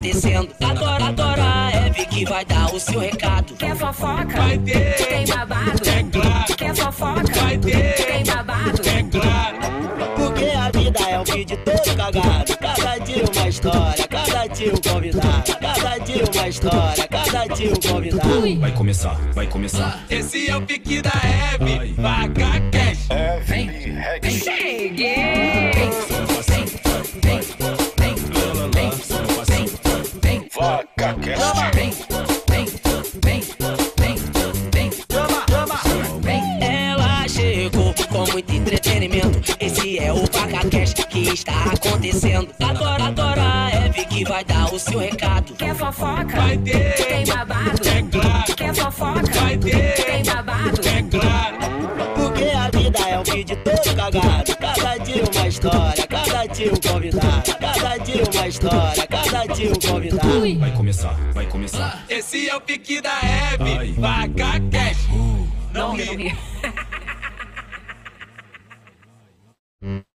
Descendo, adora, adora a Eve que vai dar o seu recado. Quer fofoca? Vai ter. Tem babado? É claro. Quer fofoca? Vai ter. Tem babado? É claro. Porque a vida é um vídeo todo cagado. Cada dia uma história, cada dia um convidado. Cada dia uma história, cada dia um convidado. Vai começar, vai começar. Esse é o pique da Hebe. Vaca cash. Cheguei! Ela chegou com muito entretenimento. Esse é o Cash que está acontecendo. Adora, adora a Eve que vai dar o seu recado. Quer fofoca? Vai ter. Tem babado? É claro. Quer fofoca? Vai ter. Tem babado? É claro. Porque a vida é um vídeo todo cagado. Cada dia uma história, cada dia um convidado. Cada dia uma história, um convidado. Vai começar, vai começar. Esse é o pique da Hebe. Vaca cash. Não ri.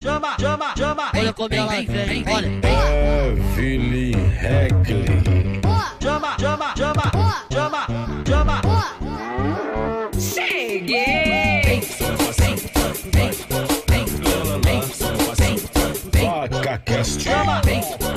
Chama, chama, chama. Olha como ela vem, olha. Evelyn Heckley. Chama, chama, chama. Chama, chama. Cheguei! Vaca Cast. Chama, chama.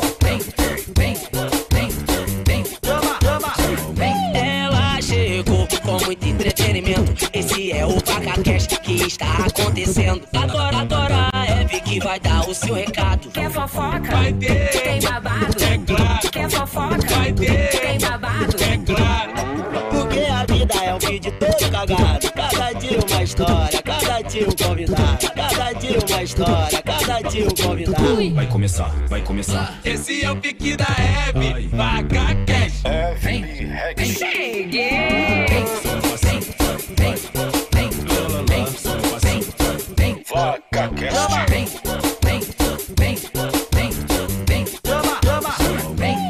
É o Cash que está acontecendo. Adora, adora a Eve que vai dar o seu recado. Quer fofoca? Vai ter. Tem babado? É claro. Quer fofoca? Vai ter. Tem babado? É claro. Porque a vida é um vídeo todo cagado. Cada dia uma história, cada dia um convidado. Cada dia uma história, cada dia um convidado. Vai começar, vai começar. Esse é o pique da Hebe. Cash. Evelyn Heckley. Cheguei!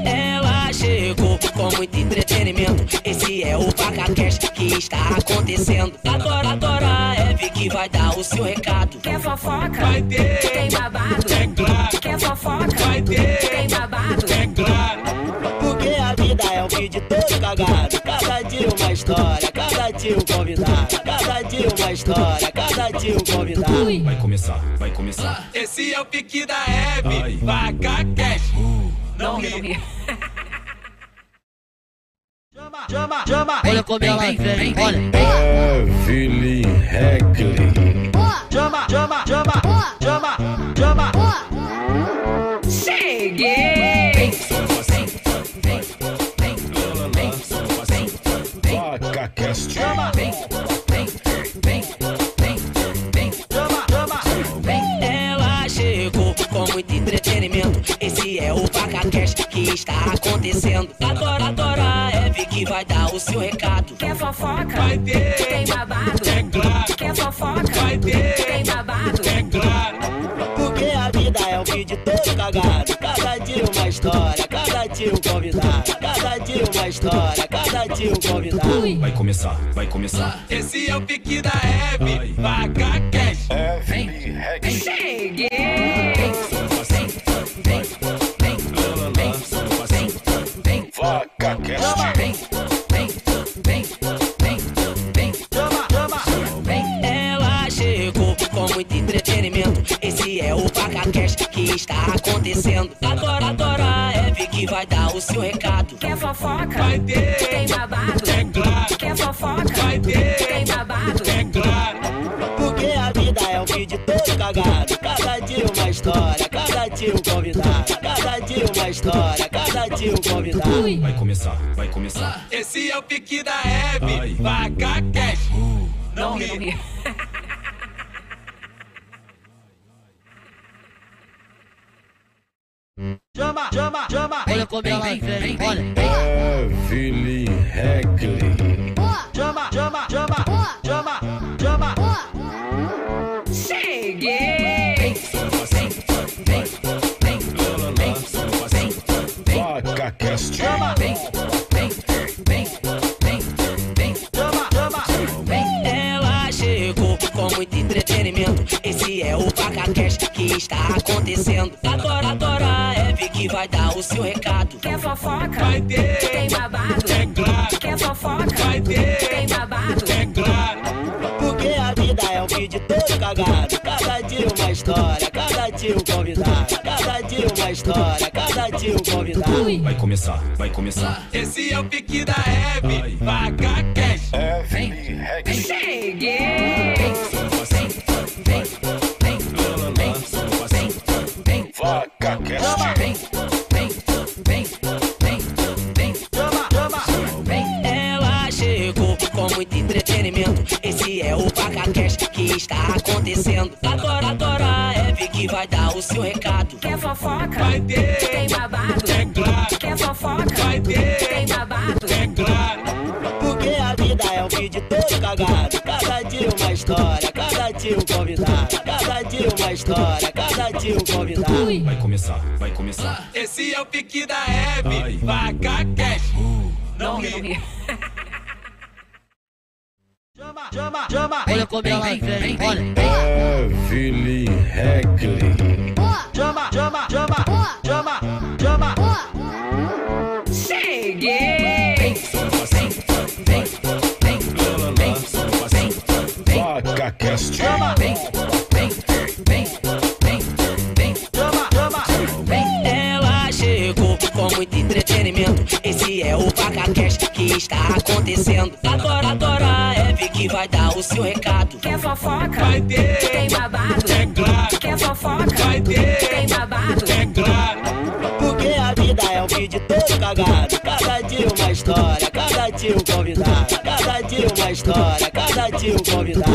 Ela chegou com muito entretenimento. Esse é o Cash que está acontecendo. Adora, adora a Eve que vai dar o seu recado. Quer fofoca? Vai ter. Tem babado? É claro. Quer fofoca? Vai ter. Tem babado? É claro. Porque a vida é um vídeo todo cagado. Cada dia uma história, cada dia um convidado. História, cada dia um convidado. Vai começar, vai começar. Esse é o pique da Hebe. Vaca cash. Não ri. Chama, chama, chama. Olha como ela vem, olha. Evelyn Heckley. Chama, chama, chama. Chama, chama. Cheguei! Vaca Cast. Chama, chama. É o Cash que está acontecendo. Adora, adora a Eve que vai dar o seu recado. Quer fofoca? Vai ter. Tem babado? É claro. Quer fofoca? Vai ter. Tem babado? É claro. Porque a vida é um vídeo todo cagado. Cada dia uma história, cada dia um convidado. Cada dia uma história, cada dia um convidado. Vai começar, vai começar. Esse é o pique da Hebe. Vaca cash. Evelyn Heckley. Cheguei! Vaca Cast. Chama, chama. Ela chegou com muito entretenimento. Esse é o Cash que está acontecendo. Adora, adora a Eve que vai dar o seu recado. Quer fofoca? Vai ter. Tem babado? É claro. Quer fofoca? Vai ter. Tem babado? É claro. Porque a vida é um vídeo todo cagado. Cada dia uma história, dia um convidado. Cada dia uma história, cada dia um convidado. Vai começar, vai começar. Esse é o pique da Hebe. Vaca cash. Não ri. Chama, chama, chama. Olha como ela vem, olha. Evelyn Heckley. Chama, chama, chama. Chama, chama. Cheguei! Vaca Cast. Chama, chama. Ela chegou com muito entretenimento. Esse é o Cash que está acontecendo. Adora, adora a Eve que que vai dar o seu recado. Quer fofoca? Vai ter. Tem babado? É claro. Quer fofoca? Vai ter. Tem babado? É claro. Porque a vida é um vídeo todo cagado. Cada dia uma história, cada dia um convidado. Cada dia uma história, convidado. Vai começar, vai começar. Esse é o pique da Hebe. Vaca Vai começar, vai começar. Esse é o pique da Hebe. Vaca Cash. Não ri.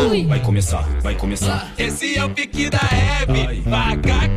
Vai começar, vai começar. Esse é o pique da Hebe. Vaca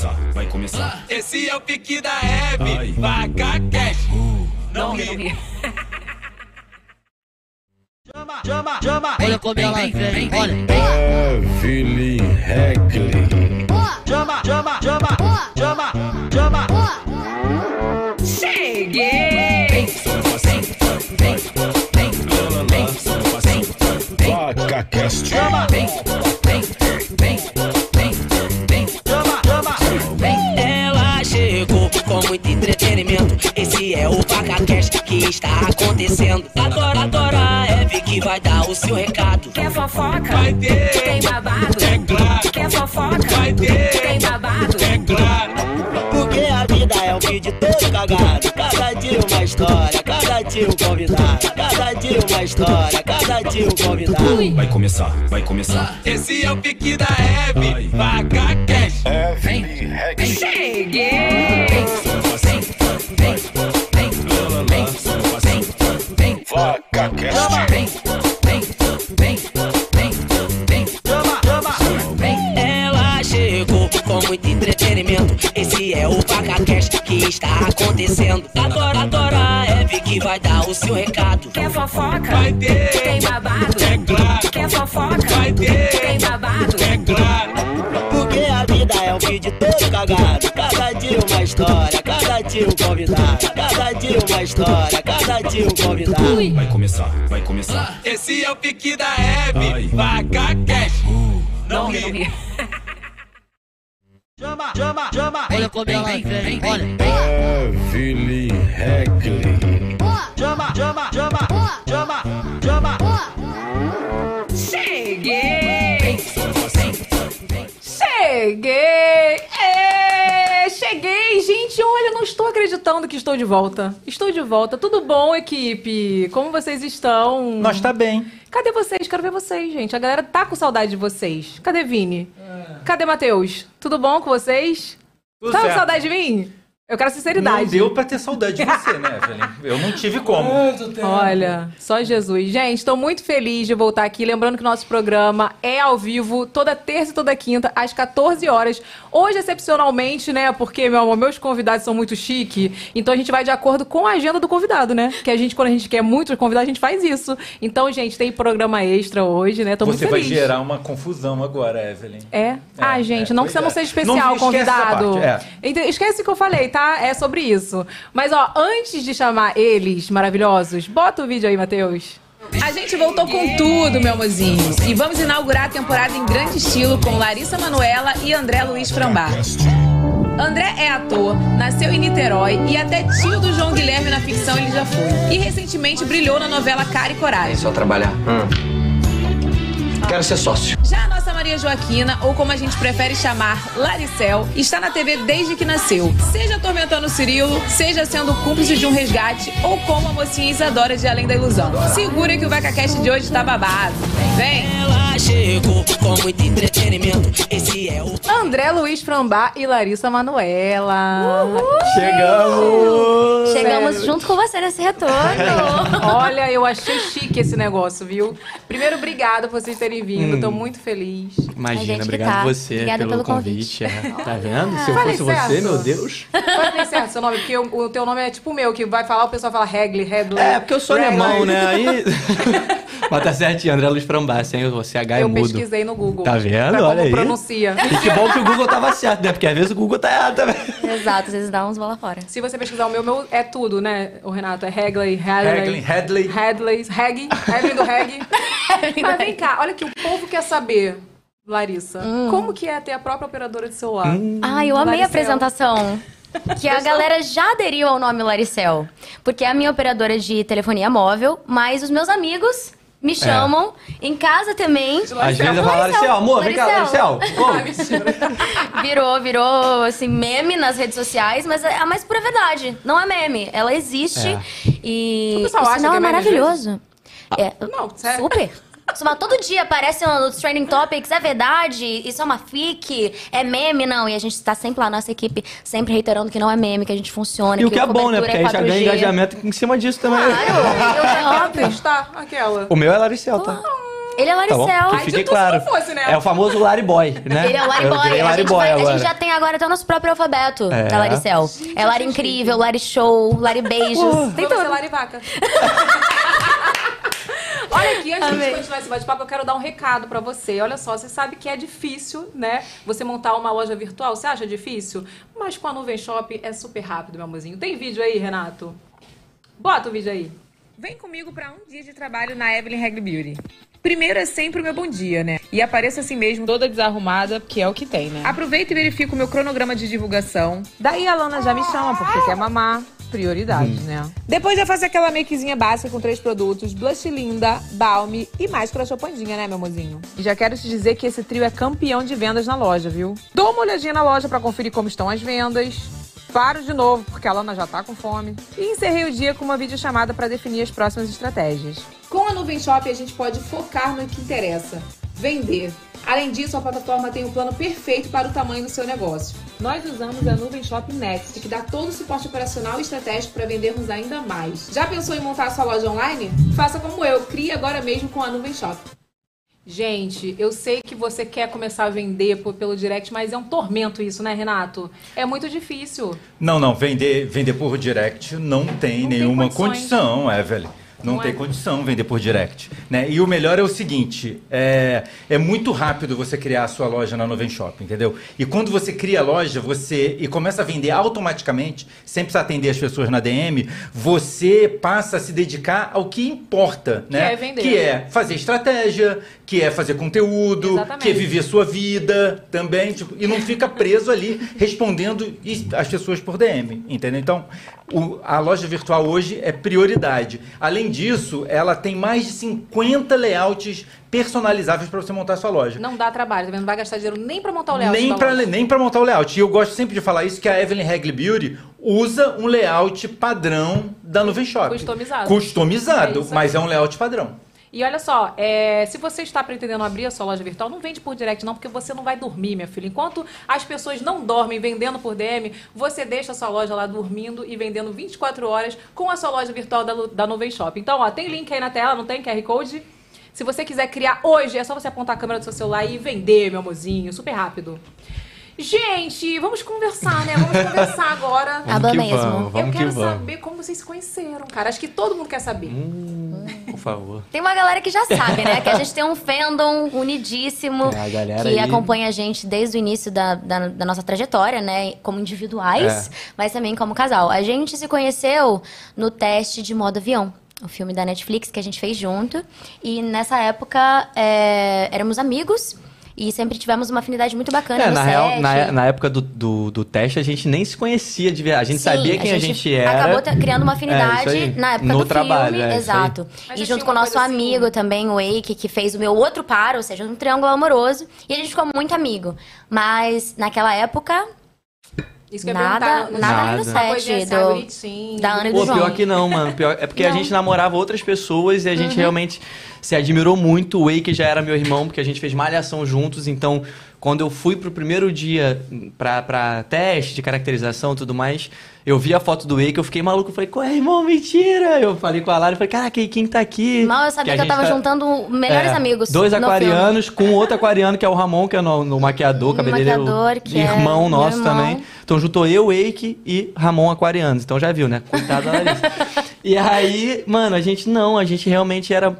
começar, vai começar. Esse é o pique da Hebe. Vaca Cash. Não ri. Dia um convidado. Cada dia uma história, cada dia um convidado. Vai começar, vai começar. Esse é o pique da Hebe. Vaca vai dar o seu recado. Quer fofoca? Vai ter. Tem babado? É claro. Quer fofoca? Vai ter. Tem babado? É claro. Porque a vida é um vídeo todo cagado. Cada dia uma história, cada dia um convidado. Cada dia uma história, cada dia um convidado. Vai começar, vai começar. Esse é o pique da Hebe. Vaca Cash. Não ri. Que estou de volta. Estou de volta. Tudo bom, equipe? Como vocês estão? Nós tá bem. Cadê vocês? Quero ver vocês, gente. A galera tá com saudade de vocês. Cadê Vini? Cadê Matheus? Tudo bom com vocês? Tudo tá com certo. saudade de mim? Eu quero Não sinceridade. deu pra ter saudade de você, né, Evelyn? Eu não tive como. Olha, só Jesus. Gente, estou muito feliz de voltar aqui. Lembrando que nosso programa é ao vivo, toda terça e toda quinta, às 14 horas. Hoje, excepcionalmente, né? Porque, meu amor, meus convidados são muito chique. Então a gente vai de acordo com a agenda do convidado, né? Que a gente, quando a gente quer muitos convidados, a gente faz isso. Então, gente, tem programa extra hoje, né? Tô Você muito vai feliz. gerar uma confusão agora, Evelyn. É? ah, gente, é, não que você não é. seja especial, Não esquece essa convidado. parte, é. Ente- Esquece o que eu falei, tá? É sobre isso. Mas, ó, antes de chamar eles maravilhosos, bota o vídeo aí, Matheus. A gente voltou com tudo, meu amorzinho. E vamos inaugurar a temporada em grande estilo com Larissa Manuela e André Luiz Frambá. André é ator, nasceu em Niterói e até tio do João Guilherme na ficção ele já foi. E recentemente brilhou na novela Cara e Coragem. Só trabalhar. Quero ser sócio. Já a nossa Maria Joaquina, ou como a gente prefere chamar, Laricel, está na TV desde que nasceu. Seja atormentando o Cirilo, seja sendo cúmplice de um resgate, ou como a mocinha Isadora de Além da Ilusão. Segura que o VacaCast de hoje tá babado. Vem! Ela chegou com muito entretenimento. Esse é o André Luiz Frambá e Larissa Manuela. Chegamos! Chegamos junto com você nesse retorno. Olha, eu achei chique esse negócio, viu? Primeiro, obrigada por vocês terem vindo. Tô muito feliz. Gente Imagina, que obrigado tá. você Obrigada pelo, pelo convite. é. Tá vendo? Se eu Falei fosse você, certo. meu Deus. Pode ter certo seu nome, porque o, o teu nome é tipo o meu, que vai falar, o pessoal fala Regli, Regli. É, porque eu sou alemão, né? Aí. Mas tá certinho, André Luiz Frambá, sem o CH é Eu mudo. pesquisei no Google. Tá vendo? Pra Olha como aí. pronuncia. E que bom que o Google tava certo, né? Porque às vezes o Google tá errado também. Exato, às vezes dá uns bola fora. Se você pesquisar o meu, meu é tudo, né, o Renato? É Regli, Hadley. Hegley, Headley. Hadley, Reg, Evelyn do Reg. Mas vem cá, olha que o povo quer saber, Larissa, como que é ter a própria operadora de celular? Ah, eu amei a Laricel. apresentação. Que a galera já aderiu ao nome Laricel. Porque é a minha operadora de telefonia móvel, mas os meus amigos me chamam. Em casa também. Às vezes eu falo, Laricel, amor, vem cá, Laricel. Ô, Virou, virou, assim, meme nas redes sociais, mas é a mais pura verdade. Não é meme. Ela existe. É. E O pessoal o acha sinal que é é maravilhoso. É, Não, sério. Super. Mas todo dia aparece nos trending topics, é verdade, isso é uma fic, é meme, não. E a gente tá sempre lá, nossa equipe, sempre reiterando que não é meme, que a gente funciona, E o que é bom, né? Porque aí já 4G. ganha engajamento em cima disso também. Claro, eu, é Ela óbvio. testar aquela. O meu é Laricel, tá? Ele é Tá bom? Laricel. Que Ai, fique claro. não fosse, né? É o famoso Lariboy, né? Ele é o Larry Boy. A Larry gente, Boy vai- a gente já tem agora até o nosso próprio alfabeto É. da Laricel. É Lari Incrível, Lari Show, Lari Beijos. Tem tudo. ser Larivaca. Olha aqui, antes de continuar esse bate-papo, eu quero dar um recado pra você. Olha só, você sabe que é difícil, né? Você montar uma loja virtual, você acha difícil? Mas com a Nuvem Shop é super rápido, meu amorzinho. Tem vídeo aí, Renato? Bota o vídeo aí. Vem comigo pra um dia de trabalho na Evelyn Regli Beauty. Primeiro é sempre o meu bom dia, né? E apareço assim mesmo, toda desarrumada, que é o que tem, né? Aproveito e verifico o meu cronograma de divulgação. Daí a Lana já me chama, porque quer mamar. Prioridades, né? Depois já faço aquela makezinha básica com três produtos: blush linda, balme e máscara chopandinha, né, meu mozinho? E já quero te dizer que esse trio é campeão de vendas na loja, viu? Dou uma olhadinha na loja pra conferir como estão as vendas. Paro de novo, porque a Lana já tá com fome. E encerrei o dia com uma videochamada para definir as próximas estratégias. Com a Nuvem Shop, a gente pode focar no que interessa: vender. Além disso, a plataforma tem o plano perfeito para o tamanho do seu negócio. Nós usamos a Nuvem Shop Next, que dá todo o suporte operacional e estratégico para vendermos ainda mais. Já pensou em montar a sua loja online? Faça como eu, crie agora mesmo com a Nuvem Shop. Gente, eu sei que você quer começar a vender por- pelo direct, mas é um tormento isso, né, Renato? É muito difícil. Não, não, vender, vender por direct não tem Não tem nenhuma condições. condição, Evelyn. Não, Não tem é? condição vender por direct. Né? E o melhor é o seguinte: é, é muito rápido você criar a sua loja na Nuvem Shop, entendeu? E quando você cria a loja, você e começa a vender automaticamente, sem precisar atender as pessoas na DM, você passa a se dedicar ao que importa, né? é vender. Que é fazer estratégia, que é fazer conteúdo, Exatamente. que é viver sua vida também, tipo, e não fica preso ali respondendo as pessoas por DM, entendeu? Então, o- a loja virtual hoje é prioridade. Além disso, ela tem mais de 50 layouts personalizáveis para você montar a sua loja. Não dá trabalho, tá vendo? Não vai gastar dinheiro nem pra montar o layout Nem para nem pra montar o layout. E eu gosto sempre de falar isso, que a Evelyn Regli Beauty usa um layout padrão da Nuvem Shop. Customizado. Customizado, É mas é um layout padrão. E olha só, é, se você está pretendendo abrir a sua loja virtual, não vende por direct não, porque você não vai dormir, minha filha. Enquanto as pessoas não dormem vendendo por DM, você deixa a sua loja lá dormindo e vendendo 24 horas com a sua loja virtual da, da Nuvem Shop. Então, ó, tem link aí na tela, não tem QR Code? Se você quiser criar hoje, é só você apontar a câmera do seu celular e vender, meu amorzinho, super rápido. Gente, vamos conversar, né? Vamos conversar agora. Vamos Aba que mesmo. vamos, vamos Eu que quero vamos. saber como vocês se conheceram, cara. Acho que todo mundo quer saber. Por favor. Tem uma galera que já sabe, né? Que a gente tem um fandom unidíssimo É, a galera que aí. acompanha a gente desde o início da, da, da nossa trajetória, né? Como individuais, É. mas também como casal. A gente se conheceu no teste de modo avião. O filme da Netflix que a gente fez junto. E nessa época é, éramos amigos e sempre tivemos uma afinidade muito bacana É, na, set. real, na, na época do, do, do teste, a gente nem se conhecia de verdade. A gente Sim, sabia quem a gente, era. Acabou criando uma É, afinidade aí. na época No do trabalho, filme. é, exato. E junto com o nosso assim- amigo também, o Eike, que fez o meu outro par, ou seja, um triângulo amoroso. E a gente ficou muito amigo. Mas naquela época, Isso que eu nada, perguntar. nada no set do, da Ana e do Pô, João. pior que não, mano. Pior- é porque a Não. gente namorava outras pessoas e a Uhum. gente realmente se admirou muito. O Wake já era meu irmão, porque a gente fez malhação juntos. Então, quando eu fui pro primeiro dia pra, pra teste de caracterização e tudo mais, eu vi a foto do Wake, eu fiquei maluco. Eu falei, qual é, irmão? Mentira! Eu falei com a Lara, eu falei, caraca, quem tá aqui? Mal eu sabia a que, eu tava tá- juntando melhores É, amigos. Dois no filme. aquarianos com outro aquariano, que é o Ramon, que é no, no maquiador, cabeleireiro. maquiador, que é irmão meu nosso irmão. também. Então juntou eu, Eike e Ramon Aquarianos. Então já viu, né? Coitado da Larissa. e aí, mano, a gente não, a gente realmente era.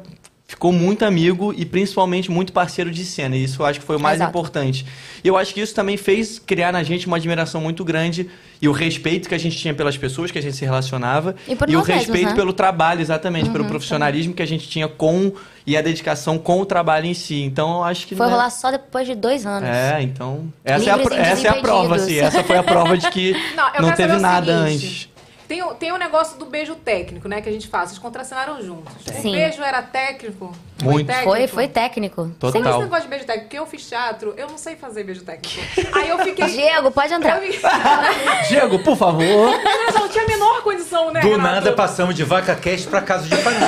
Ficou muito amigo e principalmente muito parceiro de cena. E isso eu acho que foi o mais Exato. importante. E eu acho que isso também fez criar na gente uma admiração muito grande e o respeito que a gente tinha pelas pessoas que a gente se relacionava. E por o nós mesmos, respeito né? pelo trabalho, exatamente, Uhum, pelo profissionalismo que a gente tinha com e a dedicação com o trabalho em si. Então eu acho que Foi né, rolar só depois de dois anos. é, então. Essa é, a, e essa é a prova, assim. Essa foi a prova de que Não, não, teve nada seguinte. antes. Tem, o- tem o negócio do beijo técnico, né, que a gente faz. Vocês contracenaram juntos. Sim. O beijo era técnico? Muito. técnico? Foi, foi técnico. Total. Sempre esse negócio de beijo técnico, porque eu fiz teatro, eu não sei fazer beijo técnico. Aí eu fiquei... Diego, pode entrar. Eu, Diego, por favor. eu não tinha a menor condição, né, Do Renato? nada passamos de vaca cast pra casa de família.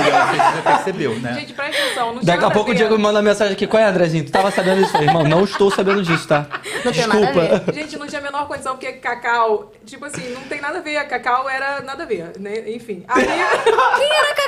Você percebeu, né? Gente, presta atenção, não tinha Daqui a pouco o. Diego me manda mensagem aqui. Qual é, Andrezinho? Tu tava sabendo disso? Irmão, não estou sabendo disso, tá? Não tem nada a Desculpa. ver. Gente, não tinha a menor condição, porque Cacau, tipo assim, não tem nada a ver. Cacau era nada a ver, né? Enfim. Aí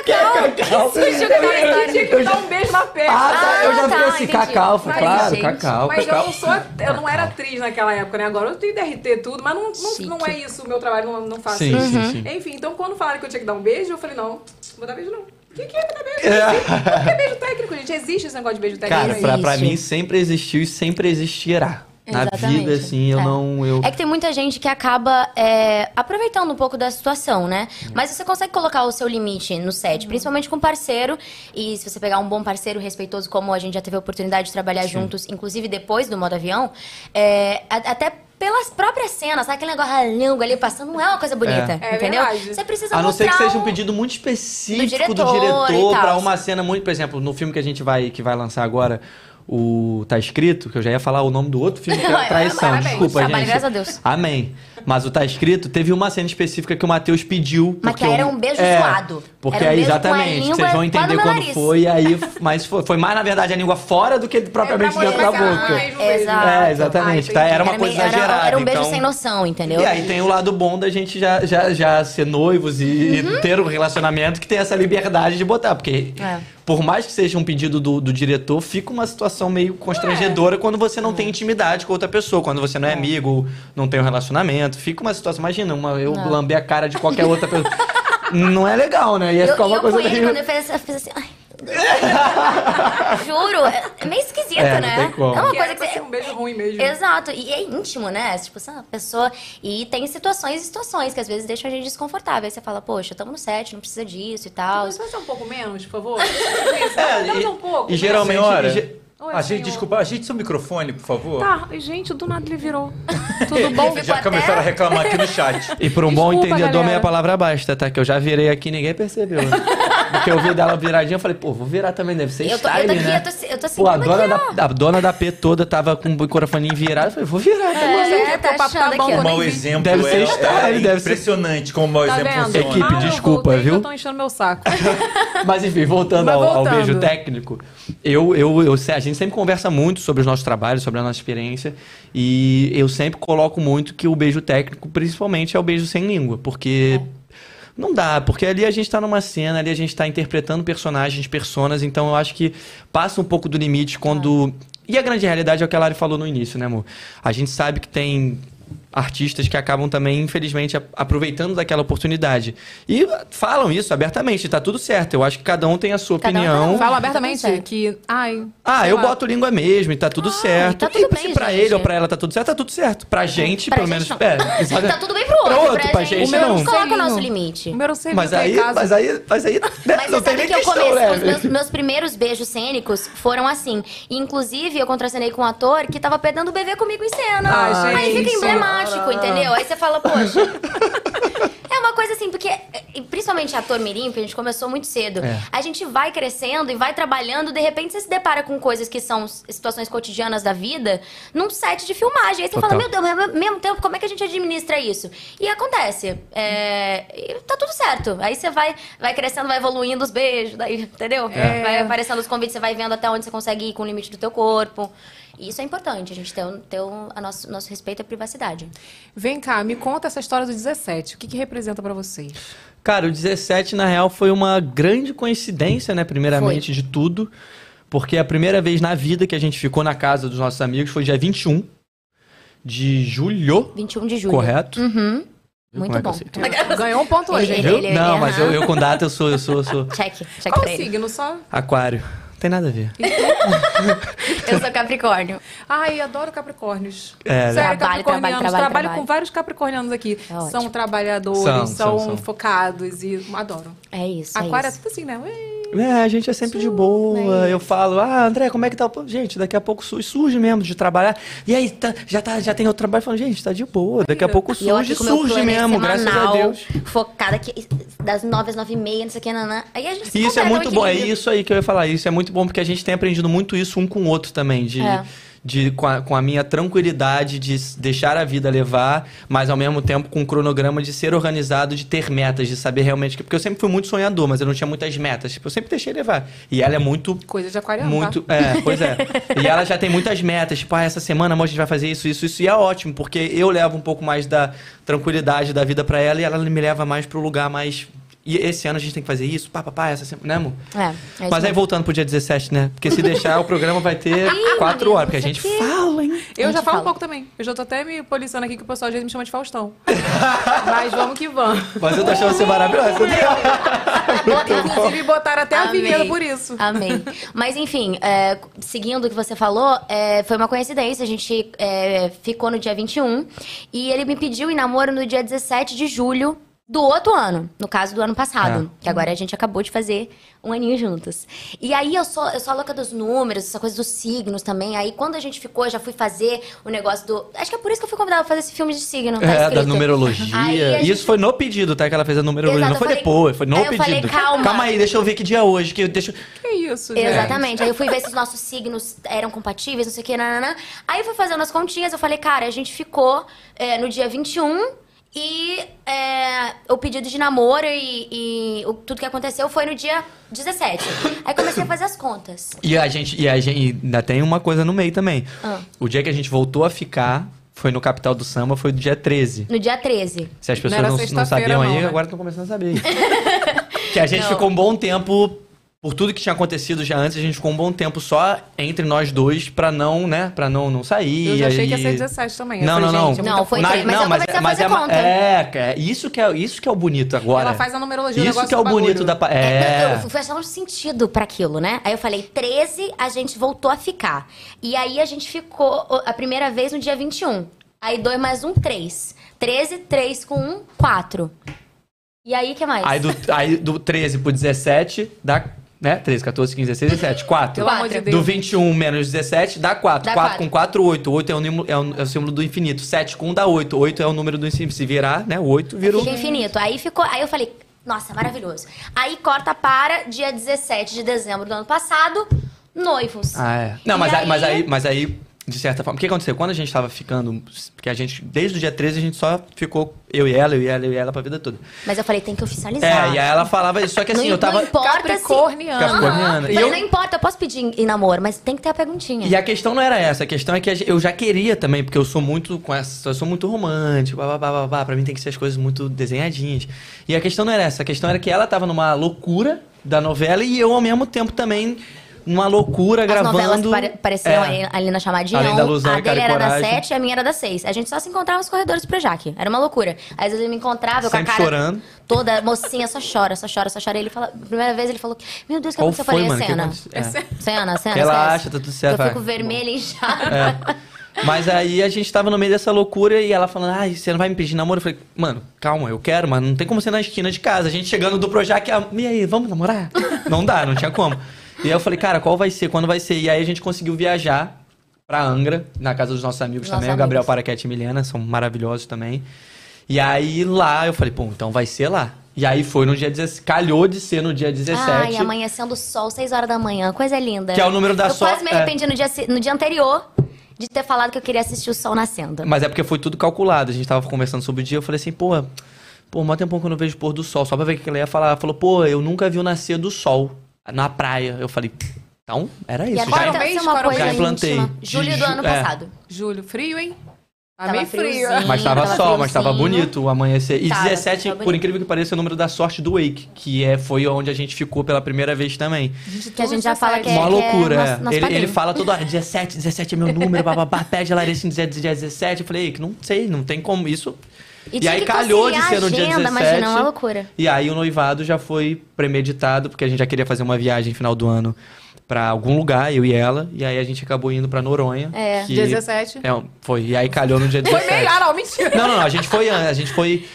Cacau. Surgiu com aquela eu história. tinha que me dar um beijo na perna. Ah, tá. Eu já Ah, vi esse entendi. cacau. Mas, claro, gente, cacau. Mas eu cacau. não sou, eu não era atriz naquela época, né? Agora eu tenho DRT e tudo, mas não, não, não é isso, o meu trabalho não, não faço Sim, isso. sim, sim. Enfim, então quando falaram que eu tinha que dar um beijo, eu falei, não, não vou dar beijo não. O que, que é beijo? Que é beijo técnico, gente? Existe esse negócio de beijo técnico? Cara, pra, pra mim sempre existiu e sempre existirá. Na Exatamente. vida, assim, eu É. não. Eu... É que tem muita gente que acaba é, aproveitando um pouco da situação, né? Mas você consegue colocar o seu limite no set, principalmente com parceiro. E se você pegar um bom parceiro respeitoso, como a gente já teve a oportunidade de trabalhar juntos, inclusive depois do modo avião, é, até pelas próprias cenas, sabe aquele negócio a língua ali passando, não é uma coisa bonita, É. É entendeu? verdade. Você precisa A não ser que seja um pedido muito específico do diretor do diretor tal. pra uma cena muito, por exemplo, no filme que a gente vai que vai lançar agora, o tá escrito, que eu já ia falar o nome do outro filme que é Traição, Parabéns. desculpa, Trabalho, gente. graças a Deus. Amém. Mas o tá escrito, teve uma cena específica que o Matheus pediu, Mas que era um beijo é, suado. Porque Era um aí, beijo com a exatamente, língua vocês vão entender quando nariz. foi, aí, mas foi, foi mais na verdade a língua fora do que propriamente É pra dentro da boca. beijo. Exato. É, exatamente. Ah, tá? Era uma Era, coisa meio- era- exagerada. era um beijo então... sem noção, entendeu? E aí tem o lado bom da gente já, já, já ser noivos e Uhum. ter um relacionamento que tem essa liberdade de botar. Porque É. por mais que seja um pedido do, do diretor, fica uma situação meio constrangedora quando você não tem intimidade com outra pessoa, quando você não é amigo, não tem um relacionamento. Fica uma situação, imagina, uma, eu Não. lamber a cara de qualquer outra pessoa. não é legal, né? Ia Eu, ficar e uma eu coisa com ele, meio... quando ele fez, eu fiz assim, ai. Juro, é é meio esquisito, É, não né? tem como. É uma Que era coisa que pra você... ser um beijo ruim mesmo. Exato, e é íntimo, né? Tipo, essa pessoa. E tem situações e situações que às vezes deixam a gente desconfortável. Aí você fala, poxa, estamos no set, não precisa disso e tal. Mas ser um pouco menos, por favor? É, e- um pouco. e geralmente- e ge- Oi, a gente, senhor. desculpa, ajeite seu microfone, por favor. Tá, gente, do nada ele virou. Tudo bom? Já começaram a reclamar aqui no chat. E para um bom Desculpa, entendedor, galera. meia palavra basta, tá? Que eu já virei aqui e ninguém percebeu. né? porque eu vi dela viradinha, eu falei, pô, vou virar também, deve ser Eu tô, eu style, tô aqui, né? eu tô, eu tô Pô, a dona, aqui, ó. da, a dona da P toda tava com o microfoninho virado, eu falei, vou virar. É, tá o papo tá achando bom, aqui, eu O mau exemplo Deve ser é, style, é deve ser- impressionante como o mau Tá exemplo vendo? funciona. Equipe, Ah, eu desculpa, viu? Já estão enchendo meu saco. Mas enfim, voltando, ao, beijo técnico, eu, eu, eu, a gente sempre conversa muito sobre os nossos trabalhos, sobre a nossa experiência, e eu sempre coloco muito que o beijo técnico, principalmente, é o beijo sem língua, porque não dá, porque ali a gente tá numa cena, ali a gente tá interpretando personagens, personas, então eu acho que passa um pouco do limite quando. E a grande realidade é o que a Lari falou no início, né, amor? A gente sabe que tem artistas que acabam também, infelizmente, aproveitando daquela oportunidade. E falam isso abertamente, tá tudo certo. Eu acho que cada um tem a sua Cada opinião. um. Fala abertamente que. Ai. Ah, eu lá. boto língua mesmo e tá tudo certo. tá tudo e bem, se pra gente. ele ou pra ela tá tudo certo, tá tudo certo. Pra gente, Pra pelo gente menos. não. É. Tá tudo bem pro outro, Pro outro, pra, pra gente, gente, a não. gente coloca o nosso limite. O meu sei Mas aí, mas aí, mas aí, né, Mas não tem nem que eu questão, comecei, né? os meus, meus primeiros beijos cênicos foram assim. E, inclusive, eu contracenei com um ator que tava pegando o bebê comigo em cena. Ai, Aí fica gente. Emblemático, entendeu? Aí você fala, poxa. É uma coisa assim, porque, principalmente ator mirim, que a gente começou muito cedo, É. a gente vai crescendo e vai trabalhando, de repente você se depara com coisas que são situações cotidianas da vida num set de filmagem. Aí você Total. fala, meu Deus, mas ao mesmo tempo, como é que a gente administra isso? E acontece. É, e tá tudo certo. Aí você vai, vai crescendo, vai evoluindo os beijos, daí, entendeu? É. Vai aparecendo os convites, você vai vendo até onde você consegue ir com o limite do teu corpo. E isso é importante, a gente ter, um- ter um, a nosso, nosso respeito à privacidade. Vem cá, me conta essa história do 17. O que, que representa pra vocês? Cara, o 17, na real, foi uma grande coincidência, né? Primeiramente de tudo. Porque a primeira vez na vida que a gente ficou na casa dos nossos amigos foi dia 21 de julho. 21 de julho. Correto? Uhum. Viu Muito é bom. Ganhou um ponto hoje, hein? Ele- Viu? ele- Não, ele- mas eu, eu com data eu sou, eu sou, eu sou Check, check Qual o ele. signo? Só. aquário. Não tem nada a ver. Eu sou Capricórnio. Ai, adoro Capricórnios. É, Sério, Trabalho, Capricornianos. trabalho, trabalho, Trabalho trabalho. com vários Capricornianos aqui. É são trabalhadores, São, são, são, focados e adoro. É isso, Aquário é é isso. tudo assim, né? Ui. É, a gente é sempre de boa. Eu falo, ah, André, como é que tá? Gente, daqui a pouco surge, mesmo de trabalhar. E aí, tá- já, tá, já tem outro trabalho? Falando, gente, tá de boa. Daqui a pouco surge, surge mesmo, graças a Deus. Focada aqui das nove às nove e meia, não sei o que, nanã. Aí a gente isso é muito bom, é isso aí que eu ia falar. Isso é muito bom porque a gente tem aprendido muito isso um com o outro também. De, É. de, com, a, com a minha tranquilidade de deixar a vida levar, mas ao mesmo tempo com um cronograma de ser organizado, de ter metas, de saber realmente. que- Porque eu sempre fui muito sonhador, mas eu não tinha muitas metas. Tipo, eu sempre deixei levar. E ela é muito Coisa de aquariano, muito, tá? é, pois é. E ela já tem muitas metas, tipo, ah, essa semana amor, a gente vai fazer isso, isso, isso. E é ótimo, porque eu levo um pouco mais da tranquilidade da vida pra ela e ela me leva mais pro lugar mais. E esse ano a gente tem que fazer isso, pá, pá, pá, essa semana, né, amor? É, é Mas aí voltando pro dia 17, né? Porque se deixar, o programa vai ter quatro horas, porque a gente fala, hein? Eu A já falo fala. um pouco também. Eu já tô até me policiando aqui que o pessoal às vezes me chama de Faustão. Mas vamos que vamos. Mas eu tô achando você maravilhosa. Inclusive, botaram até a Amei. vinheta por isso. Amém. Mas enfim, é, seguindo o que você falou, é, foi uma coincidência. A gente é, ficou no dia 21 e ele me pediu em namoro no dia 17 de julho do outro ano, no caso do ano passado, que agora a gente acabou de fazer um aninho juntos. E aí eu sou, eu sou a louca dos números, essa coisa dos signos também. Aí quando a gente ficou, eu já fui fazer o negócio do. Acho que é por isso que eu fui convidada pra fazer esse filme de signo. Tá É, da escrito. numerologia. Aí a E gente- Isso foi no pedido, tá? Que ela fez a numerologia. Exato, não foi falei- depois, foi no Aí eu pedido. falei, calma. aí, deixa eu ver que dia é hoje. Que eu- deixa... Que isso, gente? Exatamente. Aí eu fui ver se os nossos signos eram compatíveis, não sei o que, nananã. Aí eu fui fazendo as continhas, eu falei, cara, a gente ficou é, no dia 21 e é, o pedido de namoro e, e o- tudo que aconteceu foi no dia 17. Aí comecei a fazer as contas. E a gente, e a gente e ainda tem uma coisa no meio também. Ah. O dia que a gente voltou a ficar foi no Capital do Samba, foi do dia 13. No dia 13. Se as pessoas não, não, sexta-feira, sabiam aí, não, né? agora estão começando a saber. que a gente Não. ficou um bom tempo, por tudo que tinha acontecido já antes, a gente ficou um bom tempo só entre nós dois pra não, né, pra não, não sair. Eu já achei aí- que ia ser 17 também. Não, falei, não, não. gente, é muita Não, foi Na- mas eu comecei a fazer é, ma- conta. É, cara, isso que é, isso que é o bonito agora. Ela faz a numerologia, o Isso que é o do bonito bagulho. da... É, É. não, eu fui achando sentido pra aquilo, né? Aí eu falei, 13, a gente voltou a ficar. E aí a gente ficou a primeira vez no dia 21. Aí 2 mais 1, 3. 13, 3 com 1, 4. E aí, o que mais? Aí do, aí do 13 pro 17 dá, né? 13, 14, 15, 16, 17. 4. Pelo amor de Quatro. Deus. Do 21 menos 17 dá 4. Dá 4 quatro. com 4, 8. 8 é o, número, é, o, é o símbolo do infinito. 7 com 1 dá 8. 8 é o número do infinito. Se virar, né? O 8 virou. Fica infinito. Aí ficou. Aí eu falei, Nossa, maravilhoso. Aí corta para dia 17 de dezembro do ano passado, noivos. Ah, é. Não, E mas aí, aí- mas aí, mas aí, de certa forma. O que aconteceu? Quando a gente tava ficando. Porque a gente, desde o dia 13, a gente só ficou eu e ela, eu e ela, eu e ela pra vida toda. Mas eu falei, tem que oficializar. É, e aí ela falava isso. Só que assim, não, eu tava. Não importa se... Capricorniana. E Mas eu- não importa, eu posso pedir em, namoro, mas tem que ter a perguntinha. E a questão não era essa, a questão é que eu já queria também, porque eu sou muito com essa, eu sou muito romântico, babá, babá, pra mim tem que ser as coisas muito desenhadinhas. E a questão não era essa, a questão era que ela tava numa loucura da novela e eu ao mesmo tempo também numa loucura As gravando. novelas pare pareciam É. ali, na chamadinha. Além da Luzão a dele era da Coragem. 7 e a minha era da 6. A gente só se encontrava nos corredores pro Jaque. Era uma loucura. Às vezes ele me encontrava com a Sempre cara chorando. toda, mocinha, só chora, só chora, só chora. E ele fala, primeira vez ele falou, meu Deus, o que aconteceu? Eu foi, falei, mano? é Que cena. É. Cena, cena, Relaxa, tá tudo certo, Eu fico vermelha e inchada. Mas aí a gente tava no meio dessa loucura e ela falando, ai, você não vai me pedir namoro? Eu falei, mano, calma, eu quero, mas não tem como ser na esquina de casa. A gente chegando do Projac, e aí, vamos namorar? não dá, não tinha como. E aí eu falei, cara, qual vai ser? Quando vai ser? E aí a gente conseguiu viajar pra Angra, na casa dos nossos amigos também, o Gabriel amigos. Paraquete e Milena, são maravilhosos também. E aí lá eu falei, pô, então vai ser lá. E aí foi no dia 17, calhou de ser no dia 17. Ai, amanhecendo o sol, 6 horas da manhã, coisa linda. Que é o número da Eu sorte- quase me é. arrependi no, dia, no dia anterior de ter falado que eu queria assistir o sol nascendo. Mas é porque foi tudo calculado. A gente tava conversando sobre o dia, eu falei assim, pô, pô, mó tempão que eu não vejo pôr do sol, só pra ver o que ela ia falar. Ela falou, pô, eu nunca vi o nascer do sol na praia. Eu falei, então, era E isso. agora Já, deve mês? ser uma coisa já implantei. íntima. Julho do ano é. passado. Julho, frio, hein? Tá Tava meio frio. Mas tava Tava sol, mas tava bonito o amanhecer. E Tava, 17, tava por incrível que pareça, é o número da sorte do Wake, que é, foi onde a gente ficou pela primeira vez também. Que a gente já fala que é, Uma que loucura, é é. nosso, nosso ele, ele fala toda hora, 17, 17 é meu número, bababá, pede a Larissa em dia, dia 17. Eu falei, que não sei, não tem como isso. E, E, aí calhou de ser no dia agenda, 17. imagina, uma loucura. E aí o noivado já foi premeditado, porque a gente já queria fazer uma viagem final do ano pra algum lugar, eu e ela. E aí a gente acabou indo pra Noronha. É. que- Dia 17. É, foi. E aí calhou no dia Foi 17. melhor, não, mentira. Não, não, não. A gente foi, a gente foi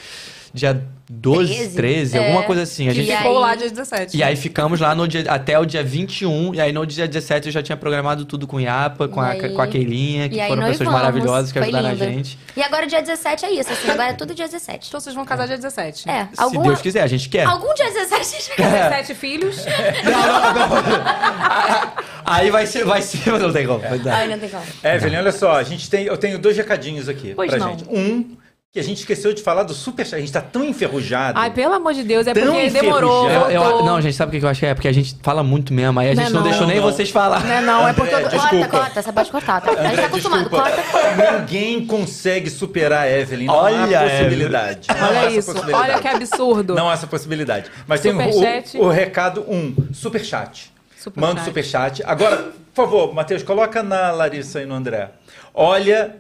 dia 12, 13, 13, é. alguma coisa assim. A gente aí- Ficou lá dia 17. e aí ficamos lá no dia, até o dia 21, e aí no dia 17 eu já tinha programado tudo com o Iapa, com, E a, aí- com a Keilinha, que aí foram pessoas noivamos, maravilhosas que foi ajudaram lindo. a gente. E agora dia 17 é isso, assim, agora é tudo dia 17. Então vocês vão casar dia 17. É, Se algum, Deus quiser, a gente quer. algum dia 17 a gente vai 17 filhos. Aí vai ser, vai ser, mas não tem como. Ai, não tem como. Evelyn, olha só, a gente tem, eu tenho dois recadinhos aqui Pois pra não. gente. Um, que a gente esqueceu de falar do Superchat. A gente tá tão enferrujado. Ai, pelo amor de Deus, é Tão porque demorou. enferrujado. Eu- eu- não, gente, sabe o que eu acho que é? Porque a gente fala muito mesmo, aí a Não gente é não, não. deixou nem Não. vocês falar. Não é não, é porque... André, eu- Corta, Desculpa. corta, você pode cortar, tá? A gente André, tá acostumado, desculpa. corta. Ninguém consegue superar a Evelyn. Não Olha, há possibilidade. Não há Olha essa isso, possibilidade. olha que absurdo. Não há essa possibilidade. Mas tem o, o recado um, superchat. Superchat. Manda o superchat. Agora, por favor, Matheus, coloca na Larissa e no André. Olha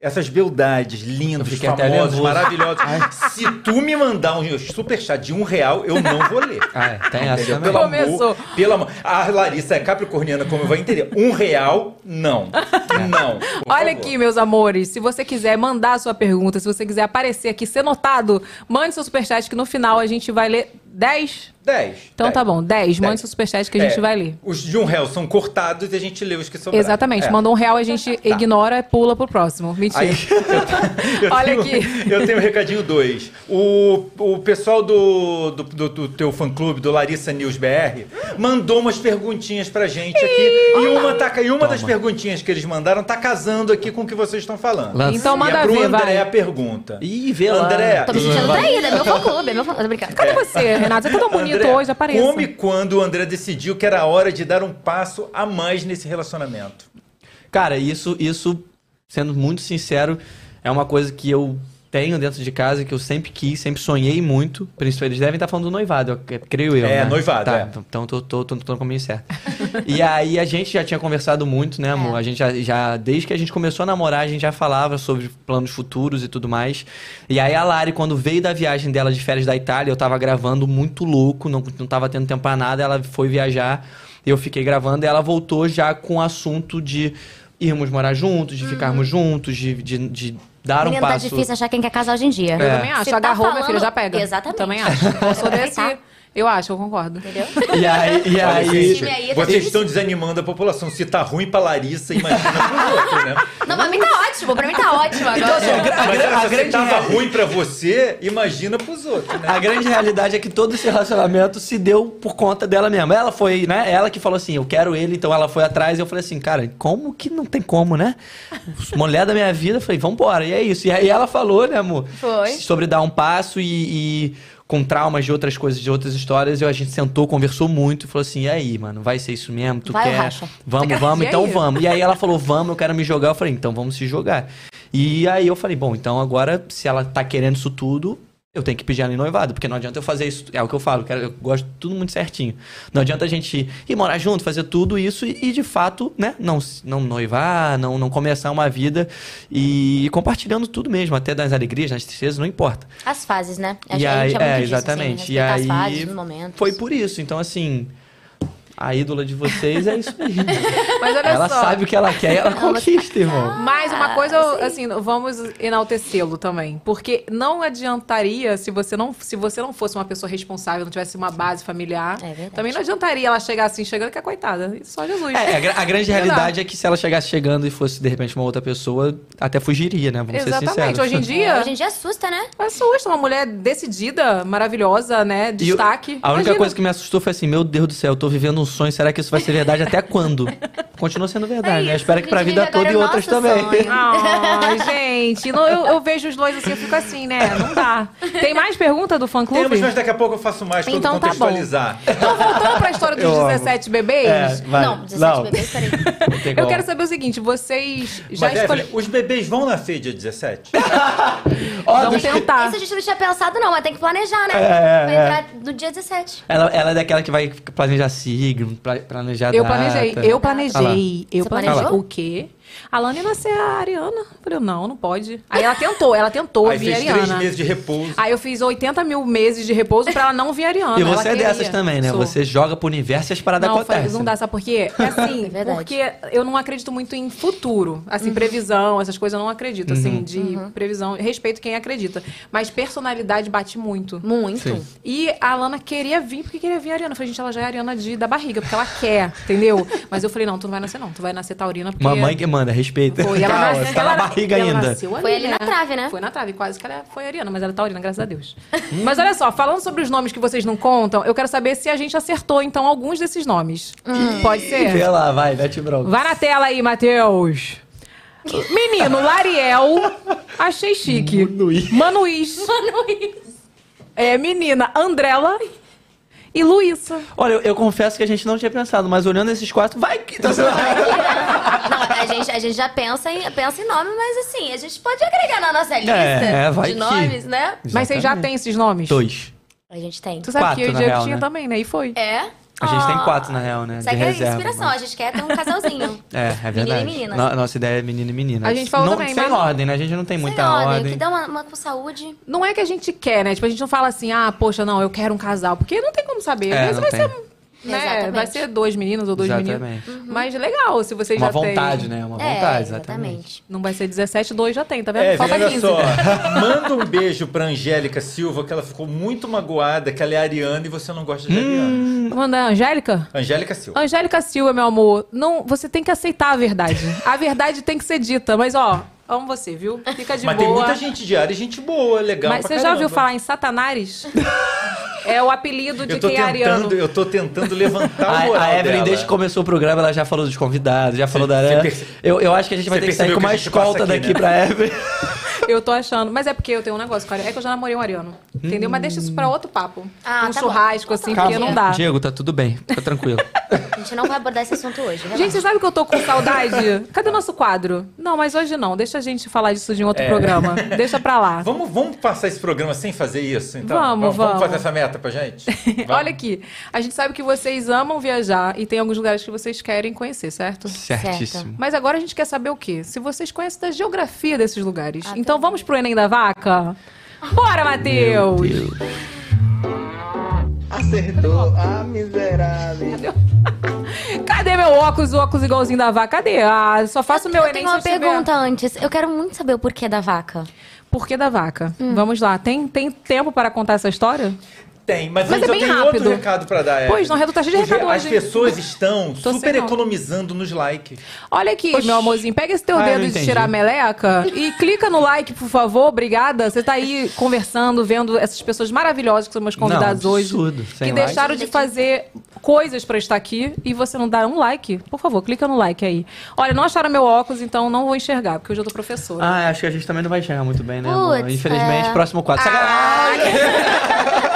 essas beldades lindos, Eu fiquei até famosos, nervoso. maravilhosos. Se tu me mandar um superchat de um real, eu não vou ler. Ah, é, tem essa Entendeu? também. Pelo Começou. amor, pelo amor. A Larissa é capricorniana, como eu vou entender. Um real, não. Não. por Olha favor. aqui, meus amores. Se você quiser mandar a sua pergunta, se você quiser aparecer aqui, ser notado, mande seu superchat que no final a gente vai ler 10. 10. Então 10. tá bom, 10. Mande seu superchat que a gente É, vai ler. Os de um real são cortados e a gente lê os que sobraram. Exatamente. É. Mandou um real, a gente ignora e pula pro próximo. Mentira. Aí, eu, Olha tenho, aqui. Eu tenho um recadinho 2. O, o pessoal do, do, do- do teu fã-clube, do Larissa News BR, mandou umas perguntinhas pra gente aqui. E uma, tá, e uma das perguntinhas que eles mandaram tá casando aqui com o que vocês estão falando. Lança. Então e manda é pro ver, André vai. a pergunta. Ih, vê lá. André, Tô me sentindo traída, é meu fã clube, é meu fã... Tô brincando. Cadê você, Renato? Você tá tão bonito André, hoje, apareça. Como e quando o André decidiu que era hora de dar um passo a mais nesse relacionamento? Cara, isso, isso, sendo muito sincero, é uma coisa que eu tenho dentro de casa, que eu sempre quis, sempre sonhei muito. Principalmente, eles devem estar falando do noivado, eu- creio eu. É, né? noivado, Tá, é. Então tô, tô, tô, tô no caminho certo. e aí a gente já tinha conversado muito, né, amor? É. A gente já, já, desde que a gente começou a namorar, a gente já falava sobre planos futuros e tudo mais. E aí a Lari, quando veio da viagem dela de férias da Itália, eu tava gravando muito louco, não, não tava tendo tempo pra nada, ela foi viajar, eu fiquei gravando e ela voltou já com o assunto de irmos morar juntos, de ficarmos juntos, de, de, de dar um Menino, tá passo. difícil achar quem quer casar hoje em dia. Eu também acho. Se tá Agarrou, minha falando- filha, já pega. Exatamente. Também acho. Eu sou desse... Eu acho, eu concordo. Entendeu? E aí, e aí gente, aí tá vocês difícil. estão desanimando a população. Se tá ruim pra Larissa, imagina pro outro, né? Não, pra mim tá ótimo. Pra mim tá ótimo agora. Então, assim, a, gra- a Mas gra- a se grande tava ruim pra você, imagina pros outros, né? A grande realidade é que todo esse relacionamento se deu por conta dela mesma. Ela foi, né? Ela que falou assim, eu quero ele, então ela foi atrás e eu falei assim, cara, como que não tem como, né? Mulher da minha vida, eu falei, vambora, e é isso. E aí ela falou, né, amor? Foi. Sobre dar um passo e, e com traumas de outras coisas, de outras histórias, e a gente sentou, conversou muito e falou assim, e aí, mano, vai ser isso mesmo? Tu Vai quer? racha? Vamos, quer- vamos, então aí? vamos. E aí ela falou, vamos, eu quero me jogar. Eu falei, então vamos se jogar. E aí eu falei, bom, então agora, se ela tá querendo isso tudo, eu tenho que pedir ela em noivado, porque não adianta eu fazer isso. É o que eu falo, eu gosto de tudo muito certinho. Não adianta a gente ir morar junto, fazer tudo isso e, e, de fato, né, não, não noivar, não, não começar uma vida e, compartilhando tudo mesmo, até das alegrias, das tristezas, não importa. As fases, né? E a gente aí, é muito é, disso, exatamente. Assim, e aí as fases, foi por isso. Então, assim, a ídola de vocês é isso aí. Mas olha ela só. sabe o que ela quer e ela conquista, irmão. Mas uma Ah, coisa, sim. assim, vamos enaltecê-lo também. Porque não adiantaria se você não, se você não fosse uma pessoa responsável, não tivesse uma base familiar. É também não adiantaria ela chegar assim, chegando que é coitada. Só Jesus. É, a, gra- a grande realidade é que se ela chegasse chegando e fosse, de repente, uma outra pessoa, até fugiria, né? Vamos ser Exatamente. sinceros. Hoje em dia, É, hoje em dia assusta, né? assusta. Uma mulher decidida, maravilhosa, né? E Destaque. a única Imagina. coisa que me assustou foi assim, meu Deus do céu, eu tô vivendo um sonho, será que isso vai ser verdade até quando? Continua sendo verdade, É né? Eu espero que pra vida toda e outras nosso também. sonho. Ai, gente, não, eu, eu vejo os dois assim, eu fico assim, né? Não dá. Tem mais pergunta do fã-clube? Temos, mas daqui a pouco eu faço mais Então tá bom. contextualizar. Então, voltando pra história dos Eu amo. 17 bebês, É, vai. Não, 17 Não. bebês, peraí. Eu quero saber o seguinte, vocês já escolheram... Os bebês vão na FEI dia 17? Ó, Vamos tentar. Isso a gente não tinha pensado, não, mas tem que planejar, né? É, é, Vai é. entrar no dia 17. ela, ela é daquela que vai planejar signo, pla- planejar Eu data. planejei, eu planejei, eu Você planejei. planejou? O quê? A Lana ia nascer a Ariana. Eu Falei, não, não pode. Aí ela tentou, ela tentou Aí vir a fez três Ariana. meses de repouso. Aí eu fiz 80 mil meses de repouso pra ela não vir a Ariana. E Ela você é queria. dessas também, né? Sou. Você joga pro universo e as paradas Não, acontecem. não dá, sabe por quê? É assim, É porque eu não acredito muito em futuro. Assim, previsão, essas coisas eu não acredito, assim, de previsão. Respeito quem acredita. Mas personalidade bate muito. Muito. Sim. E a Lana queria vir porque queria vir a Ariana. Eu falei, gente, ela já é a Ariana de, da barriga, porque ela quer, entendeu? Mas eu falei, não, tu não vai nascer, não. Tu vai nascer taurina porque. Mamãe que manda, respeita. Foi, ela Calma, nasceu, tá na barriga ela ainda. nasceu Foi ali na trave, né? Foi na trave, quase que ela foi ariana, mas ela é taurina, graças a Deus. mas olha só, falando sobre os nomes que vocês não contam, eu quero saber se a gente acertou, então, alguns desses nomes. Pode Vê ser? lá, vai, mete bronca. Vai na tela aí, Matheus. Menino, Lariel. Achei chique. Manuís. Manuís. É, menina, Andrela e Luísa. Olha, eu, eu confesso que a gente não tinha pensado, mas olhando esses quatro, vai que... Tá Não, a gente, a gente já pensa em, pensa em nome, mas assim, a gente pode agregar na nossa lista É, vai de que- nomes, né? Mas vocês já Exatamente. têm esses nomes? Dois. A gente tem. Tu sabe Quatro, que eu e Diego tinha né? também, né? E foi. É? A gente tem Ah. quatro, na real, né? Isso De aqui é reserva. inspiração, mas- a gente quer ter um casalzinho. É, é verdade. e menina. No- nossa ideia é menino e menina. A gente falou não, também, Sem mas- ordem, né? A gente não tem muita Sem ordem, ordem. que dá uma, uma com saúde. Não é que a gente quer, né? Tipo, a gente não fala assim, ah, poxa, não, eu quero um casal. Porque não tem como saber. É, Às vezes vai tem. ser. Né? Exatamente. Vai ser dois meninos ou dois Exatamente. meninos. Mas legal, se vocês Uma já têm. vontade, né? Uma é, vontade, exatamente. exatamente. Não vai ser 17, dois já tem, tá vendo? É, Falta olha 15. só. Manda um beijo pra Angélica Silva, que ela ficou muito magoada, que ela é ariana e você não gosta de ariana. Manda a Angélica? Angélica Silva. Angélica Silva, meu amor, não, você tem que aceitar a verdade. A verdade tem que ser dita, mas ó, amo você, viu? Fica de Mas boa. tem muita gente de área e gente boa, legal Mas pra você já ouviu caramba. falar em Satanares? é o apelido de Eu tô, quem é ariano. tentando, eu tô tentando levantar o moral A, a Evelyn, dela. desde que começou o programa, ela já falou dos convidados, já falou da perce- Eu, eu acho que a gente vai ter que sair com a uma passa escolta aqui, daqui né? pra Evelyn. Eu tô achando. Mas é porque eu tenho um negócio com ariano. É que eu já namorei um ariano. Entendeu? Mas deixa isso pra outro papo. Ah, um tá bom. churrasco, assim, Calma. porque não dá. Diego, tá tudo bem, fica tranquilo. A gente não vai abordar esse assunto hoje. relaxa. Gente, você sabe que eu tô com saudade? Cadê o nosso quadro? Não, mas hoje não. Deixa a gente falar disso de um outro programa. Deixa pra lá. Vamos, vamos passar esse programa sem fazer isso, então? Vamos, Vamos vamos. fazer essa meta pra gente? Olha aqui. A gente sabe que vocês amam viajar e tem alguns lugares que vocês querem conhecer, certo? Certíssimo. Mas agora a gente quer saber o quê? Se vocês conhecem da geografia desses lugares. Ah, então tá. vamos pro Enem da Vaca? Bora, Matheus! Acertou a miserável. Cadê meu óculos, o óculos igualzinho da vaca? Cadê? Ah, só faço meu eu Enem tenho uma se eu tiver- pergunta antes. Eu quero muito saber o porquê da vaca. Por que da vaca? Hum. Vamos lá. Tem, tem tempo para contar essa história? Tem, mas, Mas eu é bem tenho rápido. outro recado pra dar. Pois, não, Redu, tá cheio de recado As hoje. pessoas estão Tô super sem economizando nos likes. Olha aqui, meu amorzinho, pega esse teu Ah, dedo de tirar a meleca e clica no like, por favor, obrigada. Você tá aí conversando, vendo essas pessoas maravilhosas que são meus convidados Não, hoje. absurdo. Sem Que like. deixaram de fazer coisas pra estar aqui e você não dá um like. Por favor, clica no like aí. Olha, não acharam meu óculos, então não vou enxergar, porque hoje eu tô professora. Ah, acho que a gente também não vai chegar muito bem, né, Infelizmente, é. próximo quadro. Ah!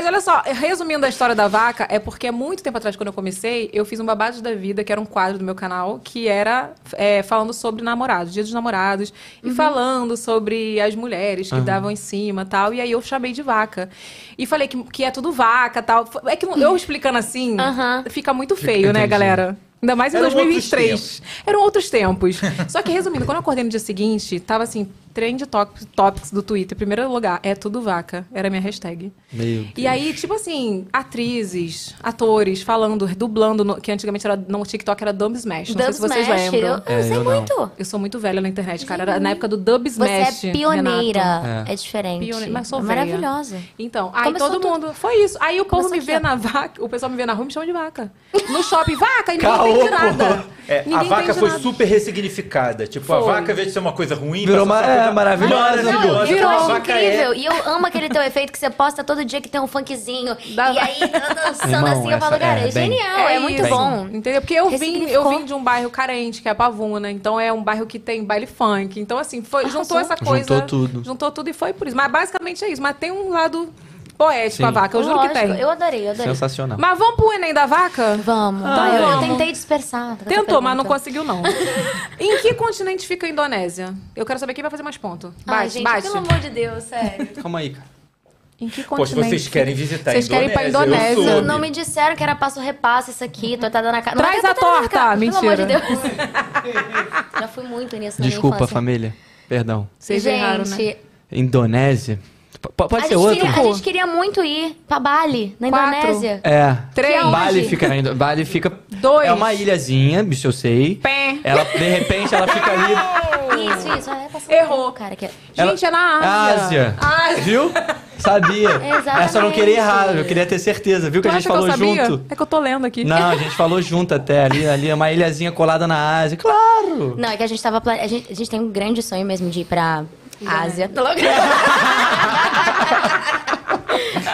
Mas olha só, resumindo a história da vaca, é porque há muito tempo atrás, quando eu comecei, eu fiz um Babados da Vida, que era um quadro do meu canal, que era é, falando sobre namorados, dia dos namorados, e falando sobre as mulheres que davam em cima tal. E aí eu chamei de vaca. E falei que, que é tudo vaca tal. É que eu explicando assim, Aham. fica muito feio, né, galera? Ainda mais em Eram outros 2023. Eram outros tempos. Só que, resumindo, quando eu acordei no dia seguinte, tava assim, trend top- topics do Twitter, primeiro lugar, é tudo vaca. Era a minha hashtag. Meu Deus. E aí, tipo assim, atrizes, atores falando, dublando, no- que antigamente era, no TikTok era Dub Smash. Não Dub sei se vocês Smash, lembram. Eu, eu É, sei eu não. muito. Eu sou muito velha na internet, cara. Era na época do Dub Você Smash. é pioneira. Renato. É, diferente. Pione- mas sou é velha. maravilhosa. Então, aí Começou todo tudo- mundo. Foi isso. Aí o povo Começou me aqui, vê ó. na vaca, o pessoal me vê na rua e me chama de vaca. No shopping, vaca, e ninguém Caô, entende nada. É, a vaca foi nada. super ressignificada. Tipo, a Foi. vaca, ao invés de ser uma coisa ruim, Virou passou a uma- ser uma é, maravilhosa. maravilhosa. Não, Eu Virou. Incrível. é- E eu amo aquele teu efeito que você posta todo dia que tem um funkzinho. Da- E aí, dançando Irmão, assim, eu falo, cara, é, é, bem- genial, é, muito isso, bom. Entendeu? Porque eu vim, eu vim de um bairro carente, que é Pavuna. Então é um bairro que tem baile funk. Então, assim, foi, juntou essa coisa. Juntou tudo. Juntou tudo e foi por isso. Mas basicamente é isso. Mas tem um lado poético Sim. a vaca, eu juro Lógico, que tem. Eu adorei, eu adorei. Sensacional. Mas vamos pro Enem da vaca? Vamos. Então eu, eu vamos. tentei dispersar. essa Tentou, mas não pergunta. conseguiu, não. em que continente fica a Indonésia? Eu quero saber quem vai fazer mais ponto. Bate, Ai, gente, bate. pelo amor de Deus, sério. Calma aí, cara. Em que Pô, se continente? vocês querem visitar Vocês a querem ir pra Indonésia, eu soube. Não me disseram que era passo repasse isso aqui, tortada na cara. Não Traz a tortada na torta, cara, mentira. Pelo amor de Deus. Já fui muito nisso na Desculpa, infância. família. Perdão. Vocês gente, erraram, né? Indonésia. P- pode a ser outro? queria, a gente queria muito ir pra Bali, na Quatro. Indonésia. É. Três. Que é onde? Bali fica na Indo- Bali fica. Dois. É uma ilhazinha, bicho, eu sei. Pé. Ela, de repente, ela fica ali. Isso, isso. É, passando Errou. um cara que é- Gente, é na Ásia. Ásia. Ásia. Viu? Sabia. Exatamente. Eu não queria errar, eu queria ter certeza. Viu que Tu a gente que falou sabia? junto? É que eu tô lendo aqui. Não, a gente falou junto até. Ali, ali é uma ilhazinha colada na Ásia. Claro! Não, é que a gente tava plane... a, gente, a gente tem um grande sonho mesmo de ir pra Ásia.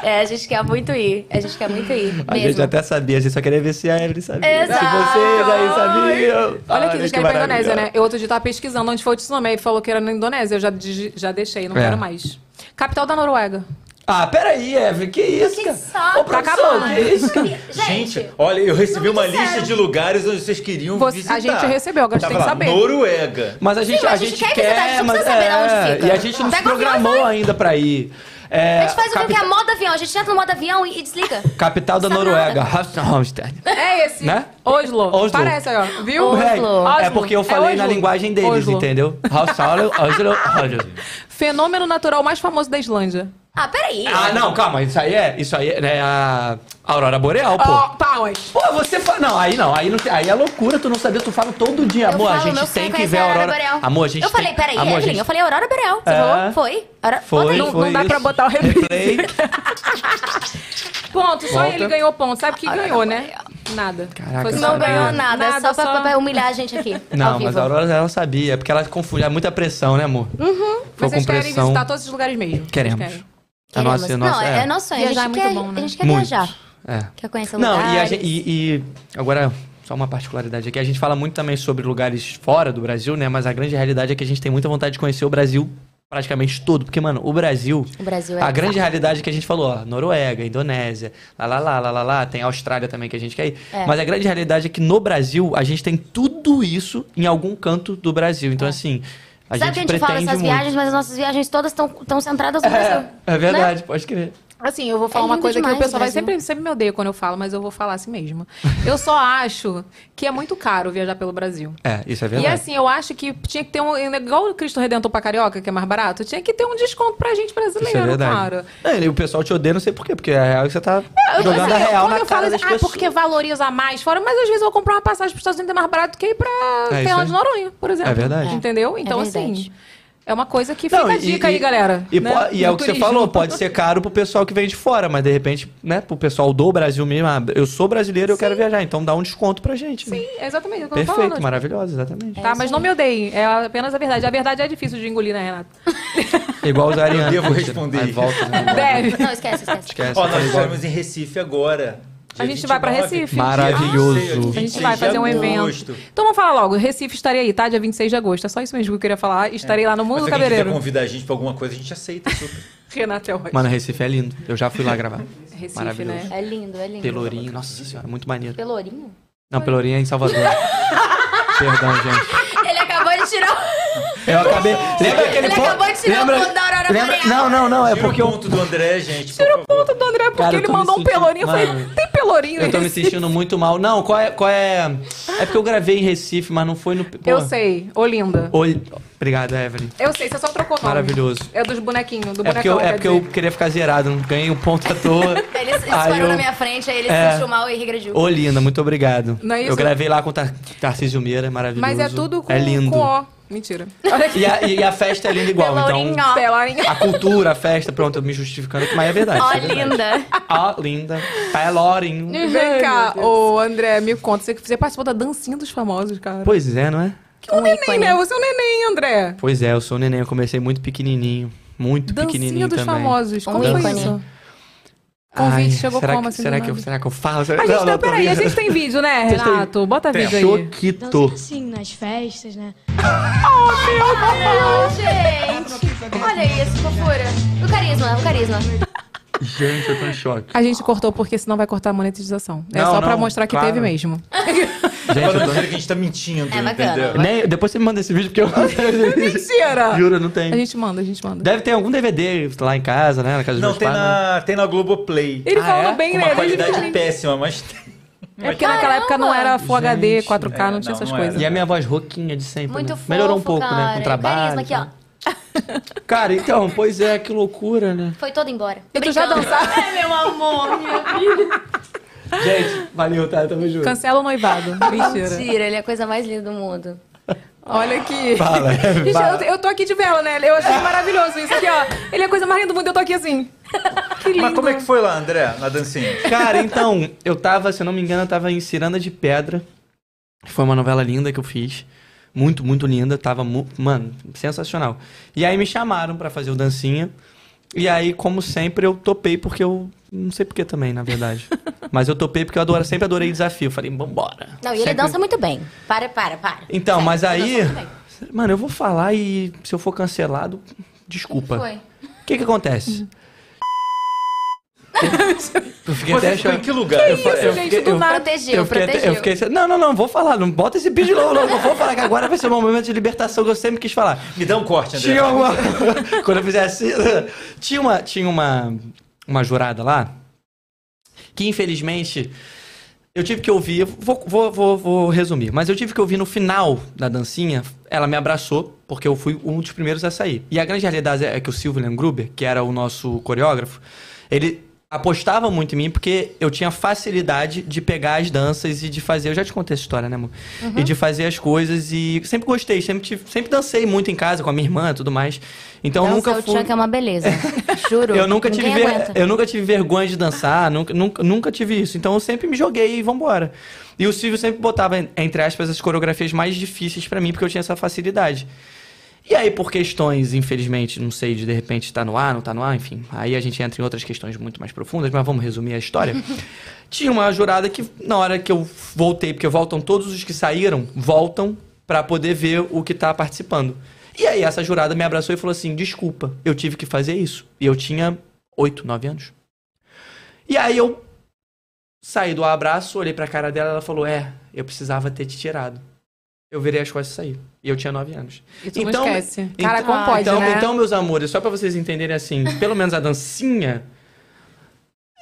é, a gente quer muito ir. A gente quer muito ir. A mesmo. gente até sabia, a gente só queria ver se a Evelyn sabia. Exato. Se vocês aí sabiam. Olha aqui, vocês querem ir pra Indonésia, né? Eu outro dia tava pesquisando onde foi o tsunami. Ele falou que era na Indonésia. Eu já, já deixei, não É. quero mais. Capital da Noruega. Ah, peraí, Evelyn, que isso, Que cara? saco. Ô, Tá acabando. que isso, cara? Gente, olha, eu recebi uma disseram. lista de lugares onde vocês queriam Você- visitar. a gente recebeu, agora a gente Tava tem que saber. Noruega. Mas a gente, mas a a gente gente quer visitar, a gente mas é, fica. E a gente não se Pega e programou ainda pra ir. É, A gente faz o que? capi- Que é modo avião. A gente entra no modo avião e, e desliga. Capital da Noruega, nada. Hamsterd. É esse. Né? Oslo. Oslo. Parece aí, ó. Viu? Oslo. É, Oslo. É porque eu É falei na Oslo. linguagem deles, Oslo. entendeu? Oslo, Oslo, Oslo. Fenômeno natural mais famoso da Islândia. Ah, peraí. Ah, não, calma, isso aí é, isso aí é a Aurora Boreal, pô. Ó, palmas. Pô, você fala. Não, aí não, aí não tem- aí é loucura, tu não sabia, tu fala todo dia, Eu amor, a falo, meu gente tem é que conhecer ver a Aurora. Boreal. Amor, a gente Eu falei, tem... peraí, amor, a Evelyn, gente- eu falei Aurora Boreal. Você É. falou? Foi. Aurora- Foi. Não, foi não dá isso. pra botar o replay. Replay. Ponto, só Volta. ele ganhou ponto. Sabe que ganhou, né? Nada. Caraca, só- Não sabia. ganhou nada, é só pra, pra humilhar a gente aqui. Não, mas a Aurora ela sabia, é porque ela confunde, é muita pressão, né, amor? Uhum. Vocês querem pressão. visitar todos esses lugares mesmo? Queremos. Querem? A nossa, Queremos. nossa, não, é. é, nosso sonho. A gente, é muito quer, bom, né? a gente quer Muito. viajar. É. Quer conhecer Não, lugares. e, a gente, e, e agora, só uma particularidade aqui, a gente fala muito também sobre lugares fora do Brasil, né? Mas a grande realidade é que a gente tem muita vontade de conhecer o Brasil praticamente todo, porque, mano, o Brasil. O Brasil é A grande realidade é que a gente falou, ó, Noruega, Indonésia, lá, lá, lá, lá, lá, lá, tem a Austrália também que a gente quer ir. É. Mas a grande realidade é que no Brasil, a gente tem tudo isso em algum canto do Brasil. Então, assim, a É. Sabe gente que a gente fala essas viagens, mas as nossas viagens todas estão centradas no Brasil. É, é verdade, pode crer. Assim, eu vou falar É uma coisa que o pessoal vai sempre, sempre me odeia quando eu falo, mas eu vou falar assim mesmo. Eu só acho que é muito caro viajar pelo Brasil. É, isso é E verdade. assim, eu acho que tinha que ter um. Igual o Cristo Redentor pra Carioca, que é mais barato, tinha que ter um desconto pra gente Isso é brasileiro, verdade. cara. É, e o pessoal te odeia, não sei por quê, porque é real que você tá Eu, jogando assim, a real na eu cara falo das assim, ah, pessoas. porque valoriza mais fora, mas às vezes eu vou comprar uma passagem pros Estados Unidos é mais barato que ir pra É Fernando de Noronha, por exemplo. É verdade. Entendeu? Então, É assim. É uma coisa que fica Não, a e- dica e- aí, galera. E, né? po- e é o que você turismo. falou, pode ser caro pro pessoal que vem de fora, mas de repente, né, pro pessoal do Brasil mesmo, ah, eu sou brasileiro, eu quero viajar, então dá um desconto pra gente. Sim, é exatamente o que eu tô Perfeito, falando. maravilhoso, exatamente. Tá, mas não me odeiem. É apenas a verdade. A verdade é difícil de engolir, né, Renato? Igual os arianos. devo responder. Aí volta, né? Deve. Não, esquece, esquece. Esquece, Ó, tá nós estamos em Recife agora. A gente vai pra Recife. Maravilhoso. Dia A gente 26 vai fazer um evento. Então vamos falar logo. Recife estarei aí, tá? Dia 26 de agosto. É só isso mesmo que eu queria falar. Estarei lá no Mundo Mas do se convidar a gente pra alguma coisa, a gente aceita super. Renato é ótimo. Mano, Recife é lindo. Eu já fui lá gravar. Recife, Maravilhoso. né? É lindo, é lindo. Pelourinho, nossa senhora, muito maneiro. Pelourinho? Não, Pelourinho é em Salvador. Perdão, gente. Ele acabou de tirar Eu acabei. Lembra aquele Ele ponto- acabou de tirar lembra- o ponto da Aurora lembra- Boreal. Não, não, não. É Tira porque o eu. ponto do André, gente. Tira o favor. ponto do André, porque Cara, eu ele tô me mandou um sentindo- pelourinho. Eu falei, Mano, tem pelourinho Eu tô me nesse? sentindo muito mal. Não, qual é. Qual é... é porque eu gravei em Recife, mas não foi no. Pô, Eu sei. Olinda. Oi. Obrigado, Evelyn. Eu sei, você só trocou o nome. Maravilhoso. É dos bonequinhos, do É porque, eu, é quer porque eu dizer. queria ficar zerado, não ganhei um ponto à toa. Ele, ele Aí parou eu- na minha frente, aí ele É. se sentiu mal e regrediu. Ô, linda, muito obrigado. Não é isso? Eu gravei lá com o Tar Tarcísio Meira, é maravilhoso. Mas é tudo com, É lindo. com O. Mentira. E a, e a festa é linda igual, Pelourinho. então. Pelourinho. A cultura, a festa, pronto, eu me justificando mas é verdade. Ó, é verdade. linda. Ó, linda. Pelourinho. Vem cá, ô André, me conta. Você, você participou da dancinha dos famosos, cara. Pois é, não é? um Um neném, ícone. né? Você é um neném, André. Pois é, eu sou um neném, eu comecei muito pequenininho. Muito Dancinha pequenininho dos também. famosos. Um Como foi ícone. isso? Convite Ai, chegou será como que, assim? será que, eu, será que eu falo? A gente, tá, peraí, a gente tem vídeo, né, Renato? Bota Tem. vídeo aí. Choquito. Assim, nas festas, né? Não, gente. Olha essa fofura. O carisma, o carisma. Gente, eu tô em choque. A gente cortou porque senão vai cortar a monetização. É Não, só pra não, mostrar que claro. teve mesmo. Gente, Pra eu não tô... que a gente tá mentindo, É bacana. entendeu? Nem, depois você me manda esse vídeo porque eu não. Mentira! Juro, não tem. A gente manda, a gente manda. Deve ter algum DVD lá em casa, né? Na casa Não, tem pais, né? na, tem na Globoplay. Ele Ah, falando é? bem, Com né? uma qualidade péssima, mas tem. É porque naquela época não era Full HD, Gente, 4K, não é, tinha não, essas não coisas. E a minha voz roquinha de sempre. Muito né? fofo, Melhorou um pouco, né? cara. Com o O trabalho. carisma aqui, ó. Cara, então, pois é, que loucura, né? Foi todo embora. E tu já dançava? É, meu amor, minha filha. Gente, valeu, tá? Tamo junto. Cancela o noivado. Mentira. Mentira, ele é a coisa mais linda do mundo. Olha aqui. Fala, Gente, fala. eu, eu tô aqui de vela, né? Eu achei maravilhoso isso aqui, ó. Ele é a coisa mais linda do mundo, eu tô aqui assim. Que lindo. Mas como é que foi lá, André, na dancinha? Cara, então, eu tava, se eu não me engano, eu tava em Ciranda de Pedra. Foi uma novela linda que eu fiz. Muito, muito linda. Tava, mu- mano, sensacional. E aí me chamaram pra fazer o dancinha. E aí, como sempre, eu topei porque eu. Não sei porquê também, na verdade. Mas eu topei porque eu adoro, sempre adorei desafio. Falei, vambora. Não, e ele Sempre- dança muito bem. Para, para, para. Então, Sério, mas ele aí. Mano, eu vou falar e se eu for cancelado, desculpa. Foi. O que que acontece? Eu fiquei Você até ficou em achando. que lugar? Isso, eu gente, do nada. Protegeu, Eu fiquei, até- protegeu. eu fiquei, não, não, não, vou falar, não bota esse vídeo não, não, não vou falar que agora vai ser um momento de libertação que eu sempre quis falar. Me dá um corte, André. Tinha uma, quando eu fizesse, tinha uma, tinha uma, uma jurada lá, que infelizmente, eu tive que ouvir, vou, vou, vou, vou resumir, mas eu tive que ouvir no final da dancinha, ela me abraçou, porque eu fui um dos primeiros a sair. E a grande realidade é que o Silvio Gruber, que era o nosso coreógrafo, ele apostava muito em mim porque eu tinha facilidade de pegar as danças e de fazer. Eu já te contei essa história, né, amor? E de fazer as coisas e sempre gostei, sempre, tive- sempre dancei muito em casa com a minha irmã e tudo mais. Então Dança nunca fui. É uma beleza. Juro. Eu nunca, tive ver- eu nunca tive vergonha de dançar, nunca, nunca, nunca tive isso. Então eu sempre me joguei e vambora. E o Silvio sempre botava, entre aspas, as coreografias mais difíceis pra mim, porque eu tinha essa facilidade. E aí, por questões, infelizmente, não sei, de de repente tá no ar, não tá no ar, enfim. Aí a gente entra em outras questões muito mais profundas, mas vamos resumir a história. Tinha uma jurada que, na hora que eu voltei, porque voltam todos os que saíram, voltam pra poder ver o que tá participando. E aí, essa jurada me abraçou e falou assim: desculpa, eu tive que fazer isso. E eu tinha 8, 9 anos. E aí eu saí do abraço, olhei pra cara dela, ela falou: é, eu precisava ter te tirado. Eu virei as costas e saí. E eu tinha 9 anos. E tu Então- não esquece. Cara, então, como pode, então, né? então, meus amores, só pra vocês entenderem assim, pelo menos a dancinha.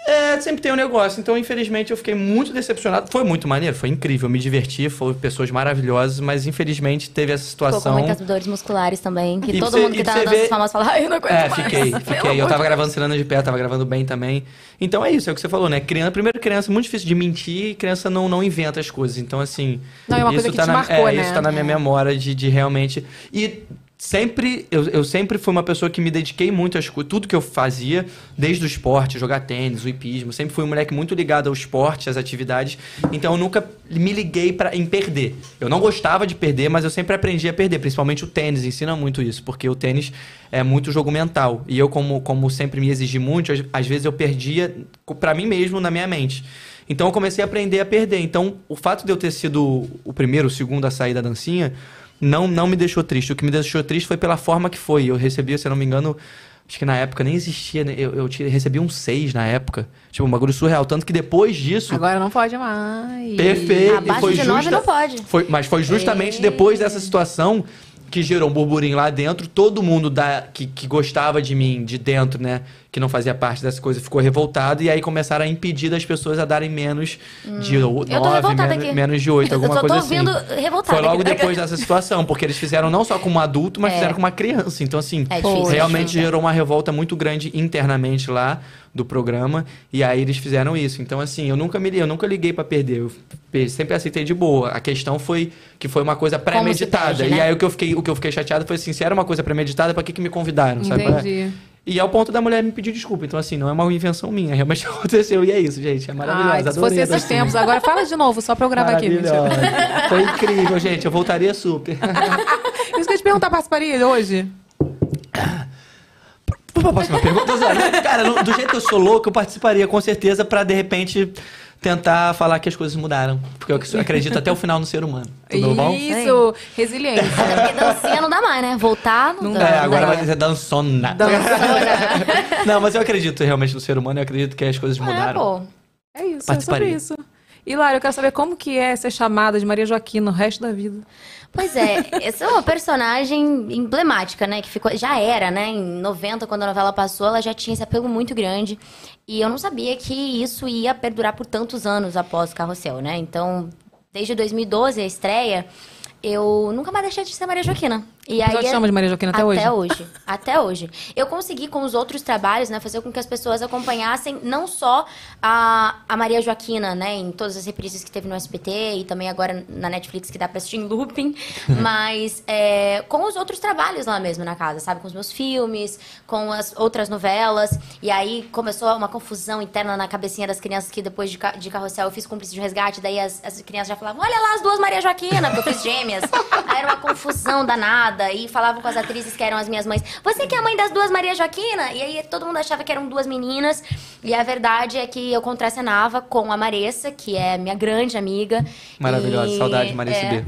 É, sempre tem um negócio. Então, infelizmente, eu fiquei muito decepcionado. Foi muito maneiro, foi incrível, me diverti, foram pessoas maravilhosas, mas infelizmente teve essa Ficou com situação. muitas dores musculares também. Que E todo você- mundo que tá na dança vê- famosa fala, ai, eu não aguento É, mais. fiquei, fiquei. Eu tava gravando Ciranda de Pé, tava gravando bem também. Então é isso, é o que você falou, né? Criança, primeiro, criança é muito difícil de mentir e criança não, não inventa as coisas. Então, assim. Não, é uma isso coisa que tá te na, marcou, é, né? Isso tá na minha memória de, de realmente. E sempre eu, eu sempre fui uma pessoa que me dediquei muito a tudo que eu fazia, desde o esporte, jogar tênis, o hipismo, sempre fui um moleque muito ligado ao esporte, às atividades. Então eu nunca me liguei para em perder. Eu não gostava de perder, mas eu sempre aprendi a perder, principalmente o tênis ensina muito isso, porque o tênis é muito jogo mental. E eu como como sempre me exigi muito, às, vezes eu perdia para mim mesmo na minha mente. Então eu comecei a aprender a perder. Então, o fato de eu ter sido o primeiro, o segundo a sair da dancinha, não, não me deixou triste. O que me deixou triste foi pela forma que foi. Eu recebi, se eu não me engano, acho que na época nem existia, né? eu, eu recebi um 6 na época. Tipo, um bagulho surreal. Tanto que depois disso. Agora não pode mais. Perfeito. Abaixo foi de justa- não pode. Foi, mas foi justamente depois dessa situação que gerou um burburinho lá dentro. Todo mundo da, que, que gostava de mim de dentro, né? Que não fazia parte dessa coisa, ficou revoltado. E aí começaram a impedir das pessoas a darem menos de Hum. tô nove, menos, menos de oito, Eu alguma tô- tô coisa assim. ouvindo revoltada Foi logo aqui. depois dessa situação, porque eles fizeram não só com um adulto, mas É. fizeram com uma criança. Então, assim, É difícil, realmente né? gerou uma revolta muito grande internamente lá do programa e aí eles fizeram isso. Então assim, eu nunca me eu nunca liguei pra perder. Eu sempre aceitei de boa. A questão foi que foi uma coisa premeditada. né? E aí o que eu fiquei o que eu fiquei chateado foi assim, se era uma coisa premeditada, pra que que me convidaram, sabe? Entendi. E ao ponto da mulher me pedir desculpa. Então assim, não é uma invenção minha, realmente aconteceu e é isso, gente. É maravilhoso. Ai, se fosse esses dancinha. tempos. Agora fala de novo, só pra eu gravar aqui. Foi incrível, gente. Eu voltaria super. Isso que eu te perguntar, participaria hoje? Pra próxima pergunta? Cara, no- do jeito que eu sou louco, eu participaria com certeza pra, de repente, tentar falar que as coisas mudaram. Porque eu acredito até o final no ser humano. Tudo bom? Isso, resiliência. Até porque dancinha não dá mais, né? Voltar não, Não dá. É, agora Não vai ser dançona. Não, mas eu acredito realmente no ser humano, eu acredito que as coisas É, mudaram. pô. É isso, é sobre Participaria. isso. Hilário, eu quero saber como que é ser chamada de Maria Joaquina o resto da vida. Pois é, essa é uma personagem emblemática, né? Que ficou, já era, né? Em 90, quando a novela passou, ela já tinha esse apelo muito grande. E eu não sabia que isso ia perdurar por tantos anos após o Carrossel, né? Então, desde 2012, a estreia, eu nunca mais deixei de ser Maria Joaquina. E pessoal te chama de Maria Joaquina até hoje? Até hoje. Até hoje. Eu consegui, com os outros trabalhos, né, fazer com que as pessoas acompanhassem não só a, a Maria Joaquina, né, em todas as reprises que teve no SBT e também agora na Netflix que dá pra assistir em looping, mas é, com os outros trabalhos lá mesmo na casa, sabe? Com os meus filmes, com as outras novelas. E aí começou uma confusão interna na cabecinha das crianças que depois de, de carrossel eu fiz cúmplice de resgate, daí as, as crianças já falavam: olha lá as duas Maria Joaquina, porque eu fiz gêmeas. aí era uma confusão danada. E falavam com as atrizes que eram as minhas mães: Você que é a mãe das duas Maria Joaquina? E aí todo mundo achava que eram duas meninas. E a verdade é que eu contracenava com a Maressa, que é minha grande amiga. Maravilhosa, E, saudade, Maria é, SB.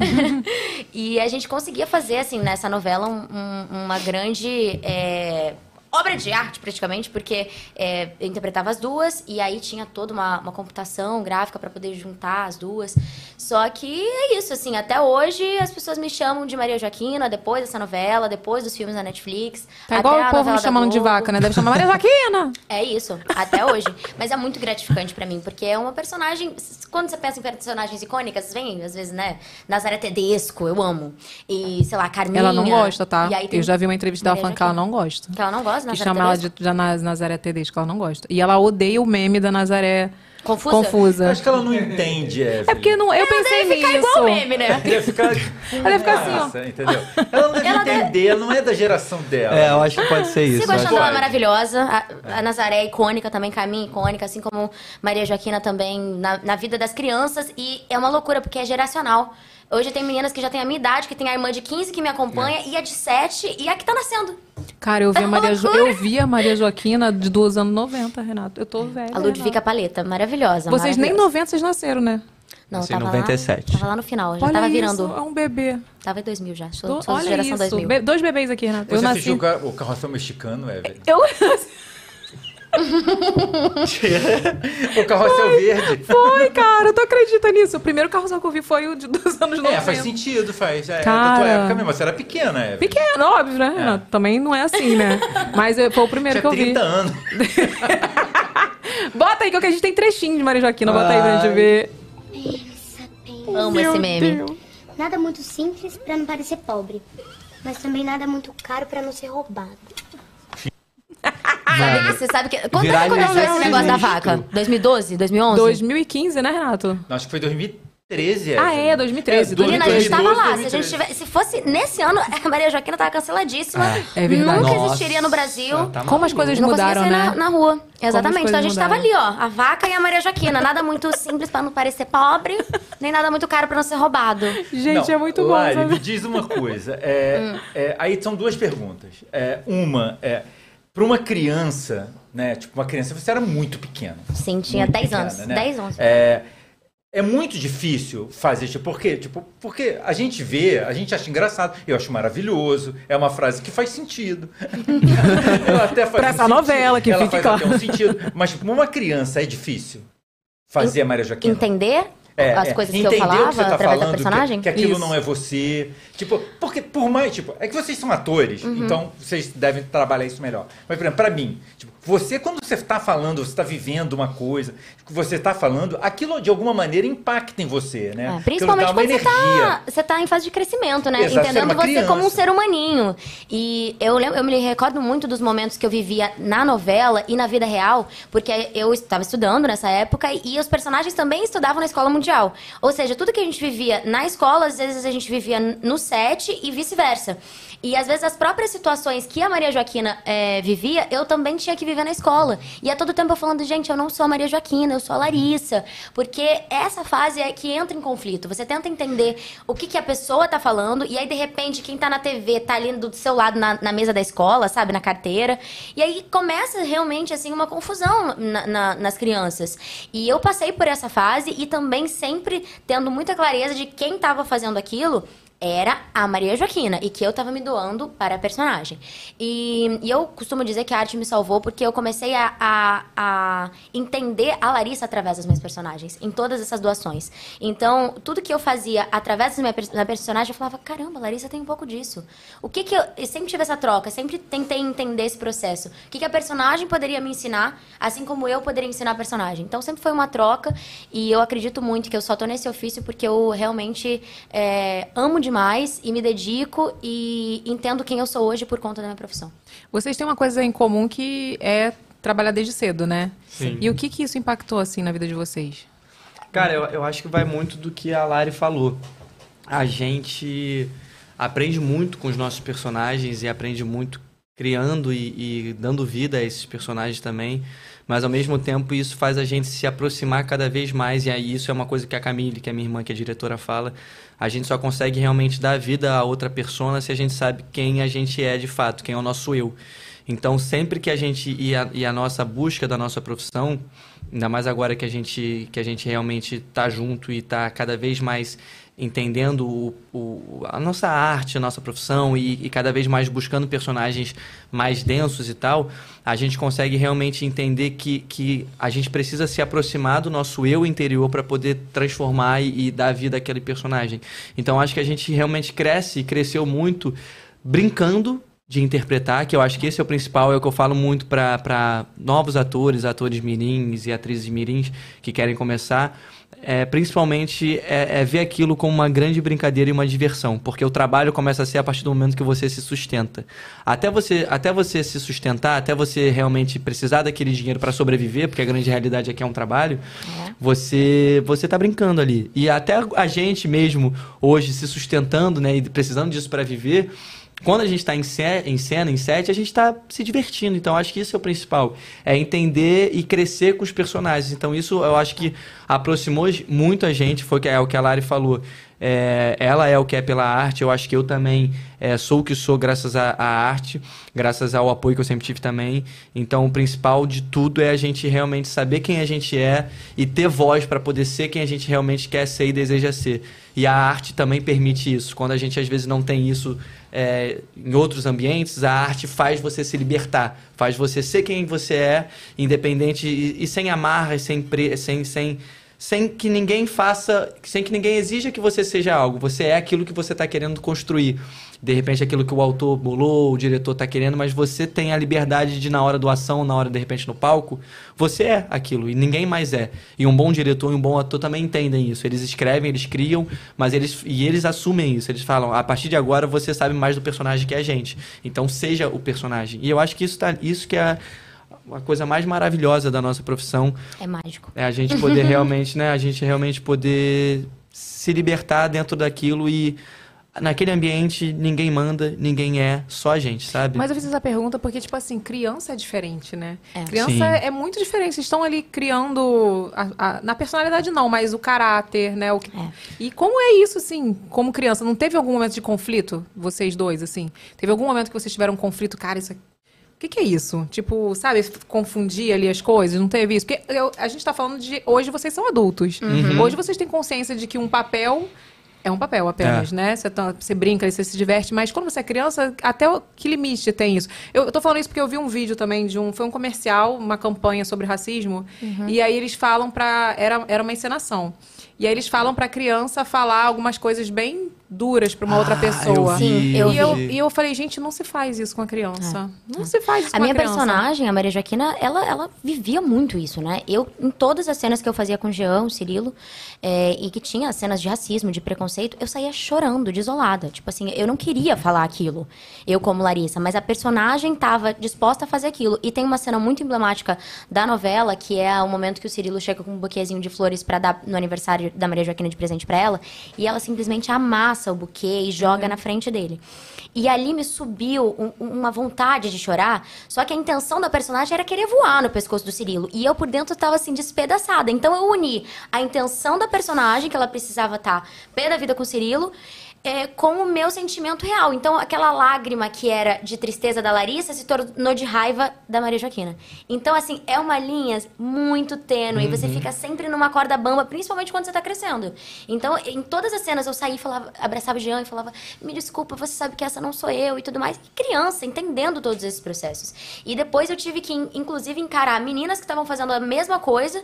e a gente conseguia fazer, assim, nessa novela, um- um- uma grande. é, Obra de arte, praticamente, porque é, eu interpretava as duas e aí tinha toda uma, uma computação gráfica para poder juntar as duas. Só que é isso, assim, até hoje as pessoas me chamam de Maria Joaquina, depois dessa novela, depois dos filmes da Netflix. Tá igual o povo me da chamando de vaca, né? Deve chamar Maria Joaquina. É isso, até hoje. Mas é muito gratificante pra mim, porque é uma personagem. Quando você pensa em personagens icônicas, vem, às vezes, né? Nazaré Tedesco, eu amo. E, sei lá, Carminha. Ela não gosta, tá? Eu já vi uma entrevista dela Maria falando que ela não gosta. Que ela não gosta, Que chama ela de, de Naz- Nazaré Tedesco, que ela não gosta. E ela odeia o meme da Nazaré Confusa? Eu confusa. acho que ela não entende, Evelyn. É porque não, eu pensei Deve ficar nisso. igual meme, né? Deve ficar... Ela deve ficar assim, ó. Nossa, entendeu? Ela não deve Ela deve- entender, ela não é da geração dela. É, eu acho que pode ser isso. Sigo achando ela Pode. maravilhosa. A, a Nazaré é icônica também, Carminha é icônica, assim como Maria Joaquina também na, na vida das crianças. E é uma loucura, porque é geracional. Hoje tem meninas que já têm a minha idade, que tem a irmã de 15 que me acompanha, e a de 7, e a que tá nascendo. Cara, eu vi, a É Maria jo... eu vi a Maria Joaquina de dos anos 90, Renato. Eu tô velha. A Ludvika Paleta, maravilhosa. Vocês nem em maravilhosa. 90 vocês nasceram, né? Não, Nasci em tava 97. Lá, tava lá no final, já Olha tava isso, virando. é um bebê. Tava em 2000 já. Sou, Do- sou Olha geração isso. 2000. Be- dois bebês aqui, Renato. eu Você nasci. assistiu o ca- o carrossel mexicano, Evelyn? Eu o carrossel verde. Foi, cara, tu acredita nisso? O primeiro carrossel que eu vi foi o de, dos anos 90. É, faz sentido, faz. É, Cara. da tua época mesmo. Você era pequena, Evelyn. Pequeno, óbvio, né, Renato? Também não é assim, né? Mas foi o primeiro Tinha que eu vi. 30 anos. Bota aí, que a gente tem trechinho de Maria Joaquina. Bota aí pra gente ver. Amo Meu esse meme. Deus. Nada muito simples pra não parecer pobre, mas também nada muito caro pra não ser roubado. Sabe, você sabe que. Quando é que aconteceu esse esse negócio da vaca? 2012? 2011? 2015, né, Renato? Não, acho que foi 2013. 2013, Ah, é, 2013. É, Menina, a gente 2012, tava lá. Se, a 2013. gente tivesse, se fosse nesse ano, a Maria Joaquina tava canceladíssima. É verdade. Nunca Nossa, existiria no Brasil. tá Como as coisas não conseguia mudaram, né? na, na rua. Exatamente. Então a gente tava ali, mudaram. ó. A vaca e a Maria Joaquina. Nada muito simples pra não parecer pobre, nem nada muito caro pra não ser roubado. Gente, Não, é muito bom. Lari, sabe? me diz uma coisa. É, é, aí são duas perguntas. É, uma é para uma criança, né? Tipo, uma criança, você era muito pequena. Sim, tinha Muito 10 pequena, anos. né? 10, 11. É, é muito difícil fazer isso. Por quê? Tipo, porque a gente vê, a gente acha engraçado, eu acho maravilhoso, é uma frase que faz sentido. Ela até faz Pra um essa sentido, novela, que ela fique faz claro. até um sentido. Mas tipo, uma criança é difícil fazer a Maria Joaquina. Entender É, as é. coisas que eu falava que tá através da falando, que- personagem? Que, aquilo Isso. não é você. Tipo, porque por mais, tipo, é que vocês são atores, Uhum. então vocês devem trabalhar isso melhor. Mas, por exemplo, pra mim, tipo, você, quando você tá falando, você tá vivendo uma coisa, que você tá falando, aquilo de alguma maneira impacta em você, né? É, principalmente quando você energia. tá, você tá em fase de crescimento, né? Exato, Entendendo você como um ser humaninho. E eu, lembro, eu me recordo muito dos momentos que eu vivia na novela e na vida real, porque eu estava estudando nessa época e os personagens também estudavam na escola mundial. Ou seja, tudo que a gente vivia na escola, às vezes a gente vivia no set e vice-versa. E às vezes as próprias situações que a Maria Joaquina eh, vivia, eu também tinha que viver na escola. E a todo tempo eu falando, gente, eu não sou a Maria Joaquina, eu sou a Larissa. Porque essa fase é que entra em conflito. Você tenta entender o que, que a pessoa tá falando, e aí, de repente, quem tá na TV tá ali do seu lado na, na mesa da escola, sabe, na carteira. E aí começa realmente, assim, uma confusão na- na- nas crianças. E eu passei por essa fase e também sempre tendo muita clareza de quem tava fazendo aquilo era a Maria Joaquina e que eu tava me doando para a personagem. E, e eu costumo dizer que a arte me salvou porque eu comecei a, a, a entender a Larissa através das minhas personagens, em todas essas doações. Então, tudo que eu fazia através da minha, da personagem, eu falava: caramba, Larissa tem um pouco disso. O que que eu. Eu sempre tive essa troca, sempre tentei entender esse processo. O que, que a personagem poderia me ensinar, assim como eu poderia ensinar a personagem. Então, sempre foi uma troca e eu acredito muito que eu só tô nesse ofício porque eu realmente é, amo demais e me dedico e entendo quem eu sou hoje por conta da minha profissão. Vocês têm uma coisa em comum que é trabalhar desde cedo, né? Sim. E o que que isso impactou, assim, na vida de vocês? Cara, eu, eu acho que vai muito do que a Lari falou. A gente aprende muito com os nossos personagens e aprende muito criando e, e dando vida a esses personagens também. Mas ao mesmo tempo isso faz a gente se aproximar cada vez mais. E aí isso é uma coisa que a Camille, que é minha irmã, que é diretora, fala. A gente só consegue realmente dar vida a outra persona se a gente sabe quem a gente é de fato, quem é o nosso eu. Então, sempre que a gente e a, e a nossa busca da nossa profissão, ainda mais agora que a gente que a gente realmente está junto e está cada vez mais entendendo o, o- a nossa arte, a nossa profissão e, e cada vez mais buscando personagens mais densos e tal, a gente consegue realmente entender que, que a gente precisa se aproximar do nosso eu interior para poder transformar e, e dar vida àquele personagem. Então, acho que a gente realmente cresce e cresceu muito brincando de interpretar, que eu acho que esse é o principal, é o que eu falo muito para novos atores, atores mirins e atrizes mirins que querem começar. É, principalmente é, é ver aquilo como uma grande brincadeira e uma diversão, porque o trabalho começa a ser a partir do momento que você se sustenta. Até você, até você se sustentar, até você realmente precisar daquele dinheiro para sobreviver, porque a grande realidade aqui é um trabalho, você você tá brincando ali. E até a gente mesmo hoje se sustentando, né, e precisando disso para viver, quando a gente está em, em cena, em set, a gente está se divertindo. Então, acho que isso é o principal. É entender e crescer com os personagens. Então, isso eu acho que aproximou muito a gente. Foi é o que a Lari falou. É, ela é o que é pela arte. Eu acho que eu também é, sou o que sou graças à, à arte, graças ao apoio que eu sempre tive também. Então, o principal de tudo é a gente realmente saber quem a gente é e ter voz para poder ser quem a gente realmente quer ser e deseja ser. E a arte também permite isso. Quando a gente às vezes não tem isso é, em outros ambientes, a arte faz você se libertar, faz você ser quem você é, independente e, e sem amarras, sem, pre- sem, sem, sem que ninguém faça, sem que ninguém exija que você seja algo. Você é aquilo que você está querendo construir. De repente, aquilo que o autor bolou, o diretor está querendo, mas você tem a liberdade de, na hora do ação, na hora, de repente, no palco, você é aquilo e ninguém mais é. E um bom diretor e um bom ator também entendem isso. Eles escrevem, eles criam, mas eles e eles assumem isso. Eles falam: a partir de agora você sabe mais do personagem que a gente. Então seja o personagem. E eu acho que isso, tá, isso que é a coisa mais maravilhosa da nossa profissão É mágico. é a gente poder realmente, né? A gente realmente poder se libertar dentro daquilo e naquele ambiente ninguém manda, ninguém é, só a gente, sabe? Mas eu fiz essa pergunta porque, tipo assim, criança é diferente, né? É. Criança Sim. é muito diferente. Vocês estão ali criando. a- a- na personalidade, não, mas o caráter, né? O que- É. E como é isso, assim, como criança? Não teve algum momento de conflito, vocês dois, assim? Teve algum momento que vocês tiveram um conflito, cara, isso aqui. O que, que é isso? Tipo, sabe, confundir ali as coisas? Não teve isso? Porque eu- a gente tá falando de. Hoje vocês são adultos. Hoje vocês têm consciência de que um papel é um papel apenas, né? Você, tá- você brinca, você se diverte, mas quando você é criança, até o, que limite tem isso? Eu, eu tô falando isso porque eu vi um vídeo também de um. Foi um comercial, uma campanha sobre racismo, e aí eles falam pra. Era, era uma encenação. E aí eles falam pra criança falar algumas coisas bem duras pra uma outra Ah, pessoa. eu Sim, vi, eu e, eu, e eu falei, gente, não se faz isso com a criança. Não se faz isso A com minha a criança. personagem, a Maria Joaquina, ela, ela vivia muito isso, né? Eu, em todas as cenas que eu fazia com o Jean, o Cirilo, é, e que tinha cenas de racismo, de preconceito, eu saía chorando, desolada. Tipo assim, eu não queria falar aquilo, eu como Larissa, mas a personagem estava disposta a fazer aquilo. E tem uma cena muito emblemática da novela, que é o momento que o Cirilo chega com um buquezinho de flores pra dar no aniversário da Maria Joaquina de presente pra ela, e ela simplesmente amassa o buquê e joga na frente dele. E ali me subiu um- uma vontade de chorar, só que a intenção da personagem era querer voar no pescoço do Cirilo. E eu por dentro tava assim, despedaçada. Então eu uni a intenção da personagem, que ela precisava estar pé da vida com o Cirilo, é, com o meu sentimento real. Então aquela lágrima que era de tristeza da Larissa se tornou de raiva da Maria Joaquina. Então, assim, é uma linha muito tênue. E você fica sempre numa corda bamba, principalmente quando você tá crescendo. Então, em todas as cenas eu saí e falava, abraçava o Jean e falava: Me desculpa, você sabe que essa não sou eu e tudo mais. E criança, entendendo todos esses processos. E depois eu tive que, in- inclusive, encarar meninas que estavam fazendo a mesma coisa.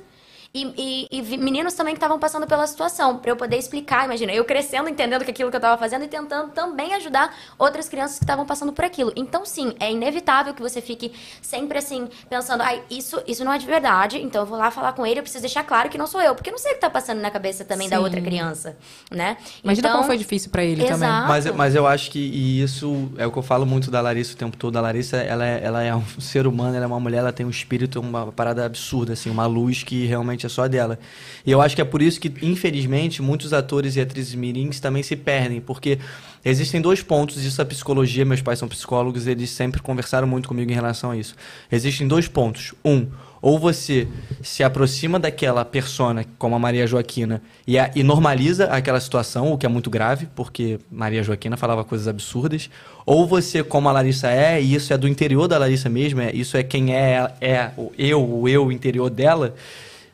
E, e- e meninos também que estavam passando pela situação, pra eu poder explicar, imagina, eu crescendo, entendendo que aquilo que eu tava fazendo e tentando também ajudar outras crianças que estavam passando por aquilo. Então, sim, é inevitável que você fique sempre assim, pensando, ai, isso, isso não é de verdade, então eu vou lá falar com ele, eu preciso deixar claro que não sou eu, porque eu não sei o que tá passando na cabeça também da Sim. outra criança, né? Imagina então, como foi difícil pra ele também. Exato. Mas, mas eu acho que e isso é o que eu falo muito da Larissa o tempo todo. A Larissa, ela é, ela é um ser humano, ela é uma mulher, ela tem um espírito, uma parada absurda, assim, uma luz que realmente é só dela. E eu acho que é por isso que, infelizmente, muitos atores e atrizes mirins também se perdem, porque existem dois pontos, isso a psicologia, meus pais são psicólogos, eles sempre conversaram muito comigo em relação a isso. Existem dois pontos. Um, ou você se aproxima daquela persona, como a Maria Joaquina, e, a- e normaliza aquela situação, o que é muito grave, porque Maria Joaquina falava coisas absurdas. Ou você, como a Larissa é, e isso é do interior da Larissa mesmo, é, isso é quem é, é o eu, o eu interior dela.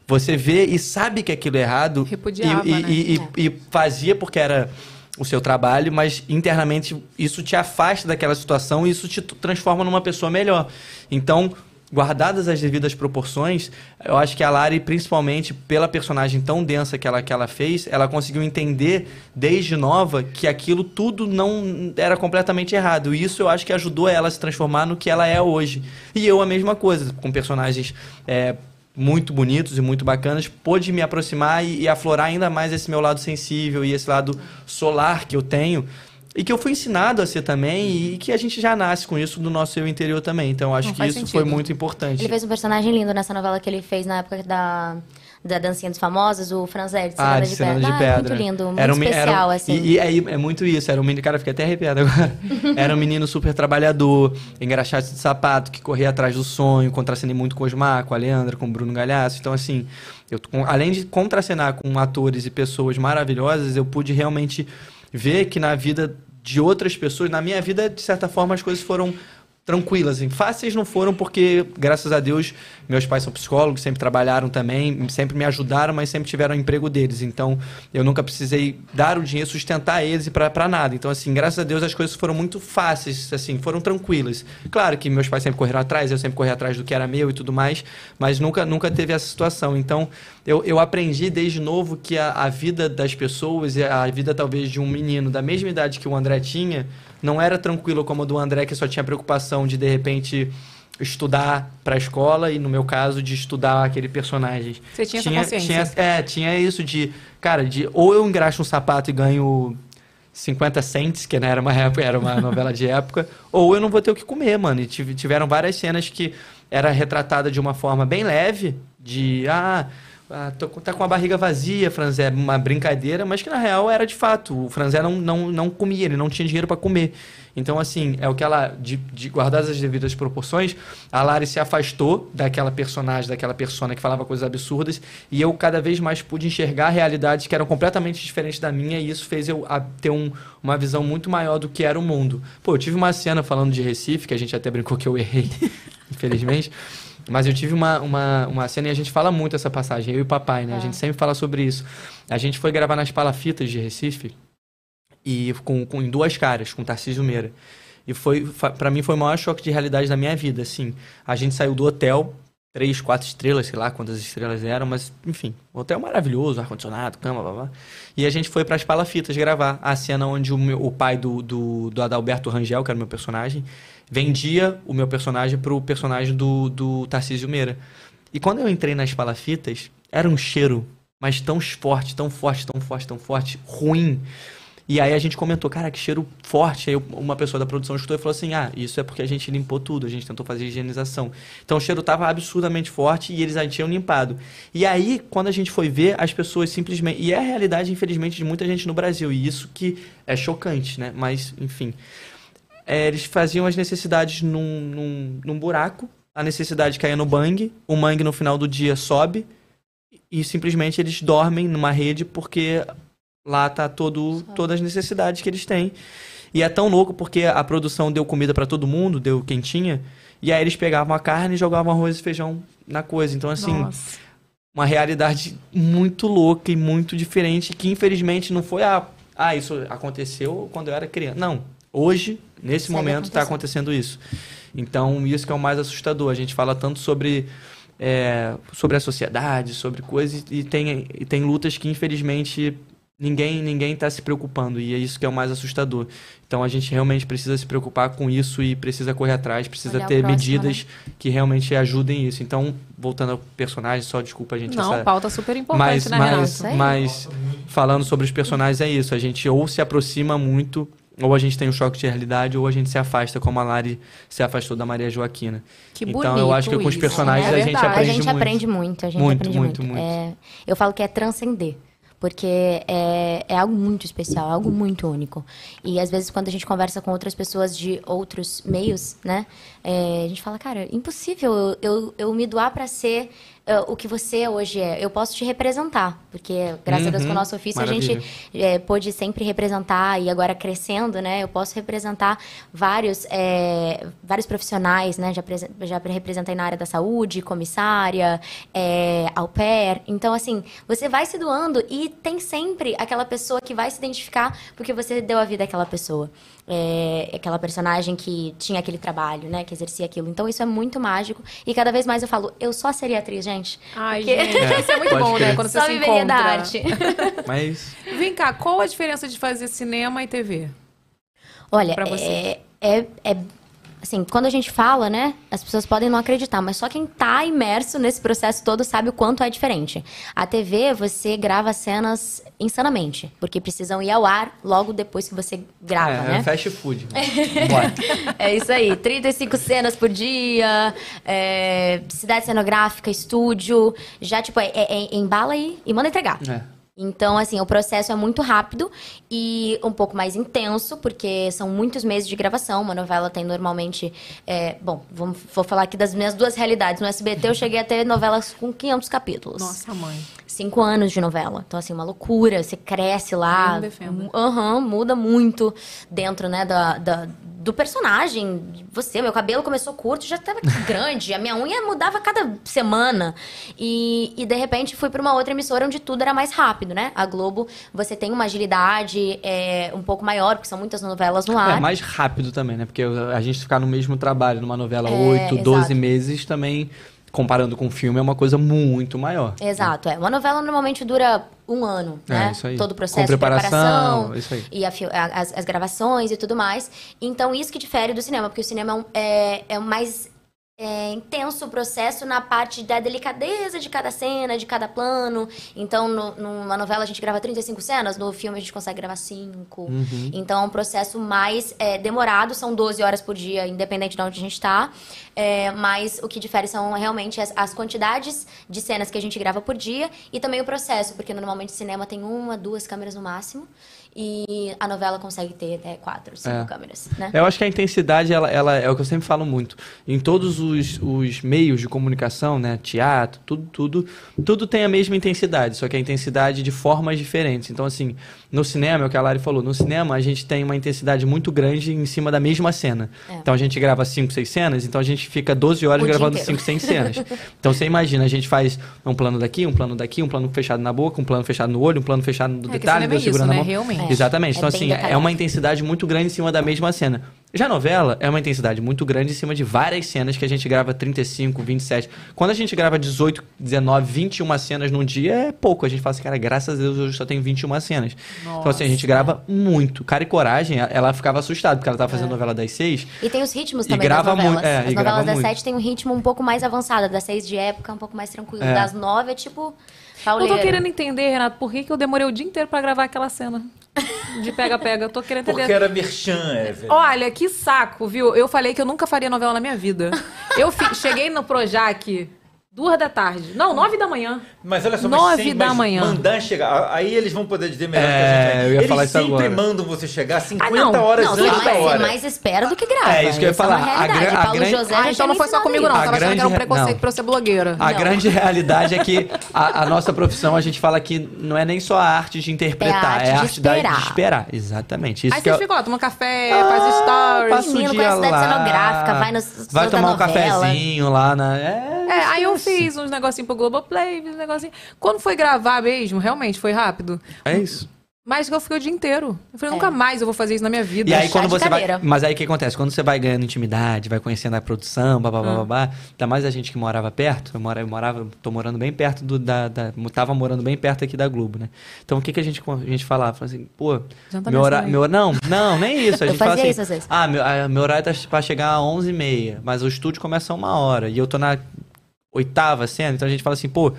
Você vê e sabe que aquilo é errado. Repudiava, e, e- né? e- e- e fazia porque era o seu trabalho, mas internamente isso te afasta daquela situação e isso te transforma numa pessoa melhor. Então, guardadas as devidas proporções, eu acho que a Lari, principalmente pela personagem tão densa que ela, que ela fez, ela conseguiu entender desde nova que aquilo tudo não era completamente errado. E isso eu acho que ajudou ela a se transformar no que ela é hoje. E eu a mesma coisa, com personagens é, muito bonitos e muito bacanas, pude me aproximar e, e aflorar ainda mais esse meu lado sensível e esse lado solar que eu tenho. E que eu fui ensinado a ser também, e que a gente já nasce com isso no nosso eu interior também. Então, acho Não, que isso sentido. foi muito importante. Ele fez um personagem lindo nessa novela que ele fez na época da, da Dancinha dos Famosos, o Franzé de Ah, Cenada de de Pedra. de Ah, Pedra. muito lindo, muito Era um era um- especial, assim. E, aí é muito isso, era um menino, cara, fiquei até arrepiado agora. era um menino super trabalhador, engraxate de sapato, que corria atrás do sonho, contracenei muito com o Osmar, com a Leandra, com o Bruno Galhaço. Então, assim, eu, com- além de contracenar com atores e pessoas maravilhosas, eu pude realmente ver que na vida de outras pessoas, na minha vida, de certa forma, as coisas foram tranquilas. Assim. Fáceis não foram porque, graças a Deus, meus pais são psicólogos, sempre trabalharam também, sempre me ajudaram, mas sempre tiveram o emprego deles. Então, eu nunca precisei dar o dinheiro, sustentar eles e pra nada. Então, assim, graças a Deus, as coisas foram muito fáceis, assim, foram tranquilas. Claro que meus pais sempre correram atrás, eu sempre corri atrás do que era meu e tudo mais, mas nunca, nunca teve essa situação. Então, eu, eu aprendi desde novo que a, a vida das pessoas e a vida, talvez, de um menino da mesma idade que o André tinha, não era tranquilo como a do André, que só tinha preocupação de, de repente, estudar para a escola e, no meu caso, de estudar aquele personagem. Você tinha essa consciência. Tinha, é, tinha isso de, cara, de ou eu engraxo um sapato e ganho 50 cents, que não era uma, época, era uma novela de época, ou eu não vou ter o que comer, mano. E tive- tiveram várias cenas que era retratada de uma forma bem leve, de, ah, ah, tô, tá com a barriga vazia, Franzé, é uma brincadeira, mas que na real era de fato. O Franzé não, não, não comia, ele não tinha dinheiro para comer. Então, assim, é o que ela, de, de guardadas as devidas proporções, a Lari se afastou daquela personagem, daquela persona que falava coisas absurdas, e eu cada vez mais pude enxergar realidades que eram completamente diferentes da minha, e isso fez eu a, ter um, uma visão muito maior do que era o mundo. Pô, eu tive uma cena falando de Recife, que a gente até brincou que eu errei, infelizmente. Mas eu tive uma, uma, uma cena e a gente fala muito essa passagem, eu e o papai, né? A gente sempre fala sobre isso. A gente foi gravar nas palafitas de Recife, e com, com em duas caras, com Tarcísio Meira. E foi, para mim foi o maior choque de realidade da minha vida, assim. A gente saiu do hotel, três, quatro estrelas, sei lá quantas estrelas eram, mas enfim, hotel maravilhoso, ar-condicionado, cama, blá, blá. E a gente foi para as palafitas gravar a cena onde o, meu, o pai do, do, do Adalberto Rangel, que era o meu personagem, vendia o meu personagem pro personagem do, do Tarcísio Meira. E quando eu entrei nas palafitas, era um cheiro, mas tão forte, tão forte, tão forte, tão forte, ruim e aí a gente comentou, cara, que cheiro forte. Aí uma pessoa da produção escutou e falou assim: ah, isso é porque a gente limpou tudo, a gente tentou fazer higienização. Então o cheiro estava absurdamente forte e eles aí tinham limpado. E aí, quando a gente foi ver, as pessoas simplesmente. E é a realidade, infelizmente, de muita gente no Brasil. E isso que é chocante, né? Mas, enfim. É, eles faziam as necessidades num, num, num buraco, a necessidade caía no bang, o mangue no final do dia sobe e simplesmente eles dormem numa rede porque Lá tá todo, todas as necessidades que eles têm. E é tão louco porque a produção deu comida para todo mundo, deu quentinha. E aí eles pegavam a carne e jogavam arroz e feijão na coisa. Então, assim, Nossa. uma realidade muito louca e muito diferente. Que infelizmente não foi a. Ah, isso aconteceu quando eu era criança. Não. Hoje, nesse Segue momento, está acontecendo isso. Então, isso que é o mais assustador. A gente fala tanto sobre. É, sobre a sociedade, sobre coisas, e tem, e tem lutas que infelizmente ninguém ninguém está se preocupando e é isso que é o mais assustador. Então a gente realmente precisa se preocupar com isso e precisa correr atrás, precisa Olhar ter próximo, medidas né? que realmente ajudem isso. Então, voltando ao personagem, só desculpa a gente Não, essa... pauta super importante, mas, né, mas, mas falando sobre os personagens é isso, a gente ou se aproxima muito ou a gente tem um choque de realidade, ou a gente se afasta, como a Lari se afastou da Maria Joaquina. Que então eu acho que com os personagens é a gente aprende muito. A gente muito. aprende muito, a gente muito, aprende muito. muito. É, eu falo que é transcender porque é, é algo muito especial, algo muito único. E às vezes quando a gente conversa com outras pessoas de outros meios, né, é, a gente fala, cara, impossível eu, eu, eu me doar para ser uh, o que você hoje é. Eu posso te representar, porque graças uhum, a Deus com o nosso ofício maravilha. a gente é, pôde sempre representar e agora crescendo, né? Eu posso representar vários, é, vários profissionais, né? Já, já representei na área da saúde, comissária, é, au pair. Então, assim, você vai se doando e tem sempre aquela pessoa que vai se identificar porque você deu a vida àquela pessoa é, aquela personagem que tinha aquele trabalho, né? Que exercia aquilo. Então isso é muito mágico. E cada vez mais eu falo, eu só seria atriz, gente. Ai, porque... gente, é. isso é muito bom, né? Quando você só se encontra. da arte. Mas... Vem cá, qual a diferença de fazer cinema e TV? Olha, é, é, é assim, quando a gente fala, né, as pessoas podem não acreditar, mas só quem está imerso nesse processo todo sabe o quanto é diferente. A TV, você grava cenas insanamente, porque precisam ir ao ar logo depois que você grava, é, né? É fast food. é isso aí, 35 cenas por dia, é, cidade cenográfica, estúdio, já, tipo, é, é, é embala e, e manda entregar. É. Então, assim, o processo é muito rápido e um pouco mais intenso, porque são muitos meses de gravação. Uma novela tem normalmente. É, bom, vamos, vou falar aqui das minhas duas realidades. No SBT, eu cheguei a ter novelas com 500 capítulos. Nossa, mãe. Cinco anos de novela. Então, assim, uma loucura. Você cresce lá. Aham, uhum, muda muito dentro, né, da, da do personagem. Você, meu cabelo começou curto, já estava grande. A minha unha mudava cada semana. E, e de repente fui para uma outra emissora onde tudo era mais rápido, né? A Globo, você tem uma agilidade é, um pouco maior, porque são muitas novelas no ar. É mais rápido também, né? Porque a gente ficar no mesmo trabalho numa novela é, 8, 12 meses também comparando com o filme, é uma coisa muito maior. Exato, né? é. Uma novela normalmente dura um ano, é, né? Isso aí. Todo o processo com preparação, de preparação e a, as, as, gravações e tudo mais. Então, isso que difere do cinema, porque o cinema é, é, é mais é, intenso o processo na parte da delicadeza de cada cena, de cada plano. Então, no- numa novela a gente grava 35 cenas, no filme a gente consegue gravar 5. Uhum. Então, é um processo mais é, demorado, são 12 horas por dia, independente de onde a gente está. mas o que difere são realmente as, as quantidades de cenas que a gente grava por dia e também o processo, porque normalmente cinema tem uma, duas câmeras no máximo. E a novela consegue ter até quatro, cinco É. câmeras, né? Eu acho que a intensidade, ela, ela é o que eu sempre falo muito. Em todos os, os meios de comunicação, né? Teatro, tudo, tudo, tudo tem a mesma intensidade, só que a intensidade de formas diferentes. Então, assim, no cinema, é o que a Lari falou, no cinema a gente tem uma intensidade muito grande em cima da mesma cena. É. Então a gente grava 5, 6 cenas, então a gente fica 12 horas O gravando inteiro. 5, 6 cenas. Então você imagina, a gente faz um plano daqui, um plano daqui, um plano fechado na boca, um plano fechado no olho, um plano fechado no que detalhe, é isso, segurando né? a mão. Realmente. Exatamente. É então, assim, é detalhado. uma intensidade muito grande em cima da mesma cena. Já a novela é uma intensidade muito grande em cima de várias cenas que a gente grava 35, 27. Quando a gente grava 18, 19, 21 cenas num dia, é pouco. A gente fala assim, cara, graças a Deus eu só tenho 21 cenas. Então, assim, a gente grava muito. Cara e coragem, ela ficava assustada, porque ela tava fazendo novela das seis. E tem os ritmos E também grava das novelas. muito, é, As e grava novelas das muito. sete tem um ritmo um pouco mais avançado, das seis de época um pouco mais tranquilo. É. Das nove é tipo Eu pauleira. tô querendo entender, Renato, por que, que eu demorei o dia inteiro pra gravar aquela cena de pega-pega. Eu tô querendo entender. Porque era merchan, Evelyn. Olha, que saco, viu? Eu falei que eu nunca faria novela na minha vida. Eu fi- cheguei no Projac duas da tarde. Não, nove da manhã. Mas olha só, Nove mas sem, da mas manhã. mandar chegar. Aí eles vão poder dizer melhor É, que a gente. eu ia eles falar isso sempre agora. mandam você chegar 50 Ah, não. horas Não, antes você, da mais, hora. você mais espera do que grava. É, isso que eu ia Essa falar. É uma A realidade. gra- a Paulo grande- José Ah, então não foi só comigo, não. A Tava achando que era um grande- preconceito não. pra eu ser blogueira. A Não. grande realidade é que a, a nossa profissão, a gente fala que não é nem só a arte de interpretar, É é a a arte arte, de da- esperar. de esperar. Exatamente. Isso Aí que vocês é- ficam lá, tomam café, Ah, faz stories. passa o Menino, dia lá, cenográfica, vai nos- Vai nos tomar um da cafezinho lá na... É, É, aí eu. Fiz uns negocinhos pro Globoplay, fiz uns negocinhos. Quando foi gravar mesmo, realmente foi rápido. É isso. Mas eu fiquei o dia inteiro. Eu falei, É. nunca mais eu vou fazer isso na minha vida. E aí quando você vai. Mas aí o que acontece? Quando você vai ganhando intimidade, vai conhecendo a produção, babá, Ah. babá, babá, ainda mais a gente que morava perto, eu morava, eu morava tô morando bem perto do, da, da. Tava morando bem perto aqui da Globo, né? Então o que, que a gente, a gente falava? Falava assim, pô, Janta meu horário. Meu, não, não, nem isso. A Eu gente fala fazia assim, isso às vezes. ah, meu, ah, meu horário tá pra chegar às 11h30, mas o estúdio começa a uma hora. E eu tô na oitava cena, então a gente fala assim, pô,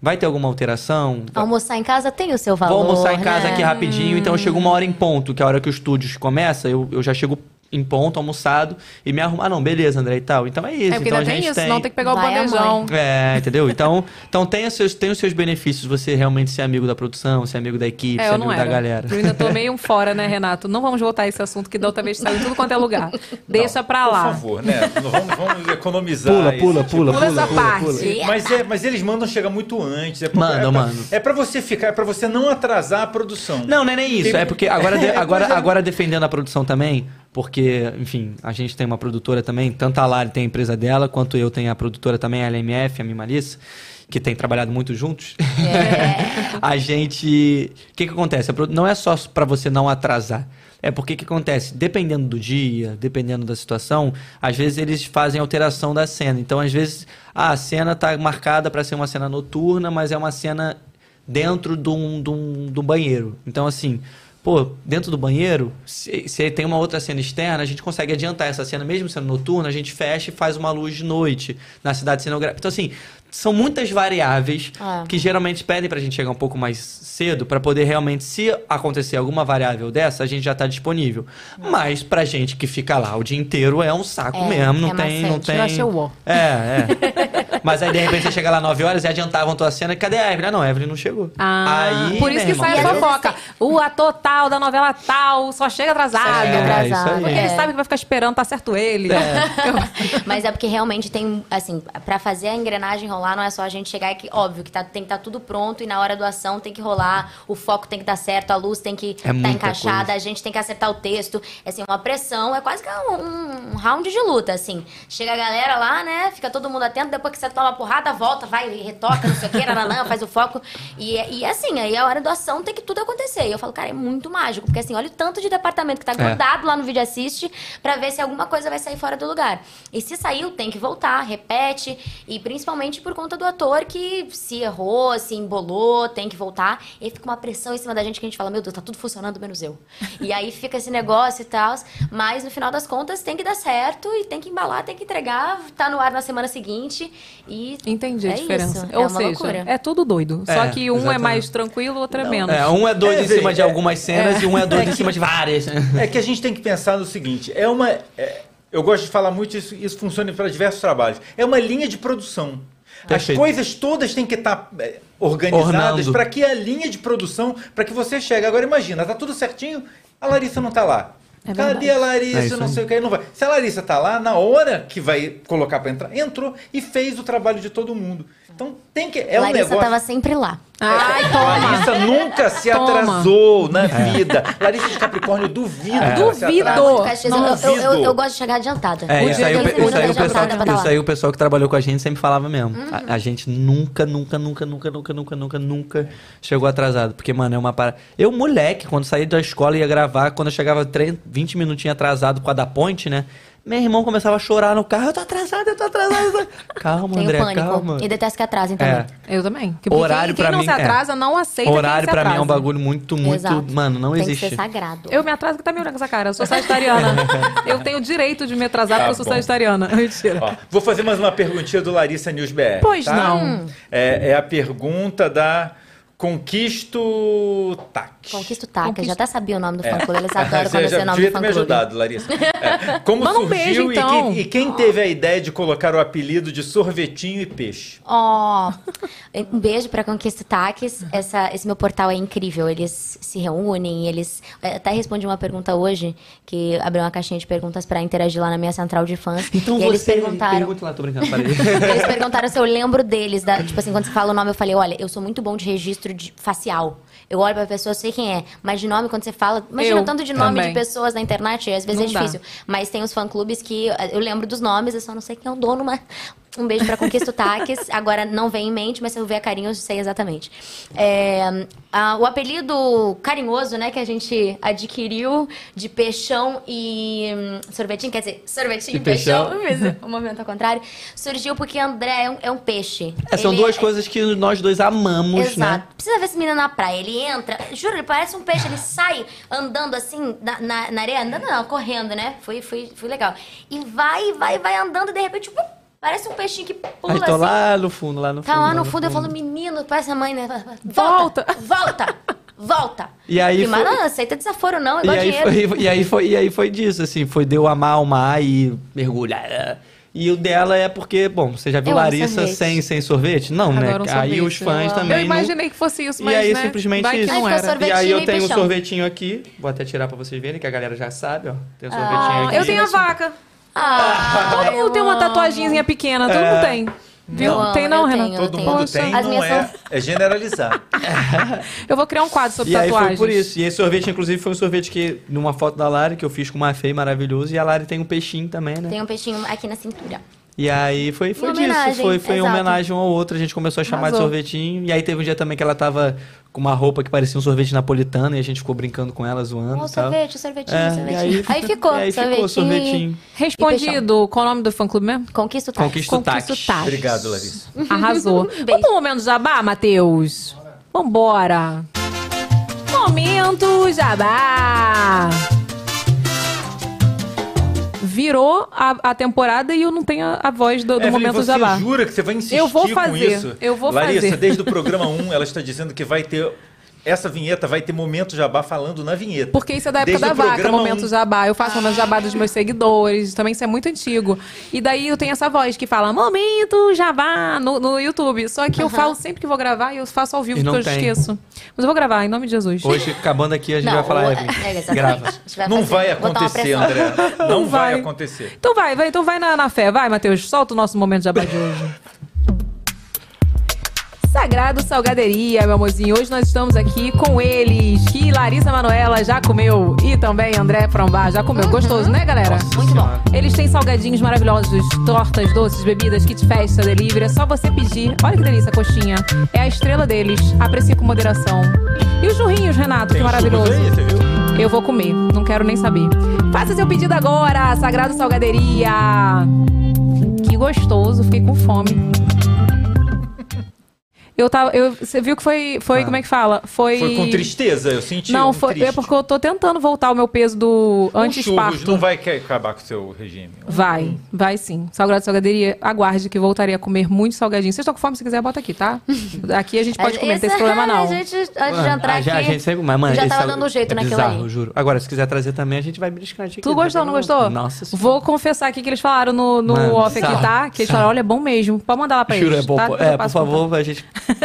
vai ter alguma alteração? Almoçar em casa tem o seu valor. Vou almoçar em casa né? aqui rapidinho, então eu chego uma hora em ponto, que é a hora que o estúdio começa, eu, eu já chego em ponto, almoçado, e me arrumar. Ah, não, beleza, André e tal. Então é isso. É porque então ainda a tem gente isso, senão tem que pegar o Vai a bandejão. É, entendeu? Então, então tem, os seus, tem os seus benefícios você realmente ser amigo da produção, ser amigo da equipe, É, ser eu não amigo era. da galera. Eu ainda tô meio um fora, né, Renato? Não vamos voltar a esse assunto que da outra vez saiu em tudo quanto é lugar. Deixa pra lá. Por favor, né? Vamos, vamos economizar. Pula, pula, tipo pula, Pula pula, essa pula, parte. pula. Mas, é, mas eles mandam chegar muito antes. É pra, Mandam, é pra, mandam. É pra você ficar, é pra você não atrasar a produção. Não, não é nem isso. Tem- É porque agora, de- É, agora, é. agora defendendo a produção também, porque, enfim, a gente tem uma produtora também, tanto a Lari tem a empresa dela, quanto eu tenho a produtora também, a LMF, a Mimalice, que tem trabalhado muito juntos. É. a gente. O que, que acontece? Não é só pra você não atrasar. É porque o que acontece? Dependendo do dia, dependendo da situação, às vezes eles fazem alteração da cena. Então, às vezes, ah, a cena tá marcada pra ser uma cena noturna, mas é uma cena dentro de um, de um, de um banheiro. Então, assim, pô, dentro do banheiro, se, se tem uma outra cena externa, a gente consegue adiantar essa cena, mesmo sendo noturna, a gente fecha e faz uma luz de noite na cidade cenográfica. Então, assim, são muitas variáveis Ah. que geralmente pedem pra gente chegar um pouco mais cedo pra poder realmente, se acontecer alguma variável dessa, a gente já tá disponível. Mas pra gente que fica lá o dia inteiro é um saco É, mesmo, não é tem, não tem. Eu achei o ó. É, é. Mas aí de repente você chega lá 9 horas e adiantavam tua cena, cadê a Evelyn? Ah, não, a Evelyn não chegou. Ah, aí, por isso que sai a irmão, fofoca. O ator tal da novela tal só chega atrasado. Chega É, atrasado. isso aí. Ele É. sabe que vai ficar esperando, tá certo ele. Mas é porque realmente tem, assim, pra fazer a engrenagem rolar, não é só a gente chegar e que, óbvio, que tá, tem que estar tudo pronto e na hora do ação tem que rolar, o foco tem que estar certo, a luz tem que É estar muita encaixada, coisa. a gente tem que acertar o texto. É, Assim, uma pressão, é quase que um, um round de luta, assim. Chega a galera lá, né? Fica todo mundo atento, depois que você toma porrada, volta, vai, retoca, não sei o que, nananã, faz o foco. E, e assim, aí a hora da ação tem que tudo acontecer. E eu falo, cara, é muito mágico. Porque assim, olha o tanto de departamento que tá grudado lá no vídeo assiste pra ver se alguma coisa vai sair fora do lugar. E se saiu, tem que voltar, repete. E principalmente por conta do ator que se errou, se embolou, tem que voltar. E aí fica uma pressão em cima da gente que a gente fala, meu Deus, tá tudo funcionando menos eu. E aí fica esse negócio e tal. Mas no final das contas tem que dar certo e tem que embalar, tem que entregar, tá no ar na semana seguinte. E Entendi a é diferença. Isso, Ou é uma seja, loucura. é tudo doido. Só É, que um é exatamente. mais tranquilo, o outro é menos. É, um é doido É, em cima de é- algumas cenas e um é doido em cima de várias. É que a gente tem que pensar no seguinte: é uma. é- eu gosto de falar muito isso, isso funciona para diversos trabalhos. É uma linha de produção. Perfeito. As coisas todas têm que estar é, organizadas para que a linha de produção, para que você chegue. Agora imagina, tá tudo certinho, a Larissa não tá lá. É Cadê a É Larissa? isso não sei o que, não vai. Se a Larissa tá lá, na hora que vai colocar para entrar, entrou e fez o trabalho de todo mundo. Então tem que. É um Larissa negócio. tava sempre lá. Ai, toma. Larissa nunca se Toma. atrasou na vida. Larissa de Capricórnio, duvido. É. Duvido. Eu, eu, eu, eu gosto de chegar adiantada. É, O isso aí, o, isso, aí o pessoal, isso aí o pessoal que trabalhou com a gente sempre falava mesmo. Uhum. A, a gente nunca, nunca, nunca, nunca, nunca, nunca, nunca, nunca chegou atrasado. Porque, mano, é uma parada. Eu, moleque, quando saí da escola e ia gravar, quando eu chegava 30, 20 minutinhos atrasado com a da ponte, né? Meu irmão começava a chorar no carro. Eu tô atrasado, eu tô atrasado. eu tô- Calma, Tenho André, pânico. calma. E detesto que atrasem também. É. Eu também. Que Horário quem, pra quem não mim, se atrasa é. não aceita Horário pra mim é um bagulho muito, muito. Exato. Mano, não Tem existe. que ser sagrado. Eu me atraso que tá me olhando com essa cara. Eu sou sagitariana. eu tenho o direito de me atrasar Tá porque eu sou bom. sagitariana. Mentira. Ó, vou fazer mais uma perguntinha do Larissa News BR. Pois tá? não. É, é a pergunta da Conquisto Tac. Conquista o taca. Conquista- Já até sabia o nome do É. fã-clube. Eles adoram quando eu sei o nome devia do ter me fã-clube. ajudado, Larissa. É, Como Manda um surgiu beijo, e, então. quem, e quem teve a ideia de colocar o apelido de sorvetinho e peixe? Ó, um beijo pra Conquista Taques. Essa, esse meu portal é incrível. Eles se reúnem, eles. eu Até respondi uma pergunta hoje, que abriu uma caixinha de perguntas pra interagir lá na minha central de fãs. Então e você eles perguntaram. pergunta lá, tô brincando, parei. Eles perguntaram se eu lembro deles. da- tipo assim, quando você fala o nome, eu falei, olha, eu sou muito bom de registro de facial. Eu olho pra pessoa, sei quem é. Mas de nome, quando você fala. Imagina Eu tanto de nome também. de pessoas na internet, às vezes Não é dá. difícil. Mas tem os fã-clubes que eu lembro dos nomes, eu só não sei quem é o dono, mas. Um beijo pra Conquista Taques. Agora não vem em mente, mas se eu ver a carinho, eu sei exatamente. É, ah, o apelido carinhoso, né, que a gente adquiriu de peixão e hum, sorvetinho, quer dizer, sorvetinho E peixão, peixão. o movimento ao contrário, surgiu porque André é um, é um peixe. É, são Ele duas é- coisas que nós dois amamos, Exato. né? Precisa ver esse menino na praia. Ele entra, juro, ele parece um peixe. Ele sai andando assim na, na, na areia. Andando não, correndo, né? Foi, foi, foi legal. E vai, vai, vai andando e de repente, pum, parece um peixinho que pula Aí tô assim. lá no fundo, lá no fundo. Tá lá no fundo, eu falo, menino, parece a mãe, né? Volta. Volta! Volta! Volta! E aí e, mas foi- não aceita desaforo, não, E igual aí, dinheiro. foi, e, aí foi, e aí foi disso, assim, foi de eu amar o mar e mergulhar. E o dela é porque, bom, você já viu Eu Larissa sem, sem sorvete? Não, né? Um aí sorvete. os fãs Eu também. Eu não- imaginei que fosse isso, E mas aí né, simplesmente vai que isso. não Aí era. E aí eu e tenho um sorvetinho aqui. Vou até tirar pra vocês verem, que a galera já sabe, ó. Tem o Ah, sorvetinho aqui. Eu tenho a vaca. Ah, Todo mundo eu tem uma amo. tatuagenzinha pequena, todo É. mundo tem. Viu? Amo, tem não, Renan? Todo tenho. mundo Poxa, tem, as não minhas é, são- é generalizar. Eu vou criar um quadro sobre E aí tatuagens. foi por isso. E esse sorvete, inclusive, foi um sorvete que, numa foto da Lari, que eu fiz com uma Fei maravilhoso. E a Lari tem um peixinho também, né? Tem um peixinho aqui na cintura. E aí foi, foi disso, homenagem, foi, foi exato. homenagem um ao outro, a gente começou a chamar de Arrasou. sorvetinho. E aí teve um dia também que ela tava com uma roupa que parecia um sorvete napolitano e a gente ficou brincando com ela, zoando e tal. sorvete, sorvetinho, É, sorvetinho. aí, Aí ficou, aí ficou sorvetinho. sorvetinho. Respondido. Qual o nome do fã-clube mesmo? Conquista o taco. Conquista o. Obrigado, Larissa. Arrasou. Vamos pro momento jabá, Matheus? Vambora. Momento jabá. Virou a, a temporada e eu não tenho a, a voz do, do Evelyn, momento você jabá. jura que você vai insistir Eu vou com fazer, isso? eu vou Larissa, fazer. desde o programa 1, ela está dizendo que vai ter... Essa vinheta vai ter momento jabá falando na vinheta. Porque isso é da época Desde da vaca, momento 1. jabá. Eu faço momento jabá dos meus seguidores, também isso é muito antigo. E daí eu tenho essa voz que fala momento jabá no, no YouTube. Só que eu falo sempre que vou gravar e eu faço ao vivo porque eu tem. esqueço. Mas eu vou gravar, em nome de Jesus. Hoje, acabando aqui, a gente Não, vai falar, Evelyn, é, grava. Vai Não vai acontecer. André. Não, Não vai. vai. acontecer. Então vai, vai, então vai na, na fé. Vai, Matheus, solta o nosso momento jabá de hoje. Sagrado Salgaderia, meu amorzinho. Hoje nós estamos aqui com eles, que Larissa Manuela já comeu e também André Frambá já comeu. Gostoso, né, galera? Muito bom. Eles têm salgadinhos maravilhosos, tortas, doces, bebidas, kit festa, delivery. É só você pedir. Olha que delícia a coxinha. É a estrela deles. Aprecie com moderação. E os churrinhos, Renato, que maravilhoso. Aí, você viu? Eu vou comer, não quero nem saber. Faça seu pedido agora, Sagrado Salgaderia. Que gostoso, fiquei com fome. Eu tava, eu, você viu que foi, foi como é que fala? Foi, Foi com tristeza, eu senti. Não, um foi, triste. é porque eu tô tentando voltar o meu peso do antes parto. não vai acabar com o seu regime. Vai, vai sim. Sagrado Salgaderia, aguarde que voltarei a comer muito salgadinho. Vocês estão com fome? Se quiser, bota aqui, tá? Aqui a gente pode comer, não tem esse problema não. A gente, antes de entrar Ah, aqui, já, a gente sempre, mas, mano, já tava é- dando um jeito é naquela bizarro, ali. juro. Agora, se quiser trazer também, a gente vai beliscar aqui. Tu gostou, não gostou? Nossa senhora. Vou confessar aqui que eles falaram no, no Mano, off aqui, tá? Que eles falaram, olha, é bom mesmo. Pode mandar lá pra Juro, eles, é bom. tá? É, por favor, a gente.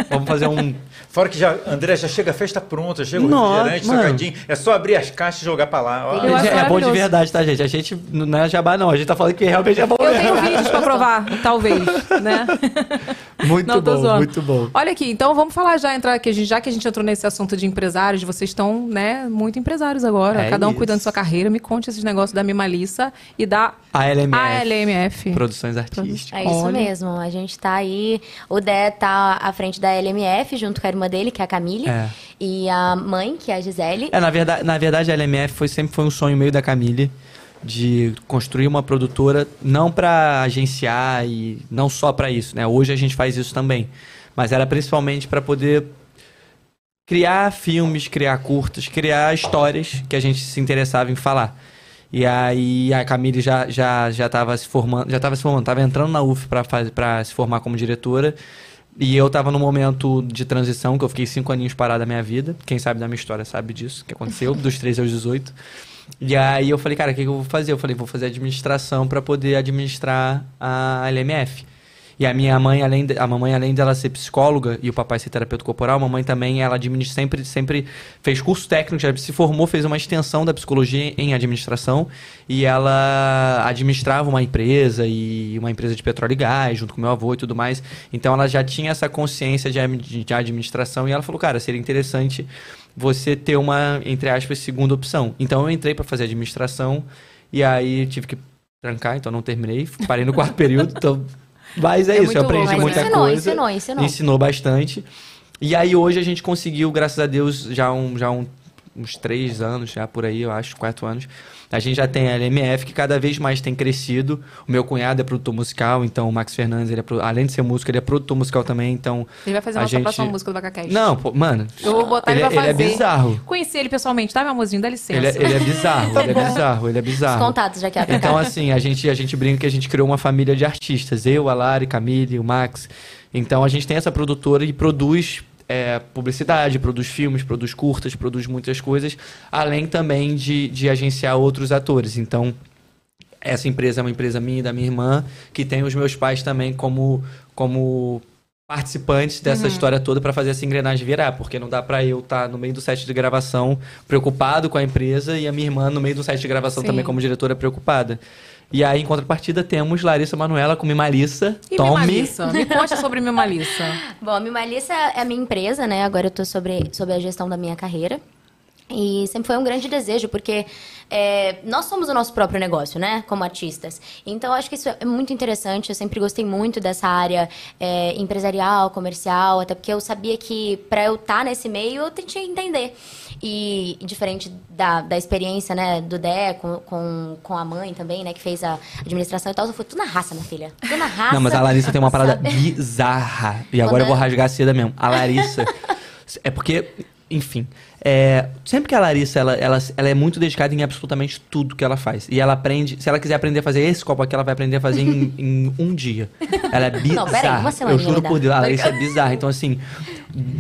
Vamos fazer um. Fora que já, André, já chega a festa pronta, chega o Nossa, refrigerante, mano. É só abrir as caixas e jogar pra lá. Ó. Eu acho é bom de maravilhoso. verdade, tá, gente? A gente não é jabá, não. A gente tá falando que realmente é bom Eu mesmo. tenho vídeos pra provar, talvez, né? Muito Não, bom, muito bom. Olha aqui, então vamos falar já, entrar aqui, a gente- já que a gente entrou nesse assunto de empresários, vocês estão, né, muito empresários agora. É Cada um isso. cuidando da sua carreira. Me conte esses negócios da Mimalissa e da A LMF. ALMF. Produções Artísticas. É isso Olha. mesmo. A gente tá aí. O Dé tá à frente da LMF, junto com a irmã dele, que é a Camille. É. E a mãe, que é a Gisele. É, na verdade, na verdade a LMF foi, sempre foi um sonho meio da Camille de construir uma produtora não para agenciar e não só para isso, né? Hoje a gente faz isso também, mas era principalmente para poder criar filmes, criar curtas, criar histórias que a gente se interessava em falar. E aí a Camille já já já estava se formando, já estava se formando, estava entrando na UF para para se formar como diretora. E eu tava num momento de transição, que eu fiquei cinco aninhos parado da minha vida. Quem sabe da minha história sabe disso, que aconteceu, dos 13 aos 18. E aí eu falei, cara, o que, que eu vou fazer? Eu falei, vou fazer administração para poder administrar a LMF. E a minha mãe, além de, a mamãe, além dela ser psicóloga e o papai ser terapeuta corporal, a mamãe também, ela administra, sempre, sempre fez curso técnico, já se formou, fez uma extensão da psicologia em administração e ela administrava uma empresa e uma empresa de petróleo e gás, junto com meu avô e tudo mais. Então ela já tinha essa consciência de, de administração e ela falou, cara, seria interessante você ter uma, entre aspas, segunda opção. Então eu entrei para fazer administração e aí tive que trancar, então não terminei, parei no quarto período, então mas é, É isso, eu aprendi Mas muita ensinou, coisa. ensinou, ensinou. Ensinou bastante. E aí hoje a gente conseguiu, graças a Deus, já, um, já um- uns três anos, já por aí, eu acho, quatro anos. A gente já tem a LMF, que cada vez mais tem crescido. O meu cunhado é produtor musical, então o Max Fernandes, ele é, pro- além de ser músico, ele é produtor musical também, então... Ele vai fazer a nossa gente- próxima música do Bacacast. Não, pô, mano... Eu vou botar ele, ele, pra ele fazer. é bizarro. Conheci ele pessoalmente, tá, meu amorzinho? Dá licença. Ele é, ele é bizarro, ele é bizarro, ele é Os bizarro. contatos já que é Então, assim, a gente, a gente brinca que a gente criou uma família de artistas. Eu, a Lari, Camille, o Max. Então, a gente tem essa produtora e produz é, publicidade, produz filmes, produz curtas, produz muitas coisas, além também de, de agenciar outros atores. Então, essa empresa é uma empresa minha e da minha irmã, que tem os meus pais também como, como participantes dessa história toda para fazer essa engrenagem virar, porque não dá para eu estar no meio do set de gravação preocupado com a empresa e a minha irmã no meio do set de gravação Sim. também como diretora preocupada. E aí, em contrapartida, temos Larissa Manuela com Mimalissa, E Tommy. Mimalissa? Me conte sobre Mimalissa. Bom, a Mimalissa é a minha empresa, né? Agora eu tô sobre, sobre a gestão da minha carreira. E sempre foi um grande desejo, porque é, nós somos o nosso próprio negócio, né? Como artistas. Então, eu acho que isso é muito interessante. Eu sempre gostei muito dessa área é, empresarial, comercial, até porque eu sabia que para eu estar nesse meio, eu tinha que entender. E diferente da, da experiência, né, do Dé com, com, com a mãe também, né, que fez a administração e tal, eu fui tudo na raça, minha filha. Tudo na raça. Não, mas a Larissa tem uma parada sabe? bizarra. E agora eu vou Quando rasgar a seda mesmo. A Larissa. é porque, enfim. É, sempre que a Larissa, ela, ela, ela é muito dedicada em absolutamente tudo que ela faz. E ela aprende. Se ela quiser aprender a fazer esse copo aqui, ela vai aprender a fazer em, em um dia. Ela é bizarra. Não, peraí, uma eu semaninha juro dá. por Deus, a Larissa é bizarra. Então, assim,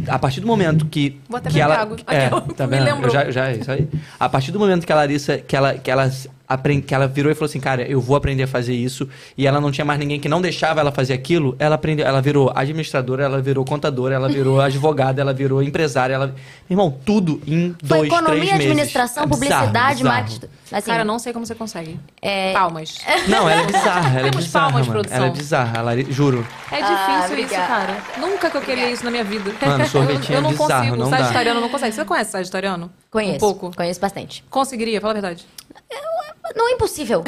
a partir do momento que. Vou até que ela, água. É, tá vendo? Eu já, já é isso aí. A partir do momento que a Larissa, que ela, que ela aprende, que ela virou e falou assim, cara, eu vou aprender a fazer isso, e ela não tinha mais ninguém que não deixava ela fazer aquilo, ela aprendeu, ela virou administradora, ela virou contadora, ela virou advogada, ela virou empresária, ela, meu irmão, tudo tudo em Foi dois, economia, três meses. administração, É bizarro, publicidade, bizarro. marketing. Assim, Cara, eu não sei como você consegue. é, Palmas. Não, ela é bizarra, ela é Temos bizarra, palmas, mano. produção. Ela é bizarra, ela, juro. É Ah, difícil isso, obrigada. cara. Nunca que eu queria isso na minha vida. Mano, sorvetinho eu, eu é não bizarro, consigo. não o dá. sagitariano não consegue. Você conhece sagitariano? Conheço. Um pouco. Conheço bastante. Conseguiria, fala a verdade. Não é impossível.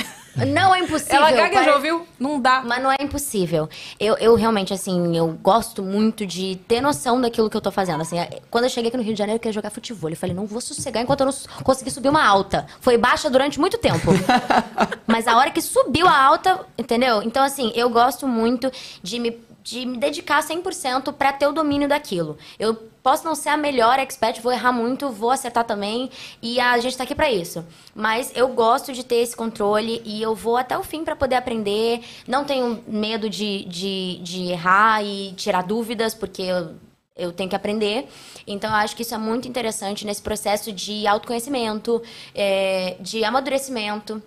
Não é impossível. Ela gaguejou, viu? Não dá. Mas não é impossível. Eu, eu realmente, assim, eu gosto muito de ter noção daquilo que eu tô fazendo. Assim, é, quando eu cheguei aqui no Rio de Janeiro, eu queria jogar futebol. Eu falei, não vou sossegar enquanto eu não conseguir subir uma alta. Foi baixa durante muito tempo. Mas a hora que subiu a alta, entendeu? Então, assim, eu gosto muito de me, de me dedicar 100% pra ter o domínio daquilo. Eu posso não ser a melhor expert, vou errar muito, vou acertar também. E a gente tá aqui pra isso. Mas eu gosto de ter esse controle e eu vou até o fim pra poder aprender. Não tenho medo de, de, de errar e tirar dúvidas, porque eu, eu tenho que aprender. Então, eu acho que isso é muito interessante nesse processo de autoconhecimento, é, de amadurecimento.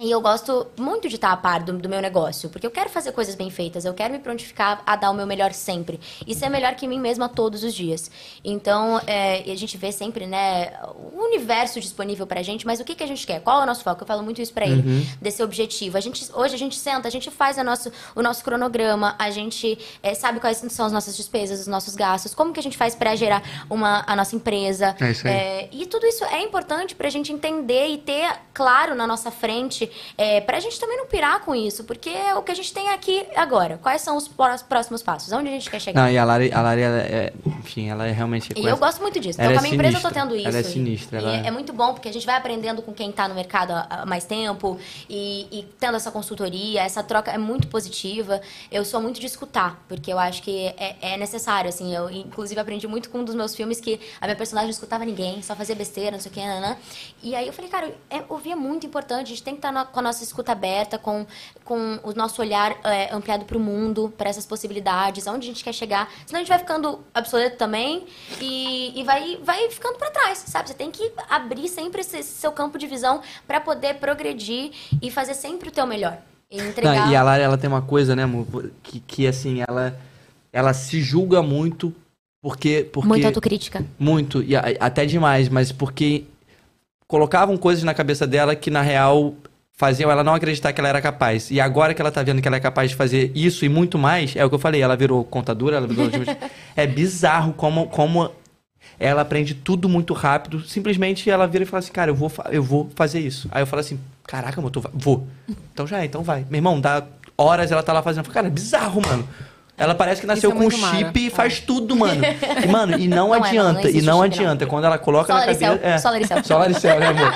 E eu gosto muito de estar a par do, do meu negócio, porque eu quero fazer coisas bem feitas, eu quero me prontificar a dar o meu melhor sempre. E ser melhor que mim mesma todos os dias. Então, é, e a gente vê sempre, né, o universo disponível pra gente, mas o que, que a gente quer? Qual é o nosso foco? Eu falo muito isso pra ele, Uhum. desse objetivo. A gente, hoje a gente senta, a gente faz a nosso, o nosso cronograma, a gente é, sabe quais são as nossas despesas, os nossos gastos, como que a gente faz pra gerar uma, a nossa empresa. É isso aí. É, e tudo isso é importante pra gente entender e ter claro na nossa frente, é, pra gente também não pirar com isso, porque é o que a gente tem aqui agora. Quais são os pró- próximos passos? Onde a gente quer chegar? Não, e a Lari, a Lari ela é, enfim, ela é realmente... E eu gosto muito disso. Então, com a minha empresa eu tô sinistra. tendo isso. Ela é sinistra, E ela é, é muito bom, porque a gente vai aprendendo com quem tá no mercado há, há mais tempo e, e tendo essa consultoria, essa troca é muito positiva. Eu sou muito de escutar, porque eu acho que é, é necessário, assim. Eu, inclusive, aprendi muito com um dos meus filmes que a minha personagem não escutava ninguém, só fazia besteira, não sei o que, nanã. E aí eu falei, cara, é, ouvir é muito importante. A gente tem que estar com a nossa escuta aberta, com, com o nosso olhar é, ampliado pro mundo, para essas possibilidades, aonde a gente quer chegar. Senão a gente vai ficando obsoleto também e, e vai, vai ficando para trás, sabe? Você tem que abrir sempre esse, seu campo de visão para poder progredir e fazer sempre o teu melhor. E entregar. Não, e a Lari, ela tem uma coisa, né, amor? Que, que assim, ela, ela se julga muito porque... porque Muita autocrítica. Muito, e até demais, mas porque colocavam coisas na cabeça dela que, na real, faziam ela não acreditar que ela era capaz. E agora que ela tá vendo que ela é capaz de fazer isso e muito mais, é o que eu falei, ela virou contadora, ela virou... é bizarro como, como ela aprende tudo muito rápido. Simplesmente ela vira e fala assim, cara, eu vou, eu vou fazer isso. Aí eu falo assim, caraca, tu vai? Vou. Então já é, então vai. Meu irmão, dá horas ela tá lá fazendo. Eu falo, Cara, é bizarro, mano. Ela parece que nasceu é com muito chip mara. e faz tudo, mano. E, mano, e não Não é, não, adianta, não e não chip, não. adianta. Quando ela coloca Só na cabeça. É, só Laricel. Só Laricel, né, amor?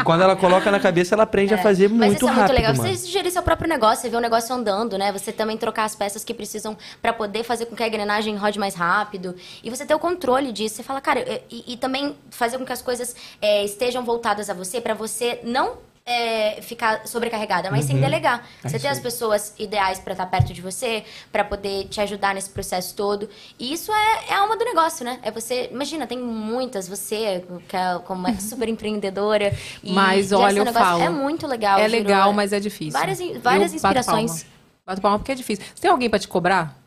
E quando ela coloca na cabeça, ela aprende a fazer Mas muito isso é muito rápido. legal. mano. Você gerir seu próprio negócio, você vê o negócio andando, né? Você também trocar as peças que precisam pra poder fazer com que a engrenagem rode mais rápido. E você ter o controle disso. Você fala, cara, e, e também fazer com que as coisas é, estejam voltadas a você, pra você não é, ficar sobrecarregada, mas sem Uhum. delegar. É você ter as pessoas ideais pra estar perto de você, pra poder te ajudar nesse processo todo. E isso é, é a alma do negócio, né? É você, imagina, tem muitas, você que é, como é super empreendedora. Mas olha, eu falo. É muito legal. É legal, mas é difícil. Várias, várias Eu bato inspirações. palma. Bato palma porque é difícil. Você tem alguém pra te cobrar?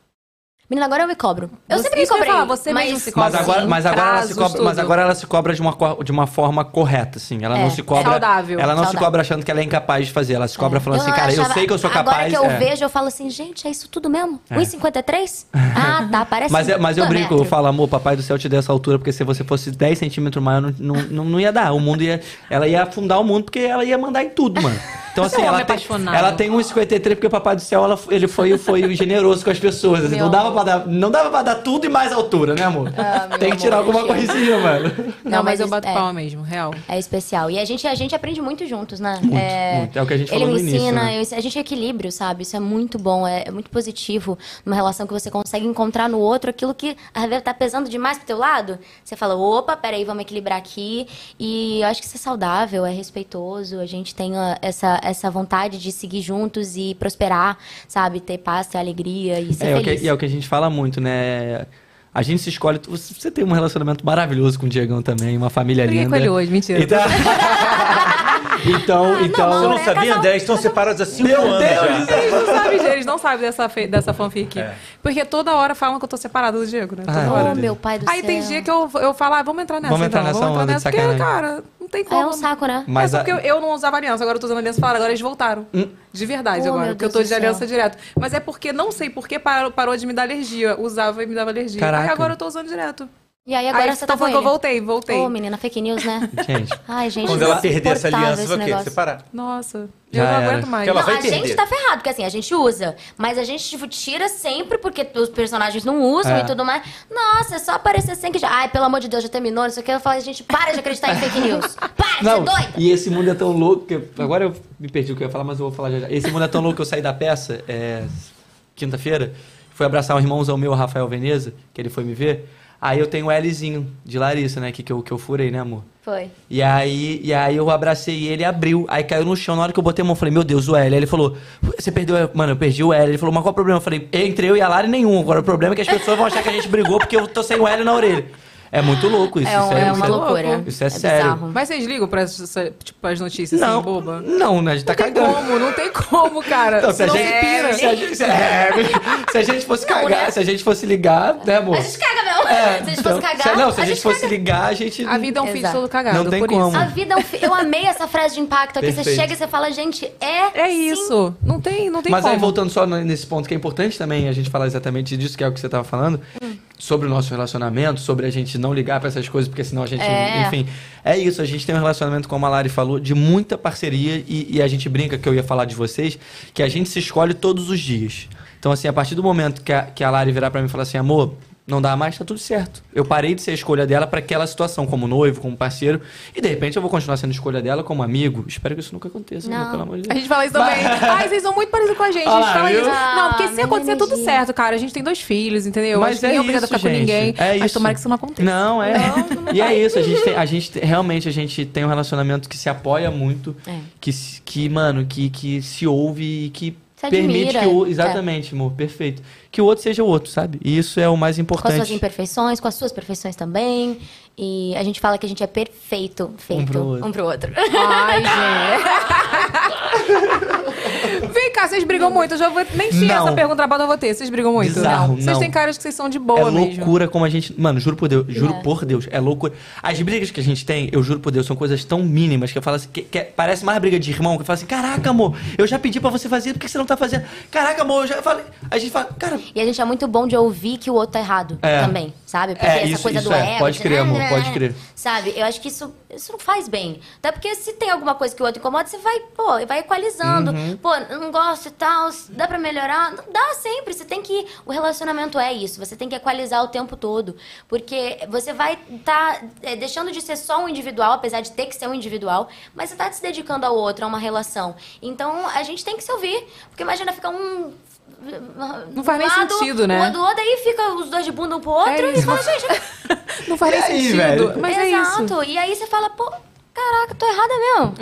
Menina, agora eu me cobro. Eu Você- sempre me eu cobrei. falar, você mas... mesmo se Mas cobra. agora, Sim, mas, agora ela se cobra, mas agora ela se cobra de uma, de uma forma correta, assim. Ela É, não se cobra. saudável. Ela não se Saudável. cobra achando que ela é incapaz de fazer. Ela se cobra falando assim, cara, eu achava- sei que eu sou Agora capaz. que eu é. vejo, eu falo assim, gente, é isso tudo mesmo? 1,53? Ah, tá, parece Mas, é- mas eu um brinco, eu metro. falo, amor, papai do céu te deu essa altura, porque se você fosse 10 centímetros maior, não, não, não, não ia dar. O mundo ia. Ela ia afundar o mundo porque ela ia mandar em tudo, mano. Então, assim, é um ela tem, ela tem 1,53 porque o papai do céu, ela, ele foi, foi generoso com as pessoas. assim, não, dava amor. Pra dar, não dava pra dar tudo e mais altura, né, amor? Ah, tem que tirar amor, alguma coisinha, mano. Não, Não, mas, mas eu bato é. palma mesmo, real. É especial. E a gente, a gente aprende muito juntos, né? Muito, é, muito. É o que a gente Ele falou me no início, ensina, né? eu a gente é equilíbrio, sabe? Isso é muito bom, é, é muito positivo. Numa relação que você consegue encontrar no outro aquilo que às vezes tá pesando demais pro teu lado. Você fala, opa, peraí, vamos equilibrar aqui. E eu acho que isso é saudável, é respeitoso. A gente tem ah, essa, essa vontade de seguir juntos e prosperar, sabe? Ter paz, ter alegria e ser É, é o que, feliz. e é o que a gente fala muito, né? A gente se escolhe. Você tem um relacionamento maravilhoso com o Diegão também, uma família Briguei linda. com ele hoje, mentira. Então, então, então Você não é sabia, casal- André? Eles estão separados há cinco Meu anos Deus já. Eles não sabem, gente, eles não sabe dessa, fe- dessa fanfic. É. Porque toda hora falam que eu tô separada do Diego, né? Toda Ah, hora. Oh, meu pai do Aí céu. tem dia que eu, eu falo, ah, vamos entrar nessa. Vamos entrar então, nessa vamos onda entrar de nessa. Porque, cara, não tem Ah, como. é um saco, né? Mas é a- só porque eu, eu não usava aliança, agora eu tô usando aliança falaram, agora eles voltaram. De verdade Oh, agora, porque eu tô de céu. aliança direto. Mas é porque, não sei por que parou, parou de me dar alergia. Usava e me dava alergia. Caraca. Aí agora eu tô usando direto. E aí agora Aí você tá com falando que ele. eu voltei, voltei. Ô, menina, fake news, né? Gente, Ai, gente, Quando ela perder essa aliança, esse vai o quê? negócio. Separar. Nossa, Já eu não aguento mais. Não, a perder. gente tá ferrado, porque assim, a gente usa, mas a gente tipo, tira sempre porque os personagens não usam É. e tudo mais. Nossa, é só aparecer sem que já. Ai, pelo amor de Deus, já terminou, não sei o que. Eu falo, gente, para de acreditar em fake news. Para de Não, ser doida. e esse mundo é tão louco que. Agora eu me perdi o que eu ia falar, mas eu vou falar já já. Esse mundo é tão louco que eu saí da peça, é, quinta-feira, fui abraçar um irmãozão meu, Rafael Veneza, que ele foi me ver. Aí eu tenho o Lzinho de Larissa, né? Que, que, eu, que eu furei, né, amor? Foi. E aí, e aí eu abracei ele e abriu. Aí caiu no chão. Na hora que eu botei a mão, eu falei, meu Deus, o L. Aí ele falou, você perdeu. Mano, eu perdi o L. Ele falou, mas qual o problema? Eu falei, entre eu e a Lari nenhum. Agora o problema é que as pessoas vão achar que a gente brigou porque eu tô sem o L na orelha. É muito louco isso. É, isso é isso uma loucura. Isso é, sério. bizarro. Mas vocês ligam pra essa- tipo, as notícias Não, assim, boba? não, né? A gente tá Não tem cagando. como, não tem como, cara. Não, se a gente, se pira. se a gente, se, é, se a gente fosse Não, cagar, né? se a gente fosse ligar, né, amor? A gente caga mesmo. É, se a gente fosse então, cagar. se- não, se a, gente, fosse caga. ligar, a gente. A vida é um Exato. todo cagado, Não tem por como. isso. A vida é um fi... Eu amei essa frase de impacto aqui. Você chega e você fala, gente, é. É sim. isso. Não tem, não tem Mas como. aí, voltando só nesse ponto que é importante também, a gente falar exatamente disso, que é o que você tava falando, sobre o nosso relacionamento, sobre a gente não ligar pra essas coisas, porque senão a gente, É. enfim. É isso, a gente tem um relacionamento, como a Lari falou, de muita parceria e, e a gente brinca, que eu ia falar de vocês, que a gente se escolhe todos os dias. Então, assim, a partir do momento que a, que a Lari virar pra mim e falar assim, amor, não dá mais, tá tudo certo. Eu parei de ser a escolha dela pra aquela situação, como noivo, como parceiro, e de repente eu vou continuar sendo escolha dela como amigo. Espero que isso nunca aconteça, Não. amor, pelo amor de A Deus. gente fala isso também. Ai, vocês são muito parecidos com a gente. A gente lá, fala viu? isso. Não, porque se Ah, acontecer tudo entendi. certo, cara. A gente tem dois filhos, entendeu? Mas Acho que é ninguém é obrigado a isso, ficar com gente. ninguém. É mas isso. tomara que isso não aconteça. Não, é. e é isso, a gente tem, a gente realmente a gente tem um relacionamento que se apoia muito, É. que se- que, mano, que que se ouve e que Se permite admira, que o é. exatamente, amor, perfeito. Que o outro seja o outro, sabe? E isso é o mais Com as suas importante. imperfeições, com as suas perfeições também. E a gente fala que a gente é perfeito, feito pro outro. um pro outro. Ai, gente. Cá, vocês brigam muito. Eu já vou... Nem tinha Não. essa pergunta na pauta, eu vou ter. Vocês brigam muito? Bizarro, Vocês não. têm caras que vocês são de É boa mesmo. loucura como a gente. Mano, juro por Deus, juro É. por Deus, é loucura. As brigas que a gente tem, eu juro por Deus, são coisas tão mínimas que eu falo assim, que, que parece mais briga de irmão, que eu falo assim, caraca, amor, eu já pedi pra você fazer, por que você não tá fazendo? Caraca, amor, eu já falei. A gente fala, cara, E a gente é muito bom de ouvir que o outro tá errado É. também, sabe? Porque É, essa isso- coisa isso do é, ego. pode de- crer, amor, pode crer. Sabe? Eu acho que isso, isso não faz bem. Até porque se tem alguma coisa que o outro incomoda, você vai, pô, vai equalizando. Uhum. Pô, eu não gosto e tal, dá pra melhorar? Não dá sempre. Você tem que. O relacionamento é isso. Você tem que equalizar o tempo todo. Porque você vai estar deixando de ser só um individual, apesar de ter que ser um individual, mas você tá se dedicando ao outro, a uma relação. Então a gente tem que se ouvir. Porque imagina ficar um. Não faz nem lado, sentido, né? Um do outro, aí fica os dois de bunda um pro outro É e fala, gente, Não faz nem aí, sentido. velho? Mas é isso. Exato. E aí você fala, pô, caraca, tô errada mesmo.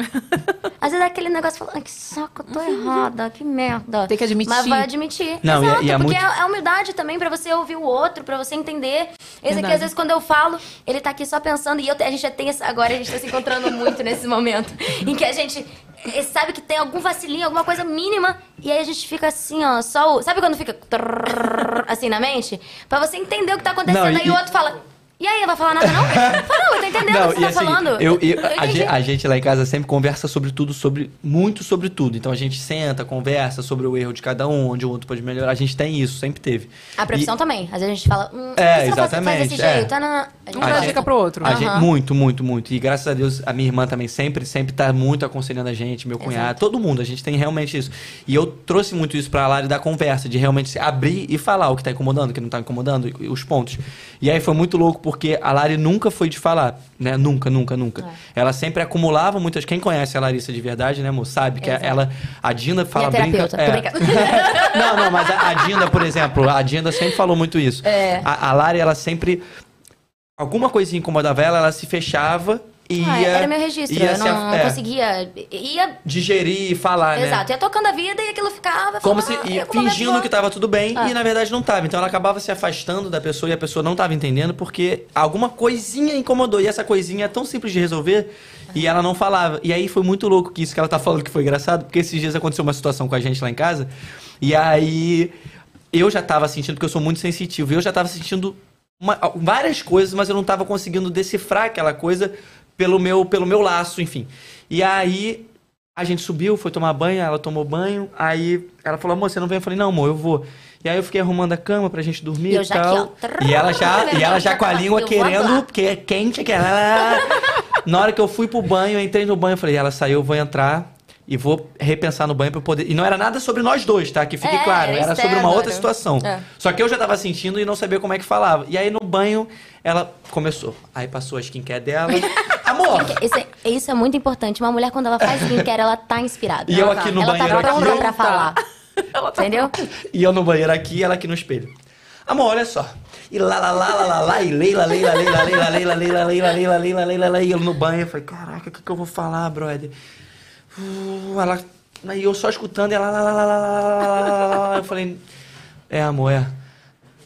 Às vezes é aquele negócio fala, ai, que saco, eu tô errada, que merda. Tem que admitir. Mas vai admitir. Não, e é- Exato, e é porque muito- é, é humildade também pra você ouvir o outro, pra você entender. Esse aqui, Verdade. às vezes, quando eu falo, ele tá aqui só pensando, e eu, a gente já tem essa, agora a gente tá se encontrando muito nesse momento, em que a gente eh, sabe que tem algum vacilinho, alguma coisa mínima, e aí a gente fica assim, ó, só o... Sabe quando fica assim na mente? Pra você entender o que tá acontecendo, Não, e- aí o outro fala... E aí, não vai falar nada, não? Fala, não, eu tô entendendo o que você tá falando. eu, eu- a, gente, a gente lá em casa sempre conversa sobre tudo, sobre muito sobre tudo. Então a gente senta, conversa sobre o erro de cada um, onde o outro pode melhorar. A gente tem isso, sempre teve. A profissão E- também. Às vezes a gente fala, hum, É, não faz- faz exatamente, desse é. jeito? Ah, não, não. A gente Um dá dica pro outro. A gente, muito, muito, muito. E graças a Deus, a minha irmã também sempre, sempre tá muito aconselhando a gente, meu cunhado, Exato. todo mundo. A gente tem realmente isso. E eu trouxe muito isso pra Lari da conversa, de realmente se abrir e falar o que tá incomodando, o que não tá incomodando, os pontos. E aí foi muito louco, porque a Lari nunca foi de falar, né? Nunca, nunca, nunca. É. Ela sempre acumulava muitas. Quem conhece a Larissa de verdade, né, amor? Sabe que Exato. ela. A Dinda fala Minha brinca. é. não, não, mas a, a Dinda, por exemplo, a Dinda sempre falou muito isso. É. A, a Lari, ela sempre. Alguma coisinha incomodava ela, ela se fechava ia... Ah, era meu registro. Eu não, af- é, conseguia. Ia. Digerir e falar, né? Exato, ia tocando a vida e aquilo ficava. Como se ia fingindo que tava tudo bem Ah. e na verdade não tava. Então ela acabava se afastando da pessoa e a pessoa não tava entendendo porque alguma coisinha incomodou. E essa coisinha é tão simples de resolver e ela não falava. E aí foi muito louco que isso que ela tá falando que foi engraçado, porque esses dias aconteceu uma situação com a gente lá em casa e aí eu já tava sentindo, porque eu sou muito sensitivo, eu já tava sentindo uma- várias coisas, mas eu não tava conseguindo decifrar aquela coisa pelo meu, pelo meu laço, enfim. E aí a gente subiu, foi tomar banho, ela tomou banho, aí ela falou, amor, você não vem? Eu falei, não, amor, eu vou. E aí eu fiquei arrumando a cama pra gente dormir E tal. aqui. E ela já, e ela já com a língua querendo, porque é quente, que ela... Na hora que eu fui pro banho, eu entrei no banho, eu falei, ela saiu, eu vou entrar e vou repensar no banho pra eu poder... E não era nada sobre nós dois, tá? Que fique É, claro, era era sobre uma outra situação. É. Só que eu já tava sentindo e não sabia como é que falava. E aí no banho, ela começou. Aí passou a skincare dela. Amor! Isso é, isso é muito importante. Uma mulher, quando ela faz skincare, ela tá inspirada. E eu Ela aqui tá. no ela banheiro tá pronta aqui. pra falar. Entendeu? E eu no banheiro aqui e ela aqui no espelho. Amor, olha só. E lá, lá, lá, lá, lá, lá, e leila, leila, leila, leila, leila, leila, leila, leila, leila, leila, leila, e eu no banho, eu falei, caraca, o que, que eu vou falar, brother? Uh, ela, aí eu só escutando, e Uh, ela, aí eu só escutando ela. Lá, lá, lá, eu falei, é amor, é.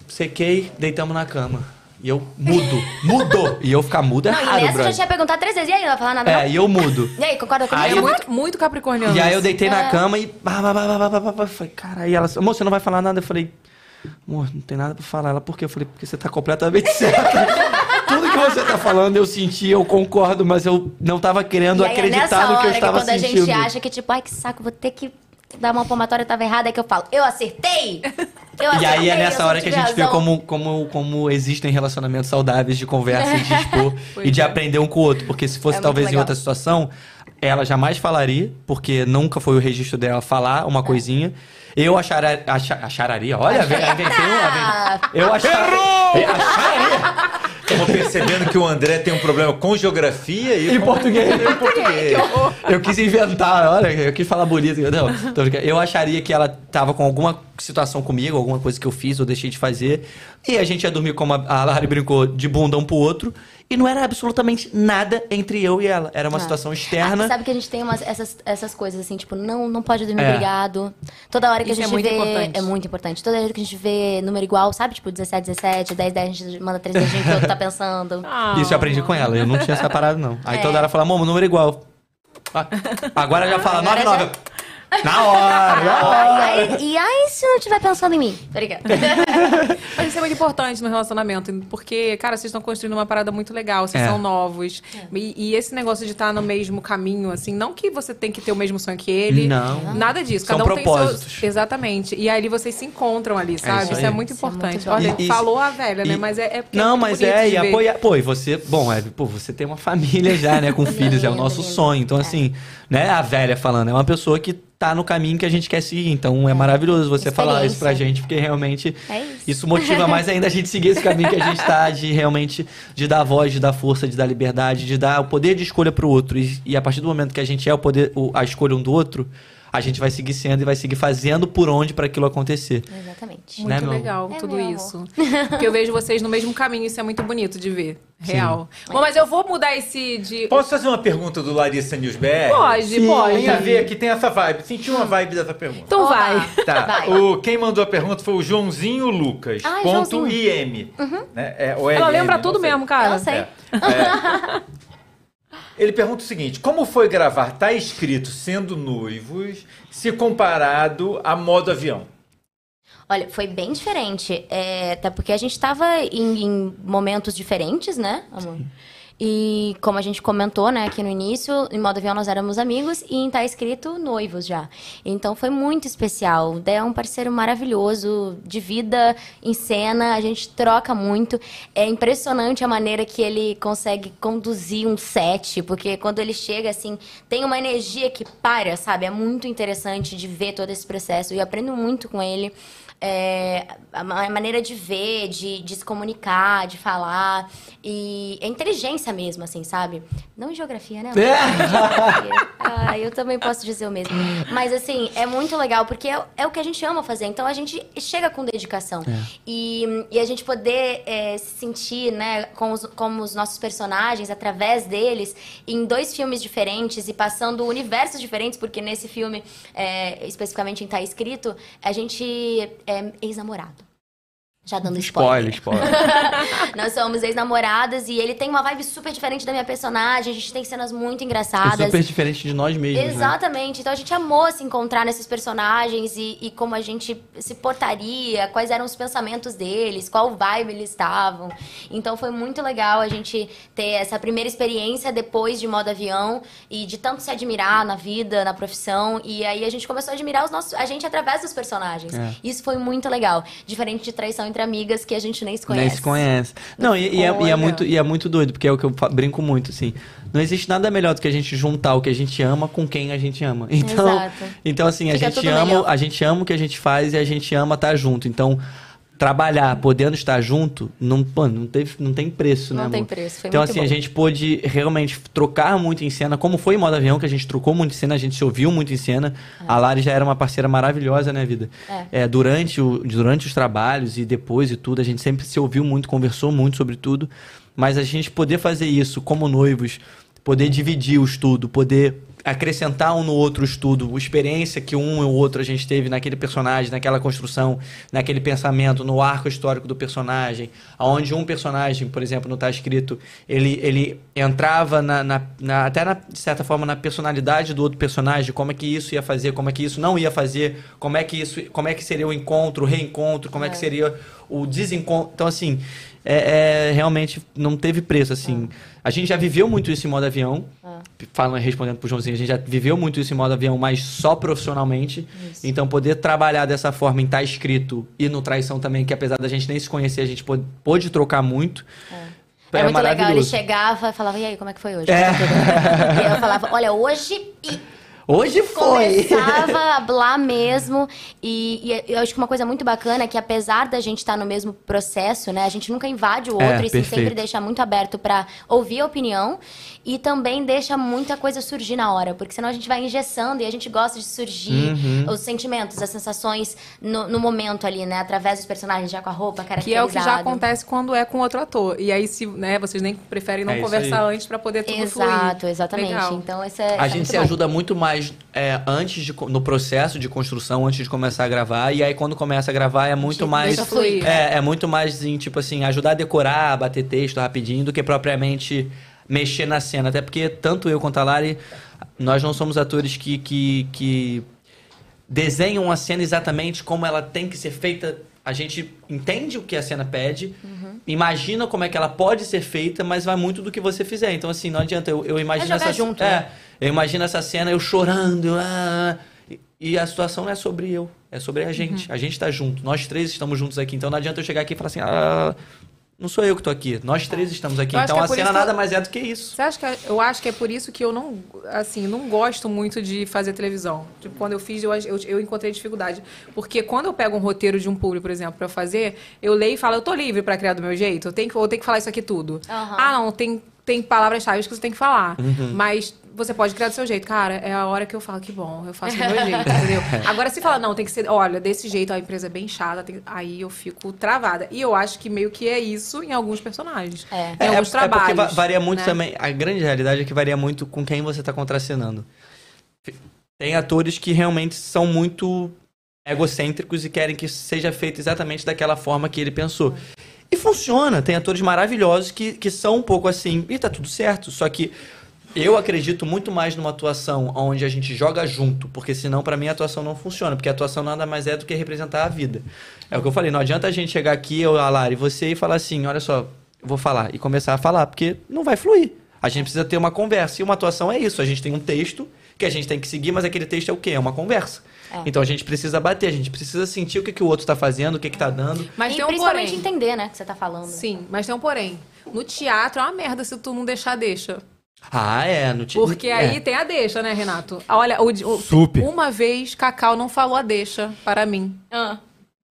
Sequei, deitamos na cama. E eu mudo, mudo. E eu ficar mudo é não, raro, bro. já tinha perguntado três vezes, e aí ela fala nada. É, e eu mudo. E aí, concorda comigo? Aí eu... muito, muito capricorniano. E aí eu deitei é. na cama e. Falei, cara, aí ela. moça você não vai falar nada? Eu falei, amor, não tem nada pra falar. Ela, por quê? Eu falei, porque você tá completamente certa. Que você tá falando eu senti, eu concordo, mas eu não tava querendo E aí, é acreditar nessa no que eu estava quando sentindo. a gente acha que, tipo, ai, que saco, vou ter que dar uma palmatória, tava errada, é que eu falo, eu acertei! Eu E aí acertei, é eu nessa hora que a gente vê razão. como, como, como existem relacionamentos saudáveis de conversa e de expor e de aprender um com o outro. Porque se fosse É talvez em outra situação, ela jamais falaria, porque nunca foi o registro dela falar uma coisinha. Eu achara, acha, achararia, olha, vem, vem, vem- eu achar, eu acharia Estamos percebendo que o André tem um problema com geografia e em com português. em português. Eu quis inventar, olha, eu quis falar bonito. Não, eu acharia que ela tava com alguma situação comigo, alguma coisa que eu fiz ou deixei de fazer. E a gente ia dormir, como a a Lari brincou, de bunda um pro outro. E não era absolutamente nada entre eu e ela. Era uma Ah. situação Ah, externa. sabe que a gente tem umas, essas, essas coisas assim, tipo, não, não pode dormir É. brigado. Toda hora que Isso a é gente muito vê. importante. É muito importante. Toda hora que a gente vê número igual, sabe? Tipo, 17, 17, 10, 10, a gente manda três dedinhos que o outro tá pensando. Ah, Isso eu aprendi com ela. Eu não tinha essa parada, não. Aí É. toda hora fala, mamo, número igual. Ah, Agora já fala Agora 9, 9. Na hora, na hora. E aí, e aí, se não estiver pensando em mim? Tá ligado? Mas isso é muito importante no relacionamento, porque, cara, vocês estão construindo uma parada muito legal, vocês É. são novos. E, e esse negócio de estar no mesmo caminho, assim, não que você tem que ter o mesmo sonho que ele. Não. Nada disso. São Cada um tem propósitos. seus. Exatamente. E aí vocês se encontram ali, sabe? isso isso, aí. é muito Isso é muito importante. bom. Olha, E- falou a velha, né? e- Mas é, é porque Não, é mas é, e apoiar. Pô, e você, bom, é, pô, você tem uma família já, né, com filhos, é o nosso sonho. Então, É. assim, né, a velha falando, é uma pessoa que tá no caminho que a gente quer seguir. Então, é, maravilhoso você falar isso pra gente, porque realmente É isso. isso motiva mais ainda a gente seguir esse caminho que a gente tá, de realmente, de dar voz, de dar força, de dar liberdade, de dar o poder de escolha pro outro. E, e a partir do momento que a gente é o poder, o- a escolha um do outro, a gente vai seguir sendo e vai seguir fazendo por onde para aquilo acontecer. Exatamente. Muito Né, legal É, tudo meu isso. Porque eu vejo vocês no mesmo caminho, isso é muito bonito de ver. Real. Bom, mas eu vou mudar esse de. Posso fazer uma pergunta do Larissa News BR? Pode, pode. Tem a ver aqui, tem essa vibe. Senti uma vibe dessa pergunta. Então vai. Tá, Vai. o, quem mandou a pergunta foi o Joãozinho Lucas. Ai, ponto Joãozinho. IM. Né? É, Ela LM, lembra não tudo mesmo, cara. Eu sei. É. É. Ele pergunta o seguinte: como foi gravar Tá Escrito sendo noivos se comparado a modo avião? Olha, foi bem diferente. É, até porque a gente tava em, em momentos diferentes, né, amor? E como a gente comentou, né, aqui no início, em modo avião nós éramos amigos e em tá escrito noivos já. Então foi muito especial. O Dé é um parceiro maravilhoso, de vida em cena, a gente troca muito. É impressionante a maneira que ele consegue conduzir um set, porque quando ele chega assim, tem uma energia que para, sabe? É muito interessante de ver todo esse processo e aprendo muito com ele. É, a ma- a maneira de ver, de, de se comunicar, de falar. E a inteligência mesmo, assim, sabe? Não em geografia, né? É. ah, eu também posso dizer o mesmo. Mas, assim, é muito legal, porque é, é o que a gente ama fazer. Então, a gente chega com dedicação. E, e a gente poder é, se sentir, né, com os, como os nossos personagens, através deles, em dois filmes diferentes e passando universos diferentes, porque nesse filme, é, especificamente em Tá Escrito, a gente é ex-namorado. Já dando Spoiler, spoiler. spoiler. Nós somos ex-namorados e ele tem uma vibe super diferente da minha personagem. A gente tem cenas muito É engraçadas. super diferente de nós mesmos, né? Exatamente. Então a gente amou se encontrar nesses personagens e, e como a gente se portaria, quais eram os pensamentos deles, qual vibe eles estavam. Então foi muito legal a gente ter essa primeira experiência depois de modo avião e de tanto se admirar na vida, na profissão. E aí a gente começou a admirar os nossos, a gente através dos personagens. É. Isso foi muito legal. Diferente de traição entre amigas que a gente nem se conhece. Nem se conhece. Não, e, e é, e, é muito, e é muito doido, porque é o que eu brinco muito, assim. Não existe nada melhor do que a gente juntar o que a gente ama com quem a gente ama. Então, Exato. então assim, a gente ama, melhor. a gente ama o que a gente faz e a gente ama estar junto. Então, trabalhar, podendo estar junto, não, mano, não, teve, não tem preço, né, Não tem amor? preço, foi Então, assim, bom. a gente pôde realmente trocar muito em cena, como foi em modo avião, que a gente trocou muito em cena, a gente se ouviu muito em cena. A Lari já era uma parceira maravilhosa, né, vida? É. É, durante, o, durante os trabalhos e depois e tudo, a gente sempre se ouviu muito, conversou muito sobre tudo. Mas a gente poder fazer isso como noivos, poder dividir o estudo, poder acrescentar um no outro estudo, experiência que um e o outro a gente teve naquele personagem, naquela construção, naquele pensamento, no arco histórico do personagem, aonde um personagem, por exemplo, não está escrito, ele, ele entrava na, na- na- até na- de certa forma na personalidade do outro personagem, como é que isso ia fazer, como é que isso não ia fazer, como é que isso, como é que seria o encontro, o reencontro, como é, que seria o desencontro. Então, assim, é, é, realmente não teve preço, assim. A gente já viveu muito isso em modo avião. Falando, respondendo pro Joãozinho, a gente já viveu muito isso em modo avião, mas só profissionalmente. Então, poder trabalhar dessa forma em estar escrito e no traição também, que apesar da gente nem se conhecer, a gente pôde, pôde trocar muito. É, muito legal, ele chegava e falava, e aí, como é que foi hoje? É. Tá tudo bem?" E eu falava, olha, hoje e Hoje foi! começava a hablar mesmo. E, e eu acho que uma coisa muito bacana é que apesar da gente estar no mesmo processo, né? A gente nunca invade o É, outro e sim, perfeito. sempre deixa muito aberto pra ouvir a opinião. E também deixa muita coisa surgir na hora. Porque senão a gente vai engessando e a gente gosta de surgir Uhum. os sentimentos, as sensações no, no momento ali, né? Através dos personagens, já com a roupa, Que caracterizado. é o que já acontece quando é com outro ator. E aí, se, né, vocês nem preferem não É conversar aí. antes pra poder tudo fluir. Exato, exatamente. Legal. Então, esse é, A é gente se bom. ajuda muito mais é, antes de, no processo de construção, antes de começar a gravar. E aí, quando começa a gravar, é muito mais. fluir. É, é muito mais em, tipo assim, ajudar a decorar, bater texto rapidinho, do que propriamente mexer na cena. Até porque tanto eu quanto a Lari, nós não somos atores que, que, que desenham a cena exatamente como ela tem que ser feita. A gente entende o que a cena pede, Uhum. imagina como é que ela pode ser feita, mas vai muito do que você fizer. Então, assim, não adianta. Eu, eu imagino jogar essa junto, é, né? eu imagino essa cena, eu chorando, ah, e, e a situação não é sobre eu, é sobre a gente. A gente tá junto, nós três estamos juntos aqui. Então não adianta eu chegar aqui e falar assim, ah, não sou eu que tô aqui, nós três estamos aqui. Eu Então é a cena nada eu- mais é do que isso. Você acha que é- eu acho que é por isso que eu não, assim, não gosto muito de fazer televisão. Tipo, quando eu fiz, eu, eu, eu encontrei dificuldade. Porque quando eu pego um roteiro de um público, por exemplo, pra fazer, eu leio e falo, eu tô livre pra criar do meu jeito, eu tenho que, eu tenho que falar isso aqui tudo. Aham. Ah, não, tem, tem palavras-chave que você tem que falar. Uhum. Mas você pode criar do seu jeito. Cara, é a hora que eu falo, que bom, eu faço do meu jeito, entendeu? Agora, se fala, não, tem que ser, olha, desse jeito, a empresa é bem chata, tem- aí eu fico travada. E eu acho que meio que é isso em alguns personagens. É. Em alguns é porque trabalhos. va- varia muito né? também. A grande realidade é que varia muito com quem você tá contracenando. Tem atores que realmente são muito egocêntricos e querem que seja feito exatamente daquela forma que ele pensou. E funciona. Tem atores maravilhosos que, que são um pouco assim, e tá tudo certo. Só que eu acredito muito mais numa atuação onde a gente joga junto, porque senão pra mim a atuação não funciona, porque a atuação nada mais é do que representar a vida. É o que eu falei, não adianta a gente chegar aqui, eu, a Lari, você e falar assim, olha só, eu vou falar e começar a falar, porque não vai fluir. A gente precisa ter uma conversa. E uma atuação é isso, a gente tem um texto que a gente tem que seguir, mas aquele texto é o quê? É uma conversa. É. Então a gente precisa bater, a gente precisa sentir o que, que o outro tá fazendo, o que que tá dando. Mas e tem um principalmente porém. entender, né, o que você tá falando. Sim, mas tem um porém. No teatro é uma merda se tu não deixar deixa. Ah, é, no ti- Porque é. aí tem a deixa, né, Renato? Olha, o, o- Super. uma vez Cacau não falou a deixa para mim. Ah.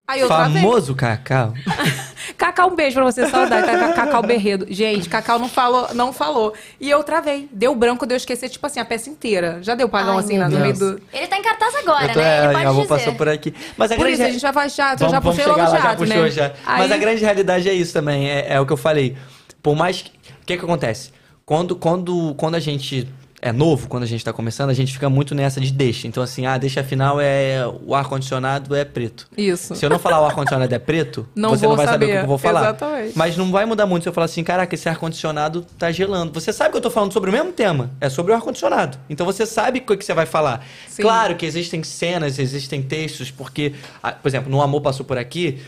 Aí eu travei. Famoso Cacau. Cacau, um beijo pra você, saudade. Cacau, Berredo. Gente, Cacau não falou, não falou. E eu travei. Deu branco, deu esquecer, tipo assim, a peça inteira. Já deu pagão Ai, assim, lá no meio do... Ele tá em cartaz agora, Eu tô, né? Ele é, pode avó dizer. passou por aqui. Mas a Por grande isso, a gente já faz teatro, eu já vamos, puxei vamos logo lá, teatro, já puxou né? já. Mas Aí- a grande realidade é isso também, é, é o que eu falei. Por mais que... O que que acontece? Quando, quando, quando a gente é novo, quando a gente tá começando, a gente fica muito nessa de deixa. Então assim, ah, deixa final é... O ar-condicionado é preto. Isso. Se eu não falar o ar-condicionado é preto, Não você não vai saber o saber. que eu vou falar. Exatamente. Mas não vai mudar muito se eu falar assim, caraca, esse ar-condicionado tá gelando. Você sabe que eu tô falando sobre o mesmo tema. É sobre o ar-condicionado. Então você sabe o que que você vai falar. Sim. Claro que existem cenas, existem textos, porque, ah, por exemplo, no Amor Passou Por Aqui,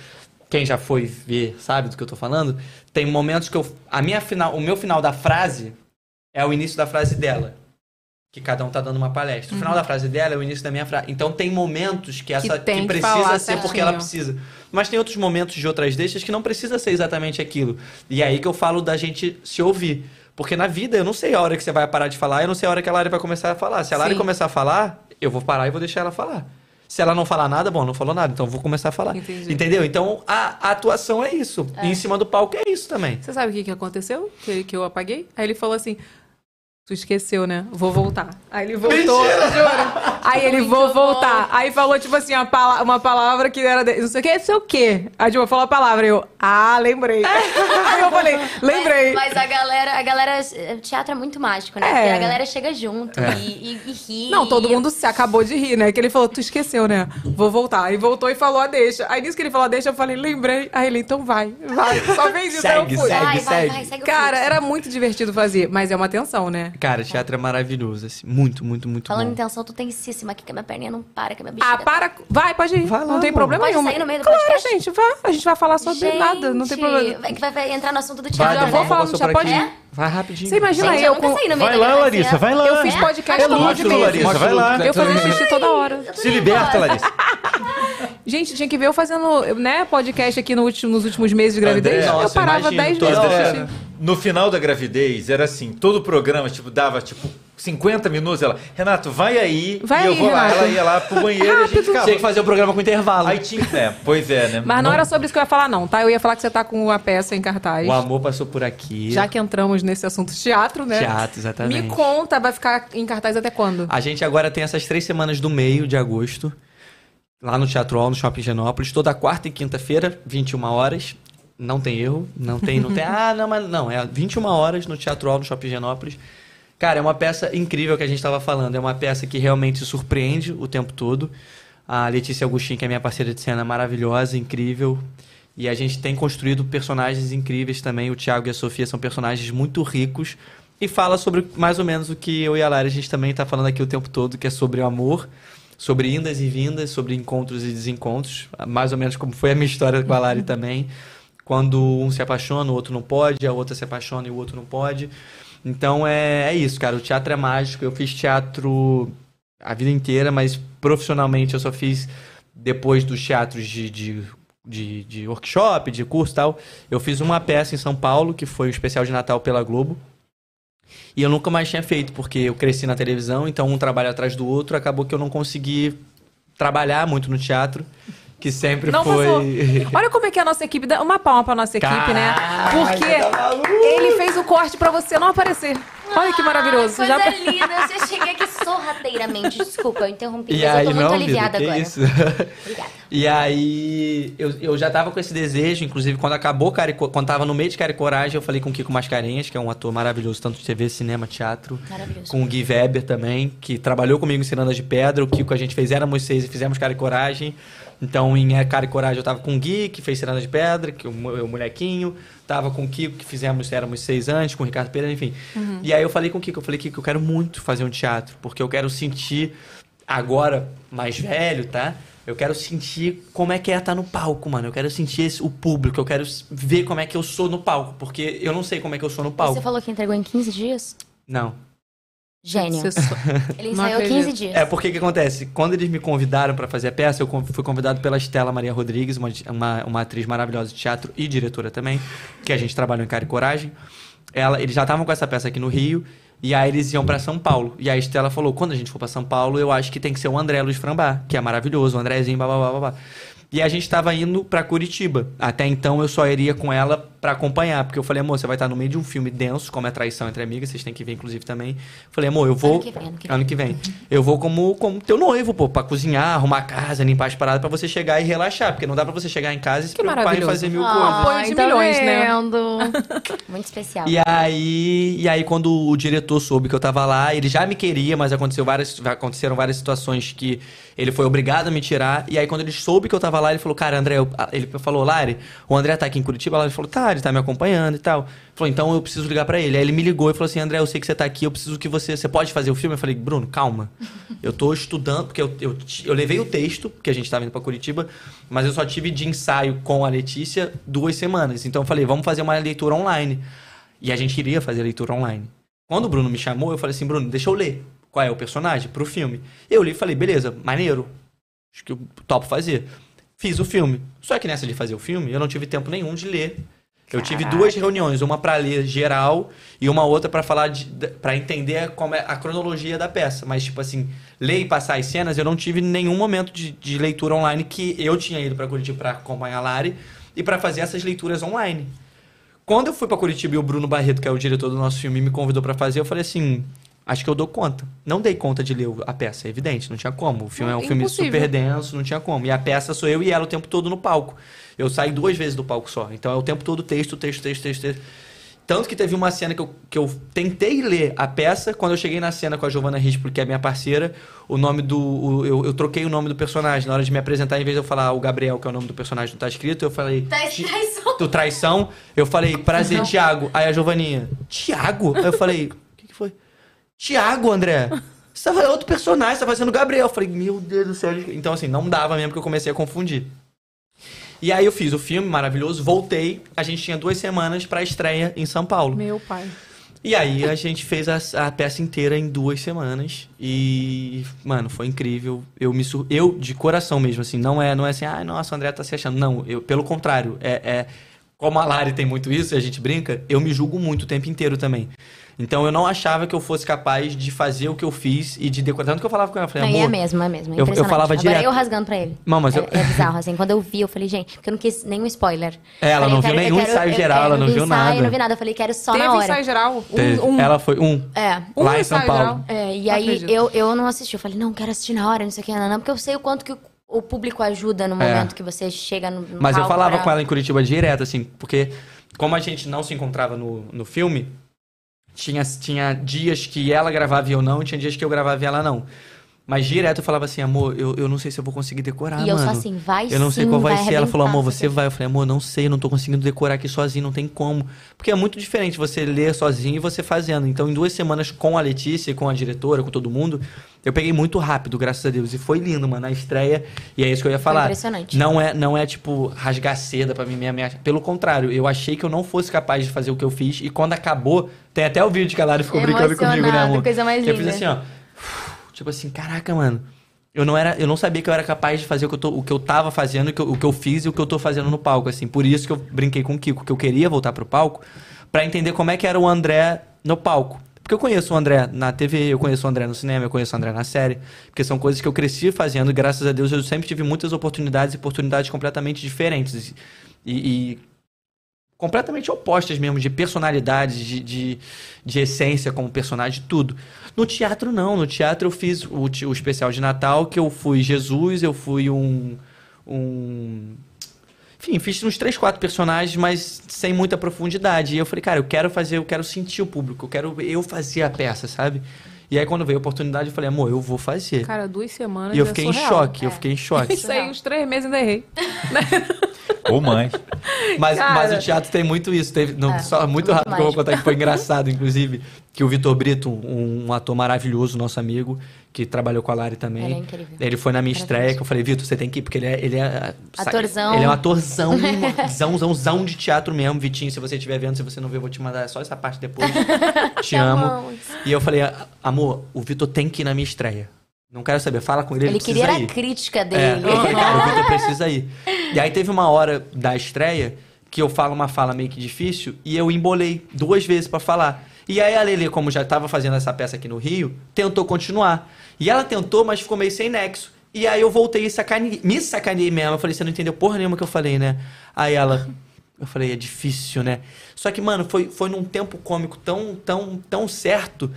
quem já foi ver sabe do que eu tô falando, tem momentos que eu. A minha final, o meu final da frase é o início da frase dela. Que cada um tá dando uma palestra. O final da frase dela é o início da minha frase. Então tem momentos que essa tem que precisa ser porque ela certinho. precisa. Mas tem outros momentos de outras deixas que não precisa ser exatamente aquilo. E é aí que eu falo da gente se ouvir. Porque na vida eu não sei a hora que você vai parar de falar, eu não sei a hora que a Lari vai começar a falar. Se a Lari Sim. começar a falar, eu vou parar e vou deixar ela falar. Se ela não falar nada, bom, não falou nada, então eu vou começar a falar. Entendi. Entendeu? Então a, a atuação é isso. E em cima do palco é isso também. Você sabe o que, que aconteceu? Que, que eu apaguei? Aí ele falou assim: Tu esqueceu, né? Vou voltar. Aí ele voltou, juro. Aí ele, Muito vou bom. voltar. Aí falou, tipo assim, uma, pala- uma palavra que era. De, não sei o que, sei o quê. Aí, tipo, falou a palavra. Eu, ah, lembrei. Aí eu falei, lembrei. Mas, mas a galera, a galera. O teatro é muito mágico, né? É. Porque a galera chega junto É. e, e, e ri. Não, todo mundo se acabou de rir, né? Que ele falou, tu esqueceu, né? Vou voltar. Aí voltou e falou a deixa. Aí nisso que ele falou a deixa, eu falei, lembrei. Aí ele, então vai, vai. Só fez isso, aí eu Segue, fui. segue. Vai, vai, segue. vai, segue Cara, era muito divertido fazer, mas é uma tensão, né? Cara, teatro é maravilhoso, assim. Muito, muito, muito Falando bom. em tensão, tô tensíssima aqui, que a minha perninha não para, que a minha bexiga Ah, para. Vai, pode ir. Vai lá, não tem amor. problema Pode nenhum. sair no meio do claro, podcast? gente, vai. A gente vai falar sobre Gente, nada, não tem problema. Vai, vai, vai entrar no assunto do Vai, teatro, já Dani, vou né? falar passou no por chapéu aqui. de- Vai rapidinho. Você imagina Gente, eu eu nunca com... saí no meio Vai da lá. Larissa, vai lá. Eu fiz podcast É com lógico, nove Larissa, meses. vai lá. Eu fazia xixi toda hora. Eu Se liberta. Larissa. Gente, tinha que ver eu fazendo, né, podcast aqui no último- nos últimos meses de gravidez. André, eu nossa, parava imagino, 10 toda vezes pra hora. xixi. No final da gravidez, era assim, todo o programa, tipo, dava, tipo, 50 minutos, ela, Renato, vai aí, Vai e eu aí, vou lá. Renato. Ela ia lá pro banheiro e a gente ficava. Tinha que fazer o programa com intervalo. Aí tinha, é, pois é, né? Mas não, era sobre isso que eu ia falar, não, tá? Eu ia falar que você tá com a peça em cartaz. O amor passou por aqui. Já que entramos nesse assunto teatro, né? Teatro, exatamente. Me conta, vai ficar em cartaz até quando? A gente agora tem essas três semanas do meio de agosto, lá no Teatro Hall, no Shopping Genópolis, toda quarta e quinta-feira, 21 horas. Não tem erro, não tem, não tem. Ah, não, mas não, é 21 horas no Teatro Hall, no Shopping Genópolis. Cara, é uma peça incrível que a gente estava falando. É uma peça que realmente surpreende o tempo todo. A Letícia Agostinho, que é minha parceira de cena, maravilhosa, incrível. E a gente tem construído personagens incríveis também. O Thiago e a Sofia são personagens muito ricos. E fala sobre mais ou menos o que eu e a Lara a gente também está falando aqui o tempo todo, que é sobre o amor, sobre indas e vindas, sobre encontros e desencontros. Mais ou menos como foi a minha história com a Lari também. Quando um se apaixona, o outro não pode, a outra se apaixona e o outro não pode. Então é, é isso, cara. O teatro é mágico. Eu fiz teatro a vida inteira, mas profissionalmente eu só fiz depois dos teatros de, de, de, de workshop, de curso e tal. Eu fiz uma peça em São Paulo, que foi o especial de Natal pela Globo. E eu nunca mais tinha feito, porque eu cresci na televisão, então um trabalho atrás do outro, acabou que eu não consegui trabalhar muito no teatro, que sempre Não foi. passou. Olha como é que é a nossa equipe. Dá uma palma pra nossa equipe, né? Porque tá ele fez o corte pra você não aparecer. Olha que maravilhoso. Ai, Já- coisa linda. Eu cheguei aqui sorrateiramente. Desculpa, eu interrompi, E mas aí, eu tô muito não, aliviada que agora. isso? Obrigada. E aí, eu, eu já tava com esse desejo, inclusive quando acabou, Cara, quando tava no meio de Cara e Coragem, eu falei com o Kiko Mascarenhas, que é um ator maravilhoso, tanto de TV, cinema, teatro. Maravilhoso. Com o Gui Weber também, que trabalhou comigo em Cirandas de Pedra. O Kiko a gente fez Éramos Seis e fizemos Cara e Coragem. Então, em É Cara e Coragem, eu tava com o Gui, que fez Cirandas de Pedra, que o, o molequinho. Tava com o Kiko, que fizemos Éramos Seis antes, com o Ricardo Pereira, enfim. E aí eu falei com o Kiko, eu falei, Kiko, eu quero muito fazer um teatro, porque eu quero sentir, agora mais velho, tá? Eu quero sentir como é que é estar no palco, mano. Eu quero sentir esse- o público, eu quero ver como é que eu sou no palco, porque eu não sei como é que eu sou no palco. Você falou que entregou em 15 dias? Não. Gênio. Ele ensaiou acredito. 15 dias. É porque que acontece? Quando eles me convidaram pra fazer a peça, eu fui convidado pela Estela Maria Rodrigues, uma, uma, uma atriz maravilhosa de teatro e diretora também, que a gente trabalhou em Cara e Coragem. Ela, eles já estavam com essa peça aqui no Rio, e aí eles iam pra São Paulo. E a Estela falou: quando a gente for pra São Paulo, eu acho que tem que ser o André Luiz Frambá, que é maravilhoso, o Andrézinho, babá, babá. E a gente tava indo pra Curitiba. Até então eu só iria com ela pra acompanhar, porque eu falei, amor, você vai estar no meio de um filme denso, como é Traição entre Amigas, vocês têm que ver inclusive também. Falei, amor, eu vou Ano que vem, ano que vem. ano que vem. Eu vou como como teu noivo, pô, pra cozinhar, arrumar a casa, limpar as paradas pra você chegar e relaxar, porque não dá pra você chegar em casa e se Que preocupar em fazer mil Ah, coisas. Apoio de milhões, né? Muito especial. E aí, e aí quando o diretor soube que eu tava lá, ele já me queria, mas aconteceu várias, aconteceram várias situações que ele foi obrigado a me tirar. E aí quando ele soube que eu tava lá, ele falou, cara, André, eu- ele falou, Lari, o André tá aqui em Curitiba. Ele falou, tá, ele tá me acompanhando e tal. Falou, então eu preciso ligar pra ele. Aí ele me ligou e falou assim, André, eu sei que você tá aqui, eu preciso que você, você pode fazer o filme? Eu falei, Bruno, calma. Eu tô estudando, porque eu, eu, eu levei o texto, porque a gente tava indo pra Curitiba, mas eu só tive de ensaio com a Letícia duas semanas. Então eu falei, vamos fazer uma leitura online. E a gente iria fazer a leitura online. Quando o Bruno me chamou, eu falei assim, Bruno, deixa eu ler qual é o personagem pro filme. Eu li e falei, beleza, maneiro. Acho que eu topo fazer. Fiz o filme. Só que nessa de fazer o filme, eu não tive tempo nenhum de ler. Eu tive duas reuniões, uma pra ler geral e uma outra pra falar de, para entender como é a cronologia da peça, mas tipo assim, ler e passar as cenas, eu não tive nenhum momento de, de leitura online que eu tinha ido pra Curitiba pra acompanhar a Lari e pra fazer essas leituras online. Quando eu fui pra Curitiba e o Bruno Barreto, que é o diretor do nosso filme, me convidou pra fazer, eu falei assim: acho que eu dou conta. Não dei conta de ler a peça, é evidente, não tinha como. O filme é um filme Impossível. super denso, não tinha como. E a peça sou eu e ela o tempo todo no palco. Eu saio duas vezes do palco só. Então é o tempo todo texto, texto, texto, texto, texto. Tanto que teve uma cena que eu, que eu tentei ler a peça, quando eu cheguei na cena com a Giovanna Rispoli, que é minha parceira, o nome do. o- eu, eu troquei o nome do personagem. Na hora de me apresentar, em vez de eu falar o Gabriel, que é o nome do personagem, não tá escrito, eu falei. traição. Do traição, eu falei, prazer, Tiago. Aí a Giovaninha, Tiago? Aí eu falei, o que, que foi? Tiago, André. Você tá, é outro personagem, você tá fazendo Gabriel. Eu falei, meu Deus do céu. Então, assim, não dava mesmo, porque eu comecei a confundir. E aí eu fiz o filme, maravilhoso, voltei. A gente tinha duas semanas pra estreia em São Paulo. Meu pai. E aí a gente fez a, a peça inteira em duas semanas. E, mano, foi incrível. Eu me sur... Eu, de coração mesmo, assim, não é, não é assim, ai, nossa, o André tá se achando. Não, eu, pelo contrário, é, é. Como a Lari tem muito isso e a gente brinca, eu me julgo muito o tempo inteiro também. Então eu não achava que eu fosse capaz de fazer o que eu fiz e de decorar. Tanto que eu falava com ela, eu falei, Não, e amor. é mesmo, é mesmo. É eu- eu falava Agora direto. eu rasgando pra ele. Não, mas é, eu- é bizarro, assim. Quando eu vi, eu falei, gente, porque eu não quis nenhum spoiler. É, ela Falei, não eu viu quero- eu nenhum quero- ensaio eu geral, ela não viu ensaio, nada. não vi nada. Eu falei, quero só Teve na hora. ensaio geral? Teve. Um, um- Ela foi um. É. um lá em São Paulo. É, e Não aí eu, eu não assisti. Eu falei, não, quero assistir na hora, não sei o que, não, não, porque eu sei o quanto que o, público ajuda no É. momento que você chega no. no Mas eu falava pra- com ela em Curitiba direto, assim, porque como a gente não se encontrava no, no filme, tinha, tinha dias que ela gravava e eu não, tinha dias que eu gravava e ela não. Mas direto eu falava assim, amor, eu, eu não sei se eu vou conseguir decorar, E eu mano. sou assim, vai Eu não sei sim, qual vai, vai ser. Ela falou, amor, você vai. Eu falei, amor, não sei, eu não tô conseguindo decorar aqui sozinho, não tem como. Porque é muito diferente você ler sozinho e você fazendo. Então, em duas semanas com a Letícia, com a diretora, com todo mundo, eu peguei muito rápido, graças a Deus. E foi lindo, mano, na estreia. E é isso que eu ia falar. impressionante. Não é, não é tipo rasgar seda pra mim, minha, minha. Pelo contrário, eu achei que eu não fosse capaz de fazer o que eu fiz. E quando acabou, tem até o vídeo que a Lara ficou brincando comigo, né, amor? coisa mais Eu fiz linda. assim, ó. Tipo assim, caraca, mano. Eu não, era, eu não sabia que eu era capaz de fazer o que eu, tô, o que eu tava fazendo, o que eu, o que eu fiz e o que eu tô fazendo no palco, assim. Por isso que eu brinquei com o Kiko, que eu queria voltar pro palco pra entender como é que era o André no palco. Porque eu conheço o André na TV, eu conheço o André no cinema, eu conheço o André na série. Porque são coisas que eu cresci fazendo e graças a Deus eu sempre tive muitas oportunidades e oportunidades completamente diferentes. E, e completamente opostas mesmo, de personalidade, de, de, de essência como personagem, tudo. No teatro, não. No teatro eu fiz o, o especial de Natal, que eu fui Jesus, eu fui um. um enfim, fiz uns três, quatro personagens, mas sem muita profundidade. E eu falei, cara, eu quero fazer, eu quero sentir o público, eu quero eu fazer a peça, sabe? E aí quando veio a oportunidade, eu falei, amor, eu vou fazer. Cara, duas semanas e eu é fiquei em surreal. choque, eu fiquei em choque. Isso aí, uns três meses ainda errei. Ou mais. Mas, Cara. mas o teatro tem muito isso. Teve, não, É, só, muito muito rápido que eu vou contar que foi engraçado, inclusive, que o Vitor Brito, um, um ator maravilhoso, nosso amigo, que trabalhou com a Lari também. Ele é incrível. Ele foi na minha estreia, que eu falei, Vitor, você tem que ir, porque ele é. Ele é sabe, Atorzão. Ele é um atorzão, zão, zão, zão de teatro mesmo, Vitinho. Se você estiver vendo, se você não ver, eu vou te mandar só essa parte depois. te amo. amamos. E eu falei, amor, o Vitor tem que ir na minha estreia. Não quero saber, fala com ele, ele, Ele precisa queria ir. a crítica É, dele. cara, o Vitor precisa ir. E aí teve uma hora da estreia que eu falo uma fala meio que difícil e eu embolei duas vezes pra falar. E aí a Lele, como já tava fazendo essa peça aqui no Rio, tentou continuar. E ela tentou, mas ficou meio sem nexo. E aí eu voltei e sacaneei, me sacaneei mesmo. Eu falei, você não entendeu porra nenhuma que eu falei, né? Aí ela, eu falei, é difícil, né? Só que, mano, foi, foi num tempo cômico tão, tão, tão certo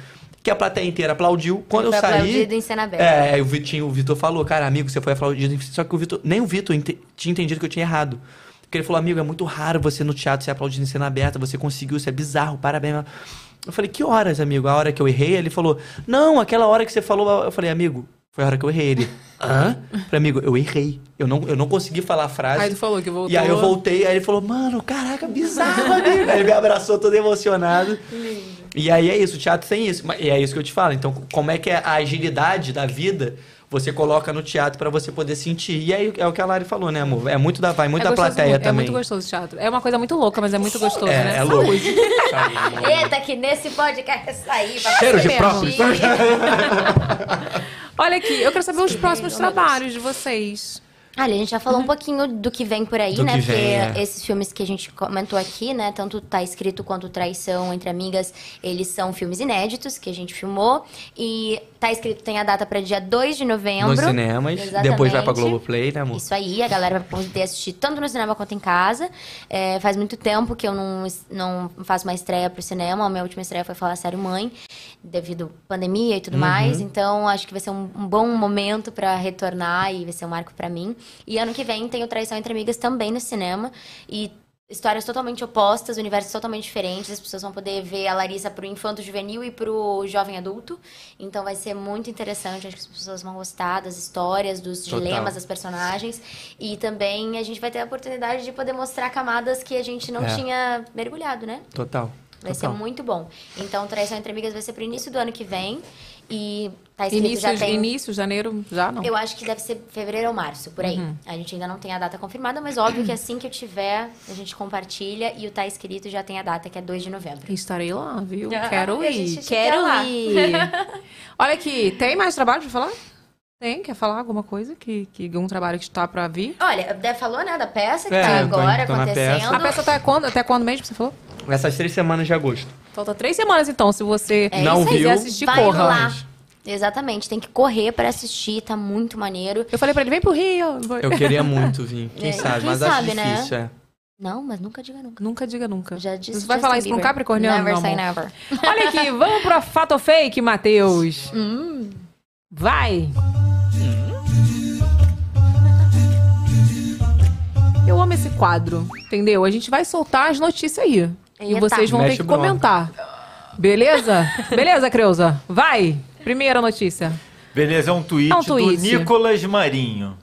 que a plateia inteira aplaudiu. Quando eu Foi saí. aplaudido em cena aberta. É, o Vitinho, o Vitor falou, cara, amigo, você foi aplaudido. em- Só que o Vitor, nem o Vitor ente- tinha entendido que eu tinha errado. Porque ele falou, amigo, é muito raro você no teatro ser aplaudido em cena aberta, você conseguiu, isso é bizarro, parabéns. Eu falei, que horas, amigo? A hora que eu errei? Ele falou, não, aquela hora que você falou. Eu falei, amigo, foi a hora que eu errei. Ele, hã? Eu falei, amigo, eu errei. Eu não, eu não consegui falar a frase. Aí tu falou que voltou. E aí eu voltei, aí ele falou, mano, caraca, bizarro, amigo. Aí ele me abraçou todo emocionado. E aí é isso, o teatro tem isso. E é isso que eu te falo. Então, como é que é a agilidade da vida você coloca no teatro pra você poder sentir? E aí é o que a Lari falou, né, amor? É muito da vai, muito é da gostoso, plateia É também. muito gostoso o teatro. É uma coisa muito louca, mas é muito gostoso, É, né? é louco. Saúde. Eita, que nesse podcast sair Cheiro de própolis. mentir. Olha aqui, eu quero saber os próximos trabalhos de vocês. Olha, a gente já falou um pouquinho do que vem por aí, Do né? que Porque vem, é. esses filmes que a gente comentou aqui, né? Tanto Tá Escrito quanto Traição Entre Amigas, eles são filmes inéditos que a gente filmou. E Tá Escrito tem a data para dia 2 de novembro. Nos cinemas. Exatamente. Depois vai pra Globoplay, né, amor? Isso aí, a galera vai poder assistir tanto no cinema quanto em casa. É, faz muito tempo que eu não, não faço uma estreia pro cinema. A minha última estreia foi Falar Sério Mãe, devido à pandemia e tudo Uhum. mais. Então, acho que vai ser um, um bom momento pra retornar e vai ser um marco pra mim. E ano que vem tem o Traição Entre Amigas também no cinema. E histórias totalmente opostas, universos totalmente diferentes. As pessoas vão poder ver a Larissa pro infanto juvenil e pro jovem adulto. Então vai ser muito interessante. Acho que as pessoas vão gostar das histórias, dos Total. dilemas das personagens. E também a gente vai ter a oportunidade de poder mostrar camadas que a gente não É. tinha mergulhado, né? Total. Vai total. ser muito bom. Então, Traição Entre Amigas vai ser pro início do ano que vem. E tá escrito Início, já tem... início, janeiro, já não. Eu acho que deve ser fevereiro ou março, por aí. Uhum. A gente ainda não tem a data confirmada, mas óbvio que assim que eu tiver, a gente compartilha e o tá escrito já tem a data, que é 2 de novembro. Estarei lá, viu? Ah, Quero ir. Quero quer lá. ir. Olha aqui, tem mais trabalho pra falar? Tem? Quer falar alguma coisa? Que, que um trabalho que está pra vir? Olha, falou, né, da peça que É, tá tô- agora tô na acontecendo. A peça até quando? Até quando mesmo você falou? Essas três semanas de agosto. Falta três semanas então, se você É Não viu? assistir, Vai corra. lá. Exatamente, tem que correr pra assistir, tá muito maneiro. Eu falei pra ele, vem pro Rio. Eu queria muito vir. Quem É, sabe, quem mas sabe, acho né? difícil, é. Não, mas nunca diga nunca. Nunca diga nunca. Já disse Você vai Justin falar isso pra um Bieber. capricorniano, Never meu say amor? never. Olha aqui, vamos pra fato ou fake, Matheus. Hum. Vai. Eu amo esse quadro, entendeu? A gente vai soltar as notícias aí. E vocês vão ter Mexe que bronca. comentar. Beleza? Beleza, Creuza? Vai. Primeira notícia. Beleza, é um tweet, É um tweet. do Nicolas Marinho.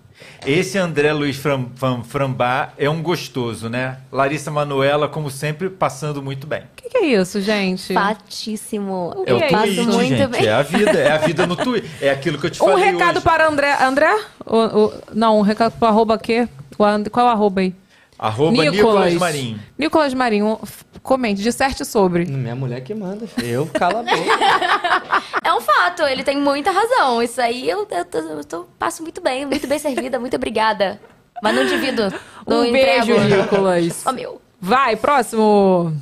Esse André Luiz Fram, Fram, Frambá é um gostoso, né? Larissa Manuela, como sempre, passando muito bem. O que, que é isso, gente? Fatíssimo. É o aí? passo tweet, muito gente. bem. É a vida, é a vida no Twitter. É aquilo que eu te Um falei recado hoje. para André. André? O, o- não, um recado para arroba quê? Qual é o arroba aí? Arroba Nicolas Marinho. Nicolas Marinho, comente, disserte sobre. Minha mulher que manda. Eu cala a boca. É um fato, ele tem muita razão. Isso aí eu, eu, tô- eu tô- passo muito bem, muito bem servida, muito obrigada. Mas não divido. Não Um beijo. Nicolas. Ó, meu. Vai, próximo.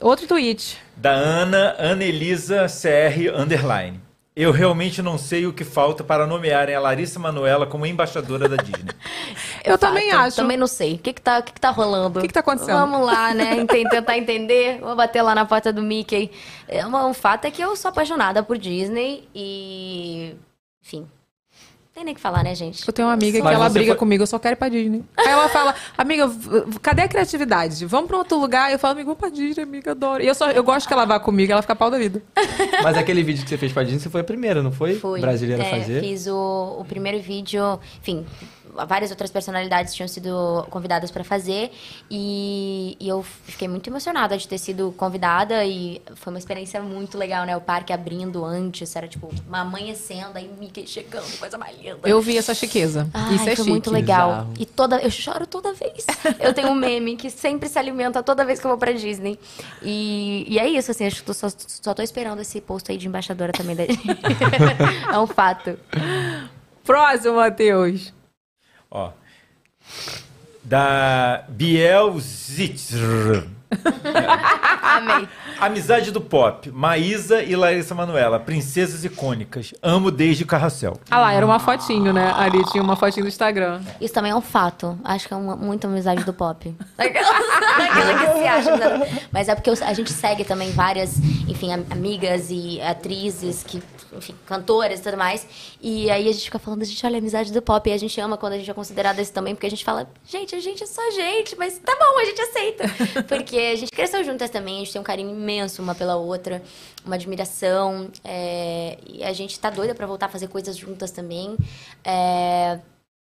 Outro tweet. Da Ana Anelisa CR Underline. Eu realmente não sei o que falta para nomearem a Larissa Manuela como embaixadora da Disney. Eu também acho. Também não sei. O que que tá, o que que tá rolando? O que que tá acontecendo? Vamos lá, né? Tentar entender. Vou bater lá na porta do Mickey. É, um fato é que eu sou apaixonada por Disney e... Enfim. Não tem nem o que falar, né, gente? Eu tenho uma amiga que Mas ela briga foi- comigo, eu só quero ir pra Disney. Aí ela fala, amiga, cadê a criatividade? Vamos pra outro lugar? Eu falo, amiga, vamos pra Disney, amiga, adoro. E eu, só, eu gosto que ela vá comigo, ela fica pau da vida. Mas aquele vídeo que você fez pra Disney, você foi a primeira, não foi? Fui. Brasileira É, fazer. Fiz o, o primeiro vídeo, enfim, várias outras personalidades tinham sido convidadas para fazer e, e eu fiquei muito emocionada de ter sido convidada e foi uma experiência muito legal, né? O parque abrindo antes, era tipo uma amanhecendo, aí Mickey chegando, coisa mais linda. Eu vi essa chiqueza. Ai, Isso é foi chique. muito legal. Bizarro. E toda, eu choro toda vez. Eu tenho um meme que sempre se alimenta toda vez que eu vou pra Disney. E, e é isso, assim, acho que tô- só, só tô esperando esse posto aí de embaixadora também da É um fato. Próximo, Matheus. Ó. Da Biel Zitzer. Amei. Amizade do pop. Maísa e Larissa Manoela. Princesas icônicas. Amo desde o Carrossel. Ah lá, era uma fotinho, né? Ali tinha uma fotinho do Instagram. Isso também é um fato. Acho que é uma, muita amizade do pop. Aquela que se acha. né? Mas é porque a gente segue também várias, enfim, am- amigas e atrizes, que, enfim, cantoras e tudo mais. E aí a gente fica falando, a gente olha a amizade do pop. E a gente ama quando a gente é considerada isso também, porque a gente fala, gente, a gente é só gente, mas tá bom, a gente aceita. Porque a gente cresceu juntas também, a gente tem um carinho imenso uma pela outra, uma admiração. é, e a gente tá doida pra voltar a fazer coisas juntas também. É,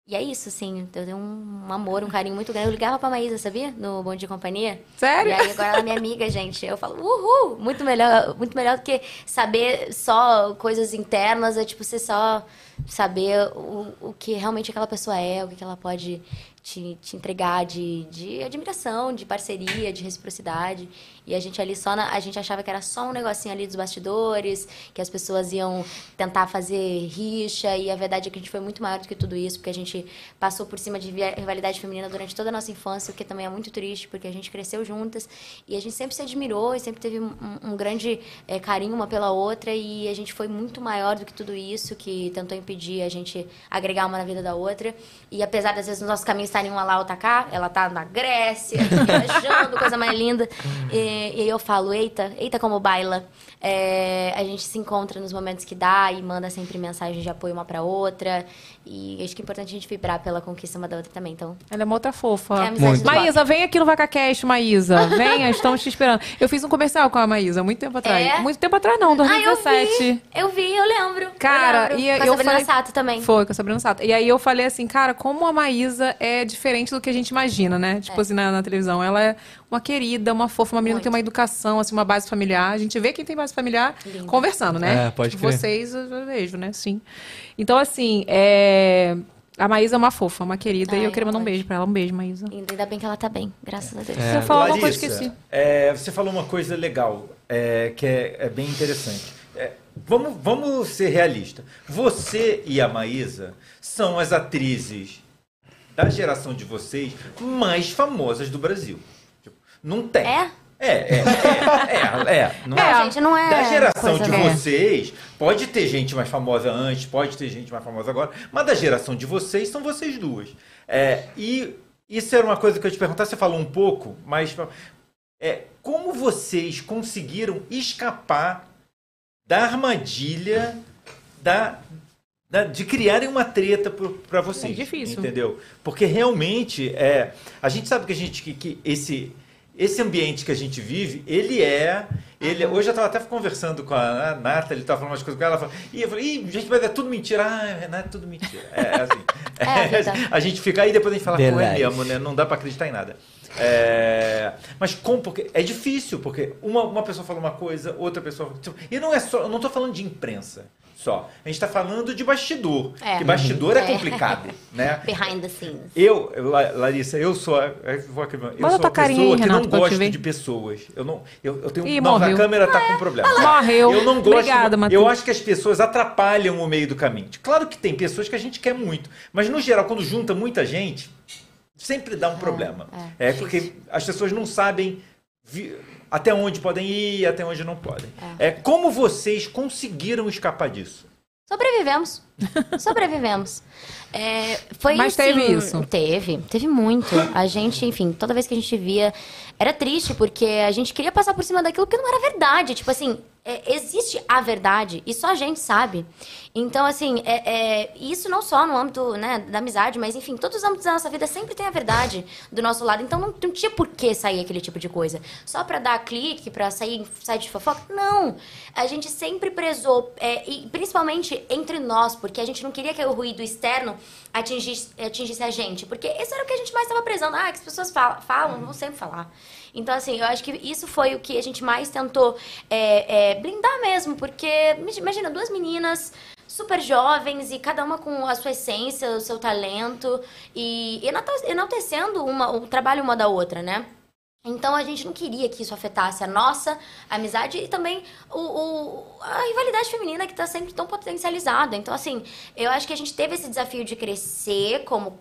e é isso, assim, eu tenho um amor, um carinho muito grande. Eu ligava pra Maísa, sabia? No Bom Dia e Companhia. Sério? E aí agora ela é minha amiga, gente. Eu falo, uhul! Muito melhor, muito melhor do que saber só coisas internas, é tipo, você só saber o, o que realmente aquela pessoa é, o que que ela pode te, te entregar de, de admiração, de parceria, de reciprocidade. E a gente ali só, na- a gente achava que era só um negocinho ali dos bastidores, que as pessoas iam tentar fazer rixa, e a verdade é que a gente foi muito maior do que tudo isso, porque a gente passou por cima de rivalidade feminina durante toda a nossa infância, o que também é muito triste, porque a gente cresceu juntas, e a gente sempre se admirou, e sempre teve um, um grande eh, carinho uma pela outra, e a gente foi muito maior do que tudo isso, que tentou impedir a gente agregar uma na vida da outra, e apesar das vezes os nossos caminhos estarem uma lá, outra cá, ela tá na Grécia, viajando, coisa mais linda, e, e aí eu falo, eita, eita como baila, É, a gente se encontra nos momentos que dá e manda sempre mensagem de apoio uma pra outra. E acho que é importante a gente vibrar pela conquista uma da outra também. Então, Ela é uma outra fofa. É Maísa, vem aqui no VacaCast, Maísa. Venha, estamos te esperando. Eu fiz um comercial com a Maísa muito tempo atrás. É? Muito tempo atrás, não, Ah, eu 2017. vi, eu vi, eu lembro. Cara, eu lembro. e Com a eu Sabrina falei... Sato também. Foi, com a Sabrina Sato. E aí eu falei assim, cara, como a Maísa é diferente do que a gente imagina, né? Tipo assim, na, na televisão. Ela é uma querida, uma fofa, uma menina que tem uma educação, assim, uma base familiar. A gente vê quem tem base familiar Lindo. conversando, né? É, pode crer. Vocês, eu vejo, né? Sim. Então, assim, é... A Maísa é uma fofa, uma querida. e Ai, eu queria mandar um beijo pra ela. Um beijo, Maísa. Ainda bem que ela tá bem, graças a Deus. Se eu falar alguma coisa, Larissa, esqueci. é, você falou uma coisa legal, é, que é, é bem interessante. É, vamos, vamos ser realistas. Você e a Maísa são as atrizes da geração de vocês mais famosas do Brasil. Não tem. É? É, é, é, é, é, não É, gente, não é Da geração de É. vocês, pode ter gente mais famosa antes, pode ter gente mais famosa agora, mas da geração de vocês são vocês duas. É, e isso era uma coisa que eu ia te perguntar, você falou um pouco, mas é, como vocês conseguiram escapar da armadilha da, da- de criarem uma treta para vocês? É difícil. Entendeu? Porque realmente é, a gente sabe que a gente que, que esse esse ambiente que a gente vive, ele é. Ele, hoje eu estava até conversando com a Nathalie, estava falando umas coisas com ela, ela falou, e eu falei, Ih, gente, mas é tudo mentira. Ah, Renato, é tudo mentira. É assim. É a vida. a gente fica aí depois a gente fala, pô, é Verdade. mesmo, né? Não dá para acreditar em nada. É, mas como? Porque é difícil, porque uma, uma pessoa fala uma coisa, outra pessoa. tipo, E não é só. Eu não estou falando de imprensa só. A gente está falando de bastidor. É. Que bastidor é, É. complicado, né? Behind the scenes. Eu, La- Larissa, eu sou, a- eu vou aqui- eu sou tua a carinha pessoa aí, que não Renato, eu te gosto de pessoas. Eu não, eu, eu tenho, Ih, não, morreu. a câmera tá com problema. Morreu. Eu não gosto. Obrigada, eu Matheus. acho que as pessoas atrapalham o meio do caminho. Claro que tem pessoas que a gente quer muito, mas no geral quando junta muita gente, sempre dá um problema. é, É, porque as pessoas não sabem vi- até onde podem ir até onde não podem. É. como vocês conseguiram escapar disso? Sobrevivemos. Sobrevivemos. É, foi Mas assim, teve isso? Teve, teve muito. A gente, enfim, toda vez que a gente via. Era triste, porque a gente queria passar por cima daquilo que não era verdade. Tipo assim, é, existe a verdade e só a gente sabe. Então, assim, é, é, isso não só no âmbito né, da amizade, mas enfim, todos os âmbitos da nossa vida sempre tem a verdade do nosso lado. Então não, não tinha por que sair aquele tipo de coisa. Só pra dar clique, pra sair em site de fofoca? Não. A gente sempre prezou, é, e principalmente entre nós, porque a gente não queria que o ruído externo atingisse, atingisse a gente. Porque esse era o que a gente mais estava prezando. Ah, que as pessoas falam, falam vão sempre falar. Então, assim, eu acho que isso foi o que a gente mais tentou é, é, blindar mesmo, porque, imagina, duas meninas super jovens e cada uma com a sua essência, o seu talento e enaltecendo uma, o trabalho uma da outra, né? Então a gente não queria que isso afetasse a nossa amizade e também o, o- a rivalidade feminina que está sempre tão potencializada. Então, assim, eu acho que a gente teve esse desafio de crescer como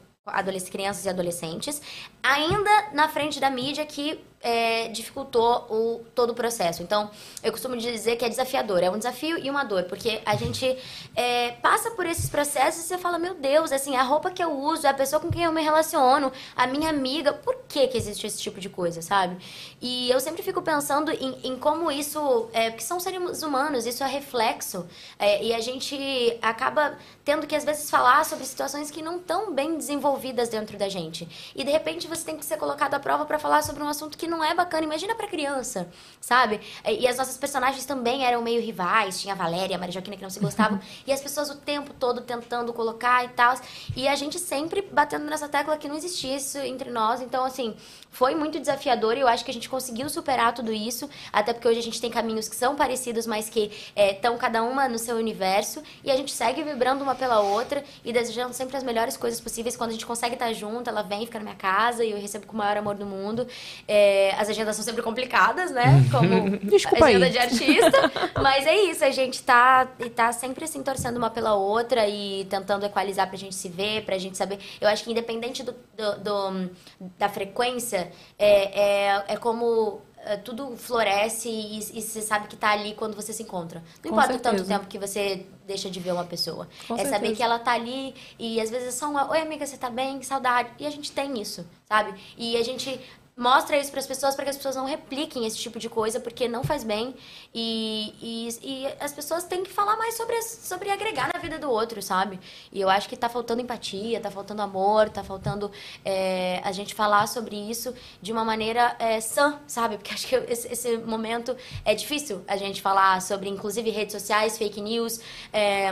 crianças e adolescentes, ainda na frente da mídia que é, dificultou o, todo o processo. Então, eu costumo dizer que é desafiador, é um desafio e uma dor, porque a gente é, passa por esses processos e você fala, meu Deus, assim, a roupa que eu uso, a pessoa com quem eu me relaciono, a minha amiga, por que que existe esse tipo de coisa, sabe? E eu sempre fico pensando em, em como isso, é, porque são seres humanos, isso é reflexo, é, e a gente acaba tendo que às vezes falar sobre situações que não estão bem desenvolvidas dentro da gente. E de repente você tem que ser colocado à prova para falar sobre um assunto que não é bacana. Imagina para criança, sabe? E as nossas personagens também eram meio rivais, tinha a Valéria, a Maria Joaquina que não se gostavam, e as pessoas o tempo todo tentando colocar e tal. E a gente sempre batendo nessa tecla que não existia isso entre nós. Então, assim, foi muito desafiador e eu acho que a gente conseguiu superar tudo isso, até porque hoje a gente tem caminhos que são parecidos, mas que estão cada uma no seu universo, e a gente segue vibrando uma pela outra e desejando sempre as melhores coisas possíveis. Quando a gente consegue estar junto, ela vem, fica na minha casa e eu recebo com o maior amor do mundo. É, as agendas são sempre complicadas, né? Como Desculpa agenda aí. de artista. Mas é isso, a gente tá, tá sempre assim torcendo uma pela outra e tentando equalizar pra gente se ver, pra gente saber. Eu acho que independente do, do- do- da frequência, é, é, é como é, tudo floresce e, e você sabe que tá ali quando você se encontra. Não Com importa o tanto tempo que você deixa de ver uma pessoa. Com é saber certeza. que ela tá ali e às vezes é só uma, oi amiga, você tá bem? Que saudade. E a gente tem isso, sabe? E a gente mostra isso para as pessoas para que as pessoas não repliquem esse tipo de coisa porque não faz bem e, e, e as pessoas têm que falar mais sobre, sobre agregar na vida do outro, sabe? E eu acho que tá faltando empatia, tá faltando amor, tá faltando é, a gente falar sobre isso de uma maneira é, sã, sabe? Porque acho que esse, esse momento é difícil a gente falar sobre, inclusive, redes sociais, fake news, é,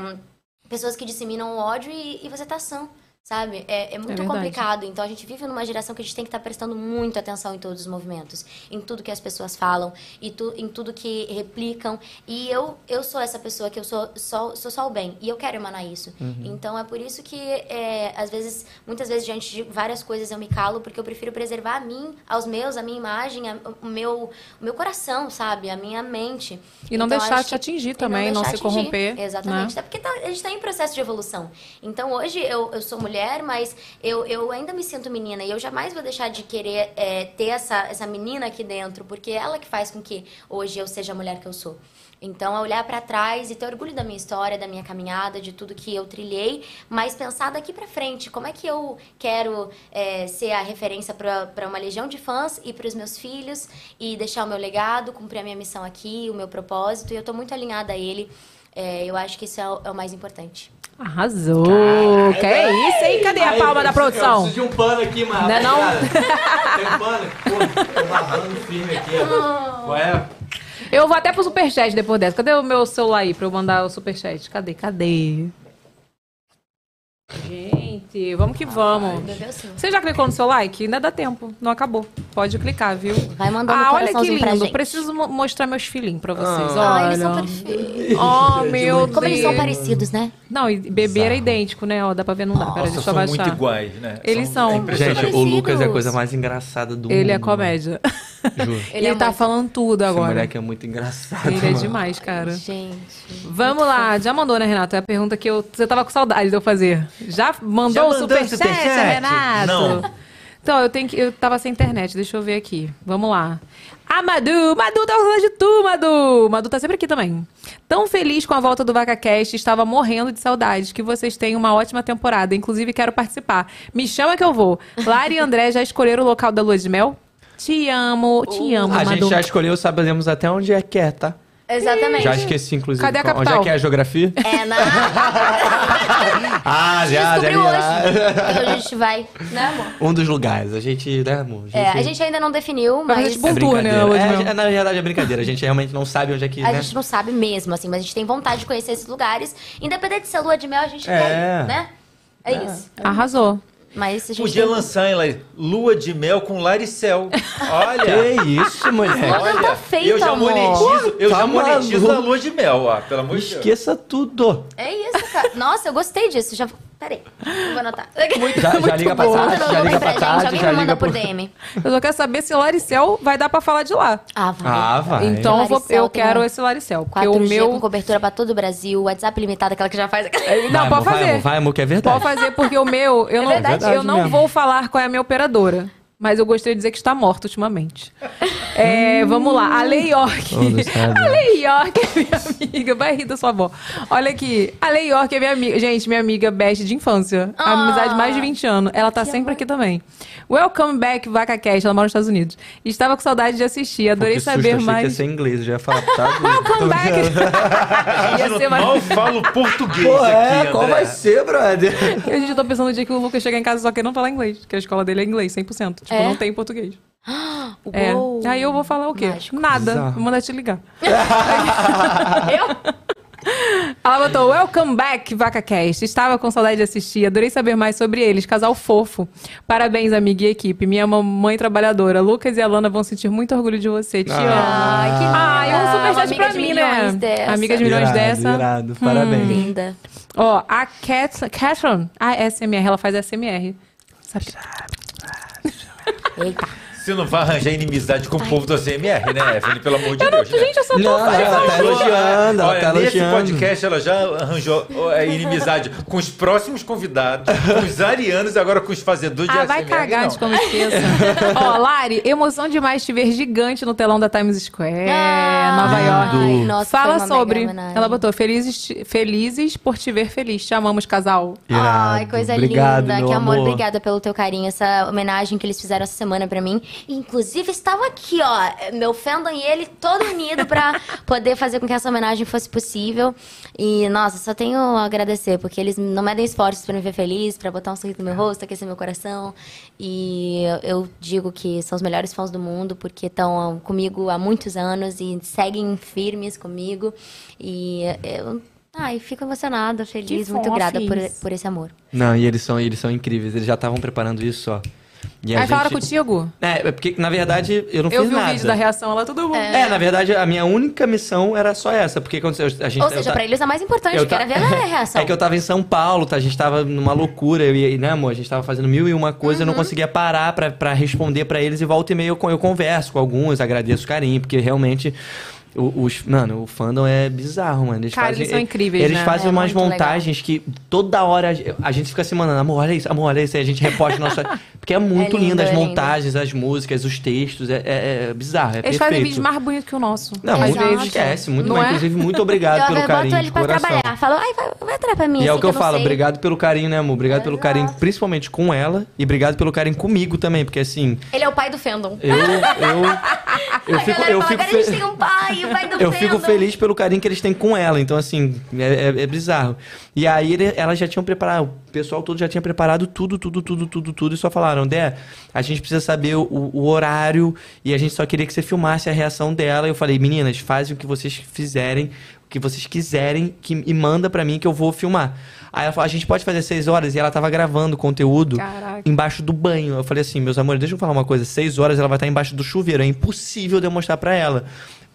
pessoas que disseminam ódio e, e você tá sã. Sabe? É, é muito verdade. complicado. Então a gente vive numa geração que a gente tem que estar prestando muito atenção em todos os movimentos, em tudo que as pessoas falam, e tu, em tudo que replicam. E eu, eu sou essa pessoa que eu sou só, sou só o bem. E eu quero emanar isso. Então é por isso que, é, às vezes, muitas vezes, diante de várias coisas, eu me calo, porque eu prefiro preservar a mim, aos meus, a minha imagem, a- o, meu, o meu coração, sabe? A minha mente. E não Então, deixar te atingir também, não deixar se atingir. corromper, Exatamente. né? Até porque tá- a gente está em processo de evolução. Então hoje eu, eu sou mulher, mas eu, eu ainda me sinto menina e eu jamais vou deixar de querer é, ter essa, essa menina aqui dentro, porque é ela que faz com que hoje eu seja a mulher que eu sou. Então, é olhar pra trás e ter orgulho da minha história, da minha caminhada, de tudo que eu trilhei, mas pensar daqui pra frente, como é que eu quero é, ser a referência pra uma legião de fãs e pros meus filhos e deixar o meu legado, cumprir a minha missão aqui, o meu propósito, e eu tô muito alinhada a ele. É, eu acho que isso é o, é o mais importante. Arrasou! Que é isso, hein? Cadê a palma da produção? Preciso de um pano aqui, mano. Não é não? Tem um pano? Pô, tô babando firme aqui. ó. Qual é? Eu vou até pro superchat depois dessa. Cadê o meu celular aí pra eu mandar o superchat? Cadê? Cadê? Gente, vamos que vamos. Você já clicou no seu like? Ainda dá tempo. Não acabou. Pode clicar, viu? Vai mandando Ah, olha que lindo. Preciso mo- mostrar meus filhinhos pra vocês. Ah, olha. eles são perfeitos. Oh, meu Deus. Como eles são parecidos, né? Não, e beber é idênco, né? Ó, dá pra ver, não dá. Pera, Nossa, deixa eu são abaixar. muito iguais, né? Eles são. é impressionante. Gente, o Lucas é a coisa mais engraçada do mundo. Ele é comédia. Juro. Ele, é tá muito- falando tudo Esse agora. moleque é muito engraçado. Ele é mano. demais, cara. Gente. Vamos lá, já mandou, né, Renato? É a pergunta que eu, você tava com saudade de eu fazer. Já mandou Já o mandou superchat, superchat? Renato? Não. Então, eu tenho que. Eu tava sem internet, deixa eu ver aqui. Vamos lá. Ah, Madu! Madu tá falando de tu, Madu! Madu tá sempre aqui também. Tão feliz com a volta do VacaCast, estava morrendo de saudades. Que vocês tenham uma ótima temporada. Inclusive, quero participar. Me chama que eu vou. Lara e André já escolheram o local da lua de mel? Te amo, te amo, A Madu. gente já escolheu, sabemos até onde é que é, tá? Exatamente. Já esqueci, inclusive. Cadê a qual- capital? Onde é que é a geografia? É, na... Ah, já, já, Descobriu já. hoje. Então a gente vai, né, amor? Um dos lugares. A gente, né, amor? É, a gente ainda não definiu, mas É um tour, né, brincadeira. lua de mel. É, é, na verdade é brincadeira. A gente realmente não sabe onde é que, a né? gente não sabe mesmo, assim, mas a gente tem vontade de conhecer esses lugares. Independente de ser lua de mel, a gente É. quer, né? É, isso. Arrasou. Mas a gente Podia tem... lançar em lá, lua de mel com Laricel. Olha. Que isso, moleque. Não tá feito, eu já amor. monetizo, eu Tá já monetizo maluco. a lua de mel, ó, pelo amor de Deus. Esqueça tudo. É isso, cara. Nossa, eu gostei disso. Já... Peraí, eu vou anotar. Já, já liga pra. Tati, Manda no já nome liga pra gente, já me liga manda por. DM. Eu só quero saber se Laricel vai dar pra falar de lá. Ah, vai. Ah, vai. Então eu, Laricel eu quero esse Laricel. Porque 4G o meu. com cobertura pra todo o Brasil, WhatsApp limitado, aquela que já faz... Não, vai, pode amor, Vai, fazer. amor, vai, amor, que é verdade. Pode fazer, porque o meu, eu não, verdade eu não mesmo. vou falar qual é a minha operadora. Mas eu gostaria de dizer que está morta ultimamente. É, vamos lá. A Lei York. A Lei York é minha amiga. Vai rir da sua avó. Olha aqui. A Lei York é minha amiga. Gente, minha amiga best de infância. Ah. Amizade de mais de 20 anos. Ela tá sempre aqui também. Welcome back, Vaca Cash. Ela mora nos Estados Unidos. Estava com saudade de assistir. Adorei Que susto, saber achei que ia mais. ser inglês, eu já ia falar, tá. Welcome back. Ia ser mais... Mal falo português Pô, aqui, é, André. qual vai ser, brother? A gente tá pensando no dia que o Lucas chegar em casa só querendo falar inglês. Porque a escola dele é inglês, 100%. Tipo, É? não tem português. Uou. É. Aí eu vou falar o quê? Mágico. Nada. Bizarro. Vou mandar te ligar. Eu? Ela botou Welcome back, VacaCast. Estava com saudade de assistir. Adorei saber mais sobre eles. Casal fofo. Parabéns, amiga e equipe. Minha mamãe trabalhadora. Lucas e Alana vão sentir muito orgulho de você. Te amo. Ai, que linda. Ai, um Uma superchat pra mim, né? milhões dessa. Amiga de milhões Irado, dessa. irado, parabéns. Linda. Ó, a Cat, Catron, a SMR, ela faz SMR. Sabe? Eita. Você não vai arranjar inimizade com o povo do CMR, né, Evelyn? Pelo amor de Deus. né? Gente, eu só tô Não, não, ela tá elogiando, ela Olha, tá nesse elogiando. podcast ela já arranjou a inimizade com os próximos convidados, com os arianos e agora com os fazedores de Ah, vai ASMR, cagar não. eu me esqueça. Ó, Lari, emoção demais te ver gigante no telão da Times Square, Nova Ai, York. nossa, Fala sobre. Ela botou felizes, felizes por te ver feliz. Te amamos, casal. Ai, Irado. coisa Obrigado, linda. Que amor. amor. Obrigada pelo teu carinho. Essa homenagem que eles fizeram essa semana pra mim. Inclusive, estava aqui, ó. Meu fandom e ele todo unido pra poder fazer com que essa homenagem fosse possível. E, nossa, só tenho a agradecer, porque eles não medem esforços pra me ver feliz, pra botar um sorriso no meu rosto, aquecer meu coração. E eu digo que são os melhores fãs do mundo, porque estão comigo há muitos anos e seguem firmes comigo. E eu. Ai, fico emocionada, feliz, Que muito grata por, por esse amor. Não, e eles são, eles são incríveis, eles já estavam preparando isso, ó. E a Aí falaram gente- contigo? É, é porque, na verdade, eu não Eu fiz vi o nada. vídeo da reação lá, todo mundo. É, na verdade, a minha única missão era só essa, porque quando a gente... Ou eu seja, ta- pra eles a mais importante, eu que era ver a reação. É que eu tava em São Paulo, tá? A gente tava numa loucura, eu e, né, amor? A gente tava fazendo mil e uma coisa, eu Uhum. não conseguia parar pra, pra responder pra eles e volta e meia eu, eu converso com alguns, agradeço o carinho, porque realmente. O- Os, mano, o fandom é bizarro, mano. Eles Cara, fazem, eles são incríveis, Eles né? fazem É umas muito legal. montagens que toda hora a- gente fica assim, mano, amor, olha isso, amor, olha isso. Aí a gente reposta nossa. Porque é muito É lindo, lindo, as é lindo. montagens, as músicas, os textos. É, é- é bizarro, é Eles perfeito. fazem vídeos mais bonitos que o nosso. Não, às muito, vezes. esquece. Muito Não é? Inclusive, muito obrigado eu pelo eu carinho boto ele de pra coração. trabalhar. Falo, ai, vai, vai atrás pra mim. E é o que eu não falo, sei. obrigado pelo carinho, né, amor? Obrigado pelo carinho, principalmente com ela, e obrigado pelo carinho comigo também, porque assim, Ele é o pai do fandom. eu. Eu, eu a fico. galera Eu fico, agora a gente tem um pai, eu fico fandom. feliz pelo carinho que eles têm com ela, então assim, é, é- é bizarro. E aí ele- elas já tinham preparado, o pessoal todo já tinha preparado tudo, tudo, tudo, tudo, tudo, e só falaram, Dé, a gente precisa saber o, o horário, e a gente só queria que você filmasse a reação dela. E eu falei, meninas, fazem o que vocês fizerem, o que vocês quiserem, que, e manda pra mim que eu vou filmar. Aí ela falou, a gente pode fazer seis horas? E ela tava gravando conteúdo Caraca. embaixo do banho. Eu falei assim, meus amores, deixa eu falar uma coisa. Seis horas ela vai estar embaixo do chuveiro. É impossível de eu mostrar pra ela.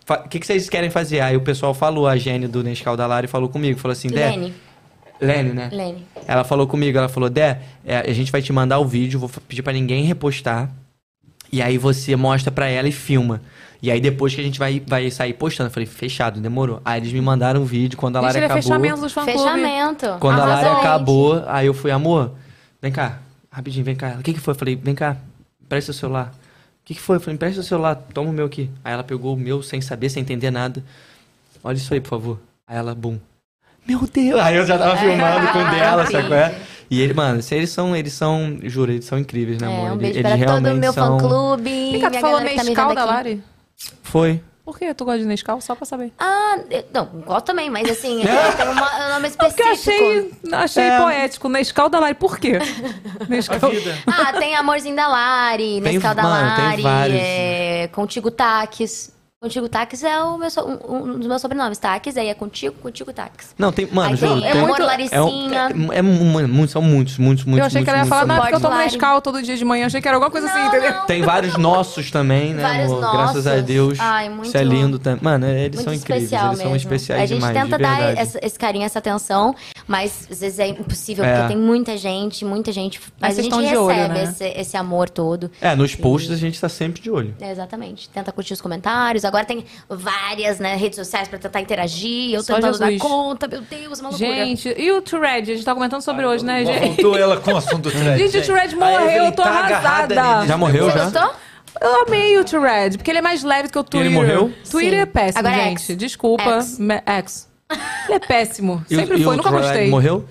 O que, que vocês querem fazer? Aí o pessoal falou, a Gênio do Nescau da Lari falou comigo. Falou assim, Dé... Lene. Lene, né? Lene. Ela falou comigo, ela falou, Dé, é, a gente vai te mandar o vídeo, vou pedir pra ninguém repostar. E aí você mostra pra ela e filma. E aí depois que a gente vai, vai sair postando. Eu falei, fechado, demorou. Aí eles me mandaram um vídeo quando a é acabou. fechamento dos fã-clubes. Fechamento. Quando a Lari Arrasou. acabou, aí eu fui, amor, vem cá, rapidinho, vem cá. O que que foi? Eu falei, vem cá, presta o celular. O que que foi? Eu falei, presta o celular, toma o meu aqui. Aí ela pegou o meu sem saber, sem entender nada. Olha isso aí, por favor. Aí ela, bum. Meu Deus! Aí eu já tava filmando com o dela, sabe qual é? E ele, mano, se eles são, eles são, juro, eles são incríveis, né, amor? É, um Eles- beijo eles para todo o meu são... fã-clube. Vem cá, tu falou que tá me Nescau vendo da aqui. Lari? Foi. Por que tu gosta de Nescau? Só pra saber. Ah, eu- não, gosto também, mas assim, é, tem uma- um nome Porque eu específico. achei, achei É. poético. Nescau da Lari. Por quê? Nescau. Ah, tem Amorzinho da Lari, Tem- Nescau da mano, tem Lari, vários. é, Contigo Taques. Contigo Taques é o meu, so- um, um dos meus sobrenomes. Taques, aí é Contigo, Contigo Taques. Não, tem, mano, Aí juro, tem tem... Amor é, um- Laricinha. é, é mu- mu- são muitos, muitos, muitos, Eu achei que ela ia muitos, falar, muitos, não, são porque eu tomo. Nescau todo dia de manhã. Eu achei que era alguma coisa assim, Não, entendeu? não. Tem vários nossos também, né, Vários amor? Graças a nossos. Deus. Ai, muito- Isso é lindo também. Mano, eles Muito são incríveis, eles são mesmo. especiais A gente demais, tenta de dar essa- esse carinho, essa atenção, Mas às vezes é impossível, É. porque tem muita gente, muita gente. Mas, Mas a gente recebe olho, né? esse, esse amor todo. É, nos posts a gente tá sempre de olho. É, exatamente. Tenta curtir os comentários. Agora tem várias né, redes sociais pra tentar interagir. Eu Só tentando Jesus. dar conta. Meu Deus, uma loucura. Gente, e o Thread? A gente tá comentando sobre hoje, né, gente? Voltou ela com o assunto do thread. Gente, o thread morreu, eu tô tá arrasada. Já morreu, Você já? gostou? Eu amei o Thread, porque ele é mais leve que o Twitter. morreu? Twitter é Sim. péssimo, Agora é gente. X. Desculpa. X. Me- X. Ele é péssimo. E Sempre e foi, o nunca gostei. Morreu?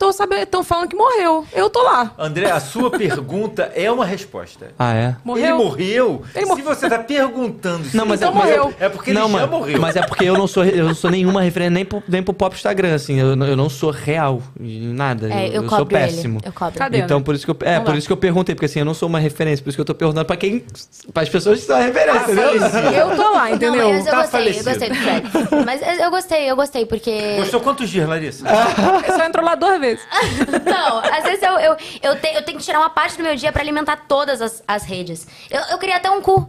Tô sabendo, estão falando que morreu. Eu tô lá. André, a sua pergunta é uma resposta. Ah, é? Morreu? Ele morreu? Ele Se mor- você tá perguntando se Não, mas ele é- mas é- morreu, é porque não, ele já mas, morreu. mas é porque eu não sou, eu não sou nenhuma referência nem pro, nem pro pop Instagram, assim. Eu, não- eu não sou real em nada. É, eu eu, eu sou péssimo. ele. Eu cobro. Cadê? Então, né? por isso que eu, é, Não por dá. isso que eu perguntei, porque assim, eu não sou uma referência, por isso que eu tô perguntando pra quem, para as pessoas que são referência, entendeu? Eu tô lá, Não, entendeu? mas eu Tá gostei, falecido. eu gostei do. Mas eu gostei, eu gostei, porque. Gostou quantos dias, Larissa? Ele só entrou lá duas vezes. Não, às vezes eu, eu, eu, te- eu tenho que tirar uma parte do meu dia pra alimentar todas as, as redes. Eu, eu queria até um cu.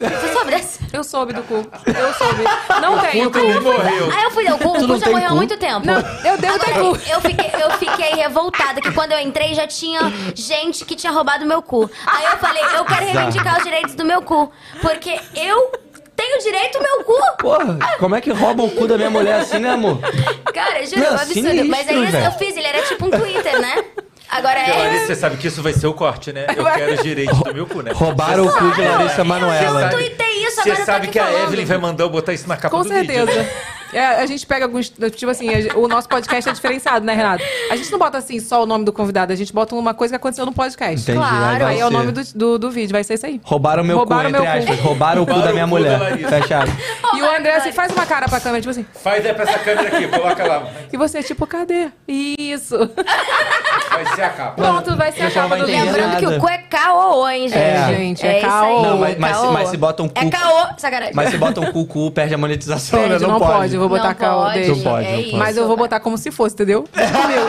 Você sabe dessa? Eu soube do cu. Eu soube. Não tenho cu. Ele morreu. Aí eu fui, o cu, o cu já tem morreu há muito tempo. Não, eu devo ter Agora, cu. eu fiquei, eu fiquei revoltada que quando eu entrei já tinha gente que tinha roubado meu cu. Aí eu falei, eu quero reivindicar os direitos do meu cu. Porque eu tenho direito ao meu cu. Porra, como é que roubam o cu da minha mulher assim, né, amor? Cara, juro, é um absurdo. sinistro, Mas aí eu velho. fiz, ele era tipo um Twitter, né? Agora é. Larissa, você sabe que isso vai ser o corte, né? Eu quero os direitos do meu cu, né? Roubaram o cu de Larissa Manoela. Eu tuitei isso, Você agora eu tô sabe que a falando. Evelyn vai mandar eu botar isso na capa Com do vídeo. certeza. É, a gente pega alguns. Tipo assim, a- o nosso podcast é diferenciado, né, Renato? A gente não bota assim só o nome do convidado, a gente bota uma coisa que aconteceu no podcast. Entendi. Claro. aí vai Aí é o ser. nome do, do, do vídeo, vai ser isso aí. Roubaram meu Roubaram cu, meu entre cu. aspas. Roubaram o cu da minha mulher. Fecharam. E o André assim, faz uma cara pra câmera, tipo assim. Faz aí pra essa câmera aqui, coloca lá. E você, tipo, cadê? Isso. Vai ser a capa. Pronto, vai ser a não capa do vídeo. Lembrando que o cu é caô, hein, gente? É, gente, é isso caô. Não, mas, mas, se, mas se botam cu. É caô, sacanagem. Mas se botam cu, cu, perde a monetização, Perde, né? não, pode. eu vou botar Não caô. pode, Deixa. Não pode, é não isso, pode. Mas eu vou botar como se fosse, entendeu? Deixa comigo.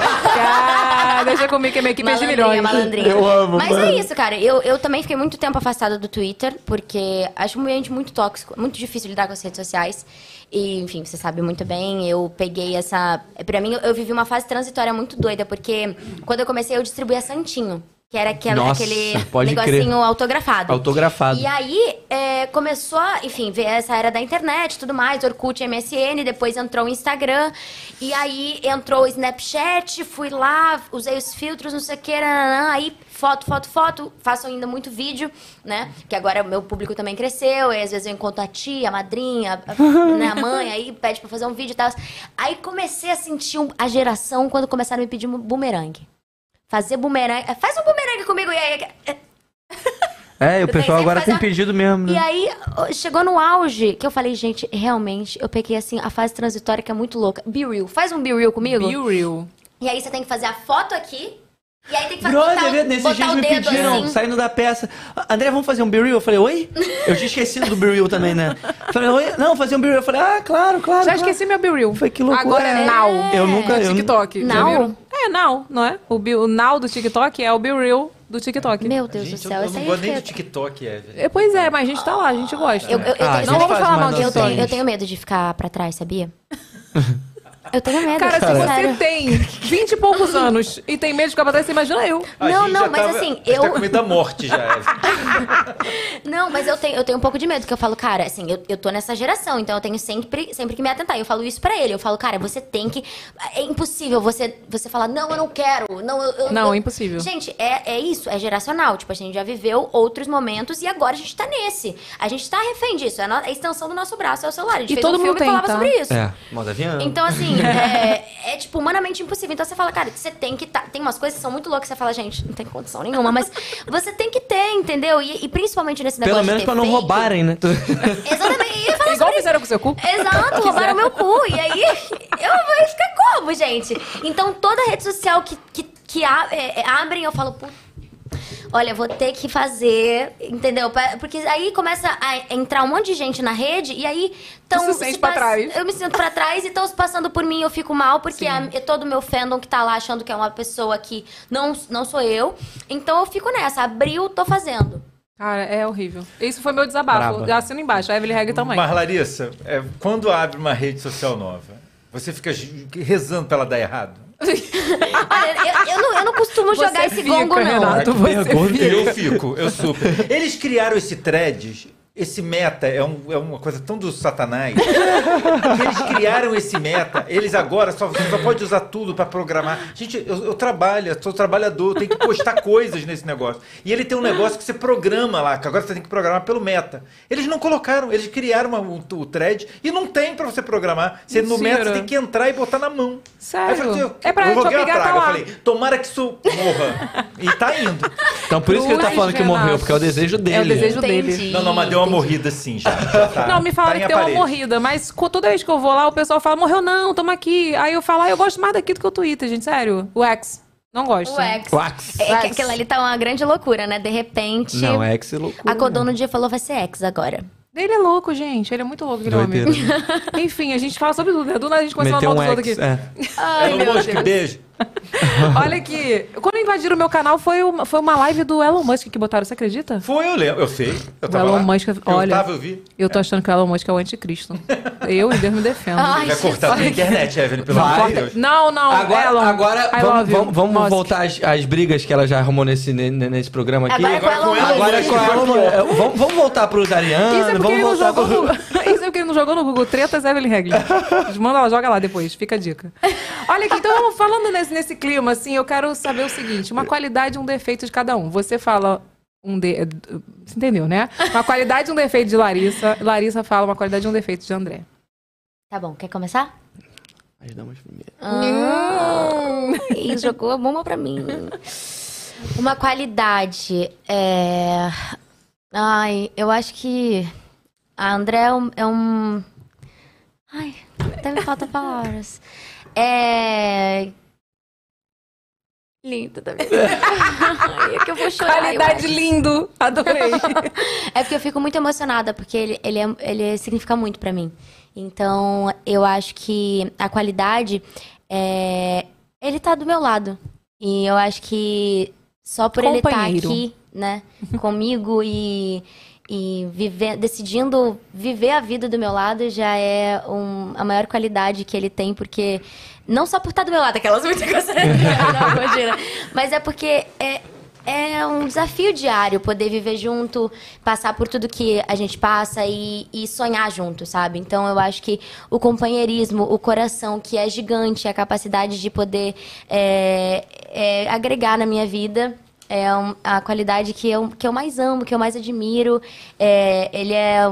Ah, deixa comigo que a minha equipe é de milhões. malandrinha. Eu amo, Mas mano. é isso, cara. Eu, eu também fiquei muito tempo afastada do Twitter, porque acho um ambiente muito tóxico, muito difícil lidar com as redes sociais. E, enfim, você sabe muito bem, eu peguei essa. Pra mim, eu vivi uma fase transitória muito doida, porque quando eu comecei, eu distribuía Santinho. Que era aquela, Nossa, aquele negocinho crer. autografado. Autografado. E aí, é, começou, enfim, ver essa era da internet e tudo mais, Orkut, MSN, depois entrou o Instagram, e aí entrou o Snapchat, fui lá, usei os filtros, não sei o que, nananã, aí foto, foto, foto, faço ainda muito vídeo, né, que agora o meu público também cresceu, e às vezes eu encontro a tia, a madrinha, a, né, a mãe, aí pede pra fazer um vídeo e tal. Aí comecei a sentir um- a geração quando começaram a me pedir um bumerangue. Fazer bumerangue. Faz um bumerangue comigo e aí. É, e o Eu tenho pessoal agora tem uma- pedido mesmo, E né? aí, ó, chegou no auge, que eu falei, gente, realmente, eu peguei, assim, a fase transitória que é muito louca. Be Real. Faz um Be Real comigo. Be real. E aí você tem que fazer a foto aqui, e aí tem que fazer Brother, botar, o- nesses botar dias o me dedo pediram, assim. saindo da peça. "Ah, André, vamos fazer um B-Reel? Eu falei, oi? Eu tinha esquecido do B-Reel também, né? Eu falei, oi? Não, fazer um B-Reel. Eu falei, ah, claro, claro. Já claro. esqueci meu Be Real. Foi que loucura. Agora é Now. Eu nunca... No Eu, TikTok. Now? É, Now, não é? O, Be- o Now do TikTok é o Be Real do TikTok. Meu Deus Gente, do eu, céu, eu essa não gosto nem é do TikTok, Evelyn. É, Pois é, mas a gente tá lá, a gente gosta. Eu, eu, eu Ah, tenho, a gente não vamos falar mal do eu, TikTok. tenho, eu tenho medo de ficar pra trás, sabia? Eu tenho medo, Cara, se sério. você tem 20 e poucos anos e tem medo de ficar pra trás, você imagina eu. A Não, gente não, já mas tava- assim, a gente tá eu- com medo da morte já. Não, mas eu tenho, eu tenho um pouco de medo, que eu falo, cara, assim, eu, eu tô nessa geração, então eu tenho sempre, sempre que me atentar. E eu falo isso pra ele. Eu falo, cara, você tem que. É impossível você, você falar, não, eu não quero. Não, eu, eu- Não, eu- é impossível. Gente, é, é isso, é geracional. Tipo, a gente já viveu outros momentos e agora a gente tá nesse. A gente tá refém disso. É a, no- a extensão do nosso braço, é o celular. A gente E fez todo um mundo filme tem, e falava tá? sobre isso. É, moda avião. Então, assim, é, é, tipo humanamente impossível. Então você fala, cara, você tem que tá, Tem umas coisas que são muito loucas, você fala, gente, não tem condição nenhuma, mas você tem que ter, entendeu? E, e principalmente nesse negócio. Pelo menos de pra não fake. roubarem, né? Exatamente. Eu ia falar Igual sobre fizeram com o seu cu. Exato, roubaram meu cu. E aí, eu vou ficar como, gente? Então, toda rede social que, que, que a- é, é, abrem, eu falo, puta. Olha, vou ter que fazer, entendeu? Porque aí começa a entrar um monte de gente na rede e aí estão. se sente pra trás. Eu me sinto pra trás e estão se passando por mim, eu fico mal, porque a- é todo o meu fandom que tá lá achando que é uma pessoa que não, não sou eu. Então eu fico nessa. Abriu, tô fazendo. Cara, é horrível. Isso foi meu desabafo. Braba. Já assino embaixo. A Evelyn Reg também. Mas, Larissa, é, quando abre uma rede social nova, você fica rezando pra ela dar errado? Olha, eu, eu não, eu não costumo Você jogar esse fica, gongo, não. Renato, você. Eu fico, eu super. Eles criaram esse thread. Esse meta é, um- é uma coisa tão do satanás. que eles criaram esse meta. Eles agora só, só pode usar tudo pra programar. Gente, eu, eu trabalho, eu sou trabalhador, eu tenho que postar coisas nesse negócio. E ele tem um negócio que você programa lá, que agora você tem que programar pelo meta. Eles não colocaram, eles criaram uma- o, o thread e não tem pra você programar. Você, no meta você tem que entrar e botar na mão. Sério? Aí eu falei, eu- É pra eu obrigar a praga. tá Eu falei, tomara que isso morra. E tá indo. Então por isso que ele tá falando que morreu, porque é o desejo dele. É o desejo dele. Não, não, mas deu uma entendi. morrida sim já. já tá- Não, me tá falaram em que tem uma morrida, mas toda vez que eu vou lá, o pessoal fala, morreu não, toma aqui. Aí eu falo, ah, eu gosto mais daqui do que o Twitter, gente, sério. O X. Não gosto. O X. Wax. É que aquilo ali tá uma grande loucura, né? De repente, Não, X é loucura. acordou no dia e falou vai ser X agora. Ele é louco, gente. Ele é muito louco, aquele homem. Doideira. Enfim, a gente fala sobre tudo, né? Do nada a gente começa a falar um mal dos outros X. aqui. É. Ai, Elon meu Musk, Deus. beijo. Olha aqui. Quando invadiram o meu canal, foi uma, foi uma live do Elon Musk que botaram, você acredita? Foi, eu lembro. Eu sei. Eu O tava Elon lá. Musk, eu olha. tava, eu vi. Eu tô achando que o Elon Musk é o anticristo. Eu e Deus me defendo. Ai, Vai cortar na internet, Evelyn, pelo amor de Deus. Não, não, Agora, Elon. agora vamos, vamos, vamos voltar às, às brigas que ela já arrumou nesse, ne- nesse programa aqui. Agora é com Agora Elon com Elon Musk. É é, Vamos, vamos voltar pros Ariana. Isso é porque vamos voltar pro... porque ele não jogou no Google Tretas Evelyn Regler. Manda ela, joga lá depois, fica a dica. Olha aqui, então falando nesse, nesse clima, assim, eu quero saber o seguinte: uma qualidade e um defeito de cada um. Você fala um de... Você entendeu, né? Uma qualidade e um defeito de Larissa. Larissa fala uma qualidade e um defeito de André. Tá bom, quer começar? As damas primeiro. Ah, Ih, jogou a bomba pra mim. Uma qualidade é. Ai, eu acho que a André é um. é um- Ai, até me faltam palavras. É. Lindo também. Ai, é que eu vou chorar. Qualidade lindo! Adorei. É porque eu fico muito emocionada, porque ele, ele, é- ele significa muito pra mim. Então, eu acho que a qualidade é. Ele tá do meu lado. E eu acho que só por ele estar Companheiro. aqui, né, comigo e, e decidindo viver a vida do meu lado já é um- a maior qualidade que ele tem, porque. Não só por estar do meu lado, aquelas. Não, imagina. Mas é porque é, é um desafio diário poder viver junto, passar por tudo que a gente passa e, e sonhar junto, sabe? Então eu acho que o companheirismo, o coração que é gigante, a capacidade de poder é, é, agregar na minha vida. É a qualidade que eu, que eu mais amo, que eu mais admiro. É, ele é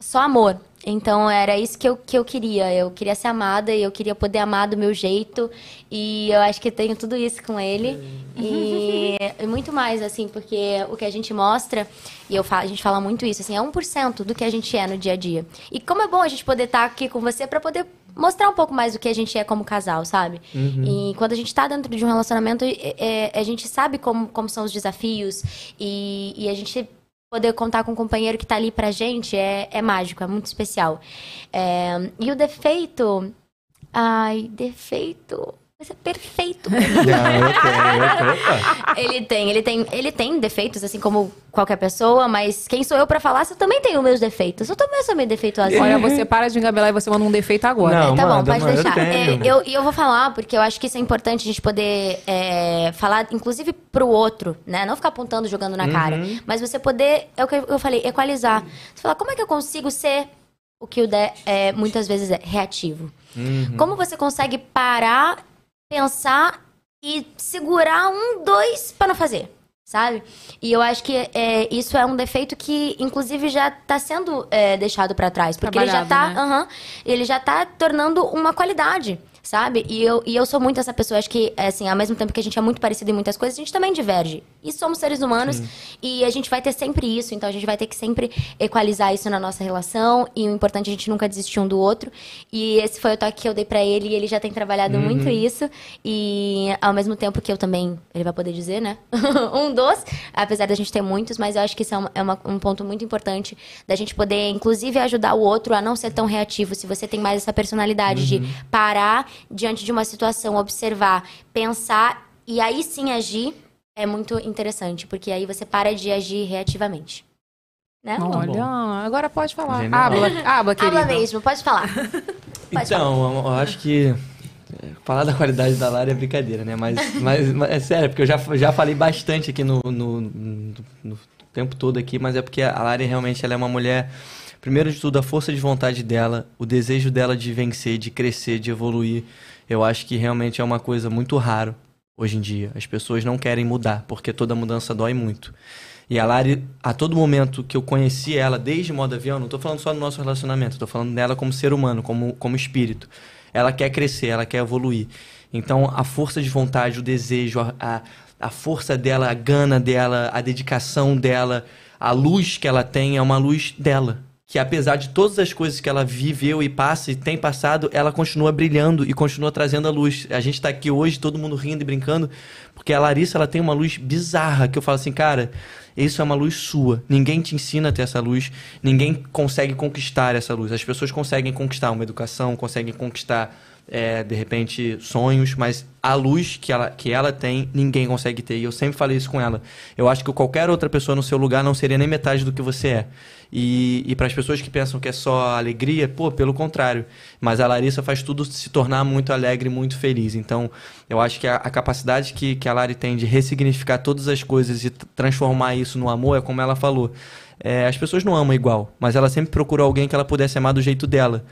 só amor. Então era isso que eu, que eu queria. Eu queria ser amada e eu queria poder amar do meu jeito. E eu acho que tenho tudo isso com ele. E, e muito mais, assim, porque o que a gente mostra, e eu falo, a gente fala muito isso, assim, é 1% do que a gente é no dia a dia. E como é bom a gente poder estar aqui com você pra poder mostrar um pouco mais do que a gente é como casal, sabe? E quando a gente tá dentro de um relacionamento, é- é- a gente sabe como, como são os desafios e, e a gente poder contar com um companheiro que tá ali pra gente é, é mágico, é muito especial. É, e o defeito. Ai, defeito. Mas é perfeito. Não, eu tenho, eu tenho. Opa. ele tem, ele tem, ele tem defeitos, assim como qualquer pessoa, mas quem sou eu pra falar se eu também tenho meus defeitos? Eu também sou meio defeituosa. Olha, você para de engabelar e você manda um defeito agora. Não, tá bom, manda, pode manda, eu deixar. tenho. É, eu, e eu vou falar, porque eu acho que isso é importante a gente poder é, falar, inclusive pro outro, né? Não ficar apontando, jogando na cara. Mas você poder, é o que eu falei, equalizar. Você falar, como é que eu consigo ser o que o Dé é, muitas vezes é reativo? Como você consegue parar, pensar e segurar um, dois pra não fazer? Sabe? E eu acho que é, isso é um defeito que, inclusive, já tá sendo é, deixado pra trás. Porque ele já tá. Trabalhado, né? ele já tá tornando uma qualidade. Sabe? E eu, e eu sou muito essa pessoa, acho que, assim, ao mesmo tempo que a gente é muito parecido em muitas coisas, a gente também diverge. E somos seres humanos e a gente vai ter sempre isso, então a gente vai ter que sempre equalizar isso na nossa relação. E o importante é a gente nunca desistir um do outro. E esse foi o toque que eu dei pra ele e ele já tem trabalhado muito isso. E ao mesmo tempo que eu também, ele vai poder dizer, né? um dos, apesar da gente ter muitos, mas eu acho que isso é, uma- é uma- um ponto muito importante da gente poder, inclusive, ajudar o outro a não ser tão reativo. Se você tem mais essa personalidade de parar diante de uma situação, observar, pensar e aí sim agir, é muito interessante, porque aí você para de agir reativamente. Né? Olha, agora pode falar. Genial. Habla, habla, querido. Fala mesmo, pode falar. Pode Então, eu- eu acho que falar da qualidade da Lari é brincadeira, né? Mas, mas, mas é sério, porque eu já, já falei bastante aqui no, no, no- no tempo todo aqui, mas é porque a Lari realmente ela é uma mulher. Primeiro de tudo, a força de vontade dela, o desejo dela de vencer, de crescer, de evoluir. Eu acho que realmente é uma coisa muito raro hoje em dia. As pessoas não querem mudar, porque toda mudança dói muito. E a Lari, a todo momento que eu conheci ela, desde modo avião, não tô falando só do nosso relacionamento, tô falando dela como ser humano, como, como espírito. Ela quer crescer, ela quer evoluir. Então, a força de vontade, o desejo, a, a, a força dela, a gana dela, a dedicação dela, a luz que ela tem é uma luz dela. Que apesar de todas as coisas que ela viveu e passa e tem passado, ela continua brilhando e continua trazendo a luz. A gente tá aqui hoje, todo mundo rindo e brincando, porque a Larissa ela tem uma luz bizarra que eu falo assim, cara, isso é uma luz sua. Ninguém te ensina a ter essa luz, ninguém consegue conquistar essa luz. As pessoas conseguem conquistar uma educação, conseguem conquistar, é, de repente, sonhos, mas a luz que ela, que ela tem, ninguém consegue ter. E eu sempre falei isso com ela. Eu acho que qualquer outra pessoa no seu lugar não seria nem metade do que você é. E, e para as pessoas que pensam que é só alegria, pô, pelo contrário. Mas a Larissa faz tudo se tornar muito alegre, muito feliz. Então, eu acho que a, a capacidade que, que a Lari tem de ressignificar todas as coisas e transformar isso no amor é como ela falou. É, as pessoas não amam igual, mas ela sempre procurou alguém que ela pudesse amar do jeito dela.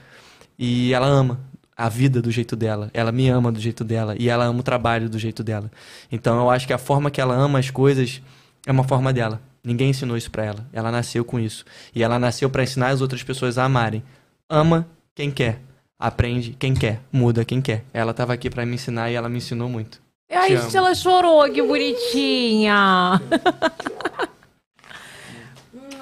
E ela ama a vida do jeito dela. Ela me ama do jeito dela. E ela ama o trabalho do jeito dela. Então eu acho que a forma que ela ama as coisas é uma forma dela. Ninguém ensinou isso pra ela. Ela nasceu com isso. E ela nasceu pra ensinar as outras pessoas a amarem. Ama quem quer. Aprende quem quer. Muda quem quer. Ela tava aqui pra me ensinar e ela me ensinou muito. Ai, Te gente, amo. ela chorou, que bonitinha.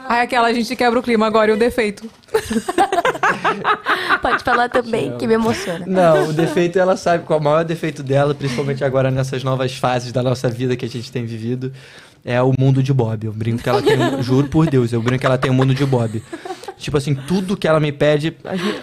Ai, aquela, a gente quebra o clima agora e o defeito. Pode falar também, que me emociona. Não, o defeito ela sabe qual é o maior defeito dela, principalmente agora nessas novas fases da nossa vida que a gente tem vivido, é o mundo de Bob. Eu brinco que ela tem, um- juro por Deus, eu brinco que ela tem o mundo de Bob. Tipo assim, tudo que ela me pede,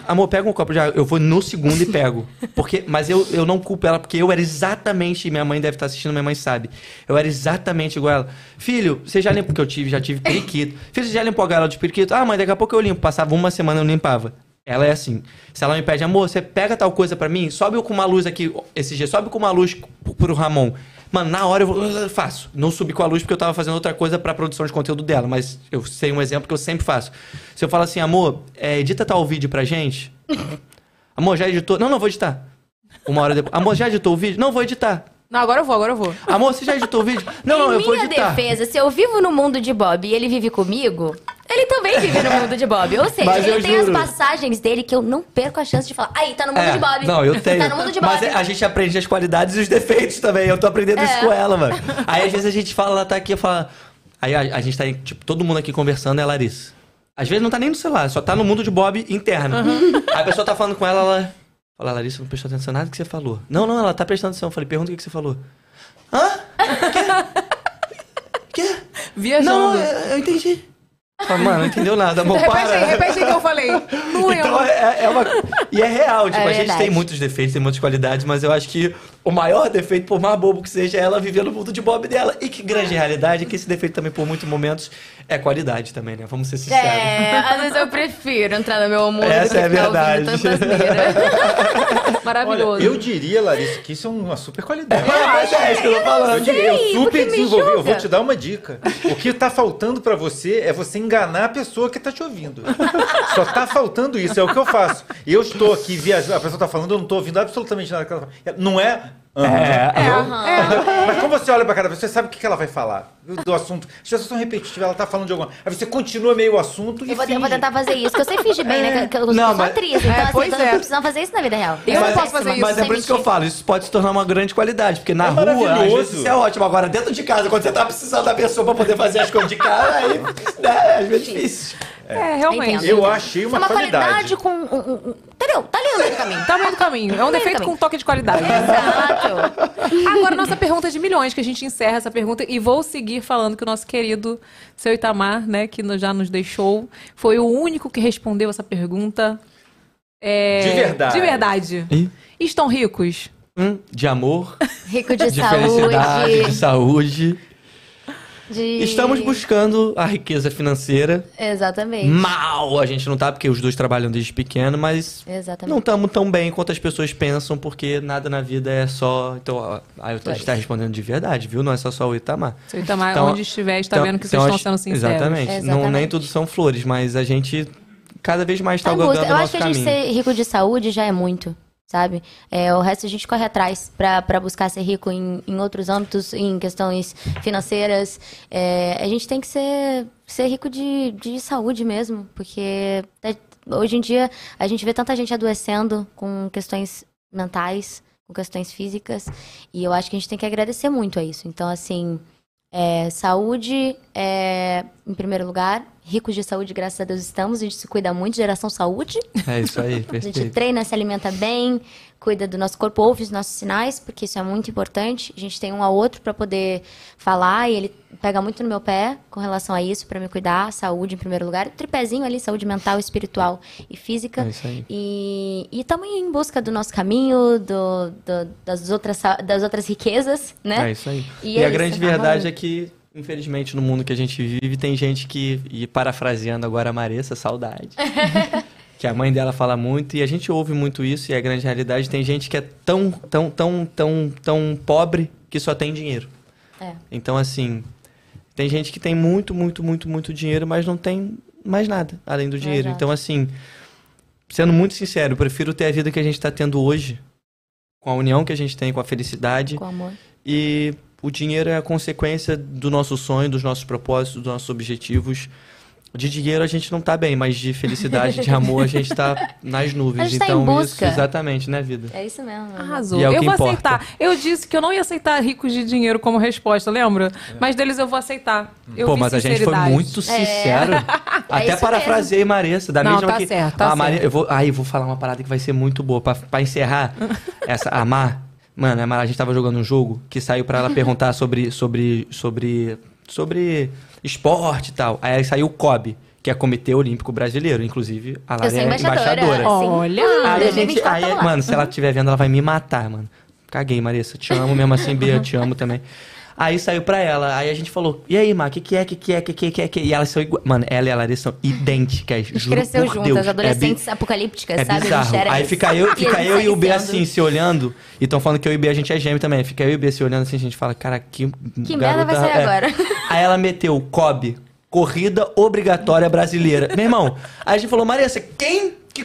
amor, pega um copo de água. Eu vou no segundo e pego. Porque, mas eu, eu não culpo ela, porque eu era exatamente, minha mãe deve estar assistindo, minha mãe sabe. Eu era exatamente igual ela. Filho, você já limpou, porque eu tive, já tive periquito. Filho, você já limpou a gaiola de periquito? Ah, mãe, daqui a pouco eu limpo. Passava uma semana eu não limpava. Ela é assim. Se ela me pede, amor, você pega tal coisa pra mim, sobe com uma luz aqui, esse dia, sobe com uma luz pro Ramon. Mano, na hora eu vou, eu faço. Não subi com a luz porque eu tava fazendo outra coisa pra produção de conteúdo dela, mas eu sei um exemplo que eu sempre faço. Se eu falo assim, amor, é, edita tal vídeo pra gente. Amor, já editou? Não, não, vou editar. Uma hora depois. Amor, já editou o vídeo? Não, vou editar. Não, agora eu vou, agora eu vou. Amor, você já editou o vídeo? Não, não, em eu vou minha editar. defesa, se eu vivo no mundo de Bob e ele vive comigo, ele também vive no mundo de Bob. Ou seja, Mas eu ele tem juro. as passagens dele que eu não perco a chance de falar. Aí, tá no mundo É, de Bob. Não, eu tenho. Tá no mundo de Bob. Mas a gente aprende as qualidades e os defeitos também. Eu tô aprendendo isso É. com ela, mano. Aí às vezes a gente fala, ela tá aqui, eu falo. Aí a, a gente tá, tipo, todo mundo aqui conversando é a Larissa. Às vezes não tá nem no celular, só tá no mundo de Bob interno. Aí a pessoa tá falando com ela, ela. Fala, Larissa, não prestou atenção em nada que você falou. Não, não, ela tá prestando atenção. Eu falei, pergunta o que, que você falou. Hã? Quê? Quê? Viajando. Não, eu, eu entendi. Fala, mano, não entendeu nada, amor. repete para. aí, repete aí que eu falei. Não Então é, é uma. E é real, tipo, É a gente tem muitos defeitos, tem muitas qualidades, mas eu acho que o maior defeito, por mais bobo que seja, é ela viver no mundo de Bob dela. E que grande realidade, é que esse defeito também, por muitos momentos, é qualidade também, né? Vamos ser sinceros. É, às vezes eu prefiro entrar no meu mundo Essa do que é a ficar verdade. Maravilhoso. Olha, eu diria, Larissa, que isso é uma super qualidade. Mas é isso que eu tô falando. Eu, diria, eu super desenvolvi. Eu vou te dar uma dica. O que tá faltando pra você é você enganar a pessoa que tá te ouvindo. Só tá faltando isso, é o que eu faço. Eu estou aqui viajando, a pessoa tá falando, eu não tô ouvindo absolutamente nada que ela fala. Não é? Aham. É, Mas quando você olha pra cara você sabe o que ela vai falar do assunto. As pessoas são repetitivas, ela tá falando de alguma. Aí você continua meio o assunto e Eu vou, eu vou tentar fazer isso, que eu sei fingir bem, né? Que eu Não, sou mas- atriz, então É, assim, pois eu tô é. precisando fazer isso na vida real. Eu não posso fazer péssima, isso. Mas é por isso que eu falo, isso pode se tornar uma grande qualidade, porque na É rua, às vezes isso é ótimo. Agora, dentro de casa, quando você tá precisando da pessoa pra poder fazer as coisas de casa, aí, né, às vezes é difícil. É, realmente. Entendo. Eu achei uma, é uma qualidade. qualidade com. um- um- um- Entendeu? Tá ali no meio do caminho. Tá no meio do caminho. É um do defeito com toque de qualidade. Exato. Agora, nossa pergunta de milhões, que a gente encerra essa pergunta e vou seguir falando que o nosso querido seu Itamar, né, que já nos deixou, foi o único que respondeu essa pergunta. É, De verdade. De verdade. Ih. Estão ricos? Hum, de amor, Rico de, de felicidade, de saúde. De- Estamos buscando a riqueza financeira. Exatamente. Mal a gente não tá, porque os dois trabalham desde pequeno, mas Exatamente. não estamos tão bem quanto as pessoas pensam, porque nada na vida é só. Então, ó, aí a gente tá respondendo de verdade, viu? Não é só só o Itamar. Seu Itamar, Então, onde estiver, está então- vendo que então vocês estão sendo sinceros. Exatamente. Não, Exatamente. nem tudo são flores, mas a gente cada vez mais está Tá o Eu nosso acho que a gente caminho. ser rico de saúde já é muito, sabe? É, o resto a gente corre atrás pra buscar ser rico em, em outros âmbitos, em questões financeiras. É, a gente tem que ser, ser rico de, de saúde mesmo, porque tá- hoje em dia a gente vê tanta gente adoecendo com questões mentais, com questões físicas, e eu acho que a gente tem que agradecer muito a isso. Então, assim, é, saúde é, em primeiro lugar. Ricos de saúde, graças a Deus estamos. A gente se cuida muito, geração saúde. É isso aí, A gente perfeito. treina, se alimenta bem, cuida do nosso corpo, ouve os nossos sinais, porque isso é muito importante. A gente tem um ao outro para poder falar e ele pega muito no meu pé com relação a isso, para me cuidar, saúde em primeiro lugar. O tripézinho ali, saúde mental, espiritual e física. É isso aí. E estamos em busca do nosso caminho, do, do- das, outras, das outras riquezas, né? É isso aí. E E, é a isso, grande tá verdade é que, infelizmente, no mundo que a gente vive, tem gente que, e parafraseando agora a Maressa, saudade. que a mãe dela fala muito e a gente ouve muito isso e a grande realidade tem gente que é tão, tão, tão, tão, tão pobre que só tem dinheiro. É. Então, assim, tem gente que tem muito, muito, muito, muito dinheiro, mas não tem mais nada além do dinheiro. Exato. Então, assim, sendo muito sincero, eu prefiro ter a vida que a gente está tendo hoje, com a união que a gente tem, com a felicidade. Com amor. E o dinheiro é a consequência do nosso sonho, dos nossos propósitos, dos nossos objetivos. De dinheiro a gente não tá bem, mas de felicidade, de amor, a gente tá nas nuvens. A gente tá em então, busca. isso, exatamente, né, vida? É isso mesmo. Arrasou. E é o eu vou importa. aceitar. Eu disse que eu não ia aceitar ricos de dinheiro como resposta, lembra? Mas deles eu vou aceitar. Eu Pô, mas a gente foi muito sincero. Até É isso parafraseei Maressa, da Não, mesma tá que. certo, tá a Maria, certo. eu vou, aí eu vou falar uma parada que vai ser muito boa. Pra, pra encerrar, essa, a Mar. Mano, a Mar, a gente tava jogando um jogo que saiu pra ela perguntar sobre, sobre, sobre, sobre esporte e tal. Aí saiu o COB, que é Comitê Olímpico Brasileiro. Inclusive, a Lara é embaixadora. embaixadora. Olha! Aí a gente, 2024 aí, mano, se ela estiver vendo, ela vai me matar, mano. Caguei, Marissa. Te amo mesmo assim, Bia, te amo também. Aí saiu pra ela, aí a gente falou, e aí, Mar, o que, que é, o que, que é, o que, que é, que, que é? E elas são iguais. Mano, ela e a Larissa são idênticas, juro cresceu por juntas, Deus. adolescentes É, bi- apocalípticas, é sabe? Bizarro. Aí fica eu, E fica eu e o B assim, se olhando, e estão falando que eu e o B a gente é gêmeo também. Fica eu e o B se olhando assim, a gente fala, cara, que Que merda vai garota- sair é. agora? Aí ela meteu COB, Corrida Obrigatória Brasileira. Meu irmão, aí a gente falou, Marissa, quem que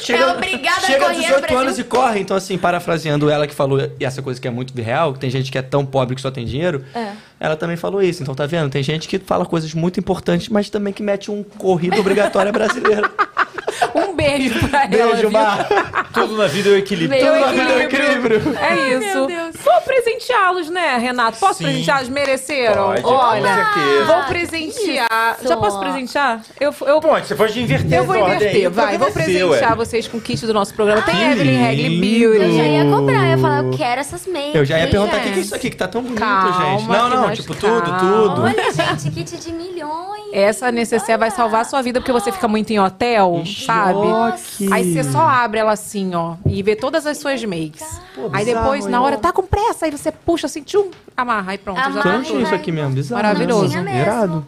chega, É obrigada a chega correr a no 18 Brasil? anos e corre? Então, assim, parafraseando ela que falou e essa coisa que é muito real, que tem gente que é tão pobre que só tem dinheiro, É. ela também falou isso. Então, tá vendo? Tem gente que fala coisas muito importantes, mas também que mete um corrida obrigatória brasileira. Um beijo pra ela. Beijo? Mar. Tudo na vida é o equilíbrio. Tudo na vida é o equilíbrio. É isso. Vou presenteá-los, né, Renato? Posso presenteá-los? Mereceram? Pode, Olha, vou presentear. Isso. Já posso presentear? Eu, eu, Pode, você pode inverter eu vou inverter, aí, vai. Vou você, presentear ué. vocês com o kit do nosso programa. Tem Que Evelyn Regli. Beauty. Eu já ia comprar, eu ia falar, eu quero essas meias. Eu já ia perguntar o que, que é isso aqui que tá tão bonito, Calma, gente. Não, que não, tipo, calma. tudo, tudo. Olha, gente, kit de milhões. Essa necessaire vai salvar a sua vida porque você fica muito em hotel, sabe? Choque. Aí você só abre ela assim, ó, e vê todas as suas makes. aí depois, bizarro, na hora, tá com pressa, aí você puxa assim, tchum, amarra, aí pronto, já Amarra tá e tinha tudo. isso aqui mesmo, bizarro. Maravilhoso. Não tinha mesmo. Irado.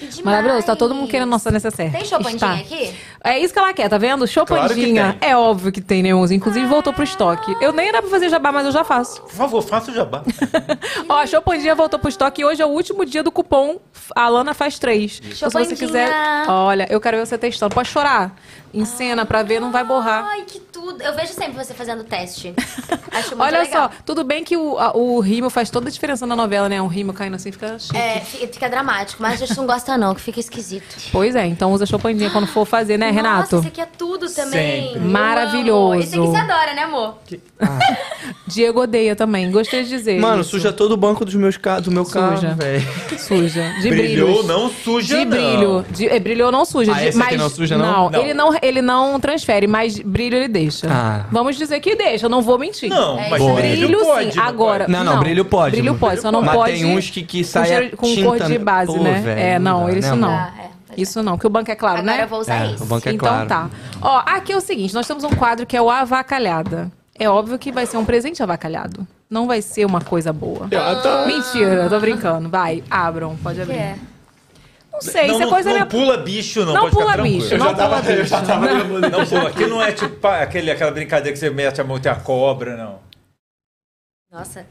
Demais. Maravilhoso, tá todo mundo querendo nossa necessaire. Tem chopandinha Está. aqui? É isso que ela quer, tá vendo? Chopandinha. Claro é óbvio que tem, né, Onze? Inclusive voltou pro estoque. Eu nem era pra fazer jabá, mas eu já faço. Por favor, faça o jabá. Ó, a Chopandinha voltou pro estoque e hoje é o último dia do cupom A Lana faz três. Então, se você Chopandinha. quiser. Olha, eu quero ver você testando. Pode chorar. Em cena pra ver, não vai borrar. Ai, que tudo. Eu vejo sempre você fazendo teste. Acho muito Olha legal. só, tudo bem que o, a- o rimo faz toda a diferença na novela, né? Um rimo caindo assim fica chique. É, fi- fica dramático, mas a gente não gosta não, que fica esquisito. Pois é, então usa Chopandinha quando for fazer, né, Renato? Nossa, esse aqui é tudo também. Sempre. Eu amo. Maravilhoso. Esse aqui você adora, né, amor? Diego odeia também, gostei de dizer. Mano, isso. suja todo o banco dos meus ca... do meu Suja. carro, velho. Suja. De Brilhou, brilhos. não suja, De não. brilho. De, é, brilhou não suja. Ah, de- esse mas, aqui não suja, não? Não. Ele não, ele não transfere, mas brilho ele deixa. Ah. Vamos dizer que deixa, eu não vou mentir. Não, É mas brilho, Brilho pode. sim, não agora. Não, não, brilho pode. Brilho pode, só não Mas pode. tem uns que, que com, cheiro- com tinta... cor de base, Pô, né? velho, é, não, dá, isso né, não. Ah, é. Isso não, porque o banco é claro, Agora né? eu vou usar É, isso. o banco é então claro. tá. Ó, aqui é o seguinte, nós temos um quadro que é o avacalhada. É óbvio que vai ser um presente avacalhado. não vai ser uma coisa boa. Mentira, tô brincando. Vai, abram, pode abrir. É. Não sei, não, isso é não, coisa não minha... pula bicho, não. Não pode ficar pula tranquilo. bicho, não pula bicho. Não pula. Aquilo não é tipo aquele, aquela brincadeira que você mete a mão e tem a cobra, não. Nossa.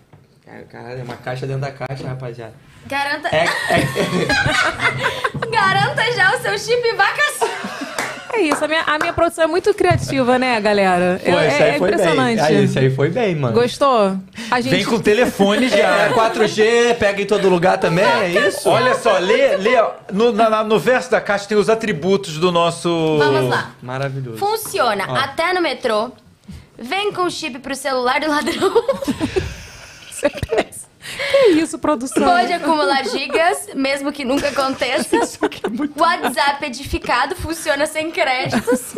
Cara, Caralho, é uma caixa dentro da caixa, rapaziada. Garanta. É, é, Garanta já o seu chip vaca. É isso, a minha, a minha produção é muito criativa, né, galera? Pô, é, esse é aí foi impressionante. bem. Aí, esse aí foi bem, mano. Gostou? A gente... Vem com o telefone já. É, 4G, pega em todo lugar também, é isso? Olha só, lê, lê ó, no, na- na- no verso da caixa tem os atributos do nosso. Vamos lá. Maravilhoso. Funciona Ó. até no metrô. Vem com chip pro celular do ladrão. Que isso, produção? Pode acumular gigas, mesmo que nunca aconteça. WhatsApp edificado, funciona sem créditos.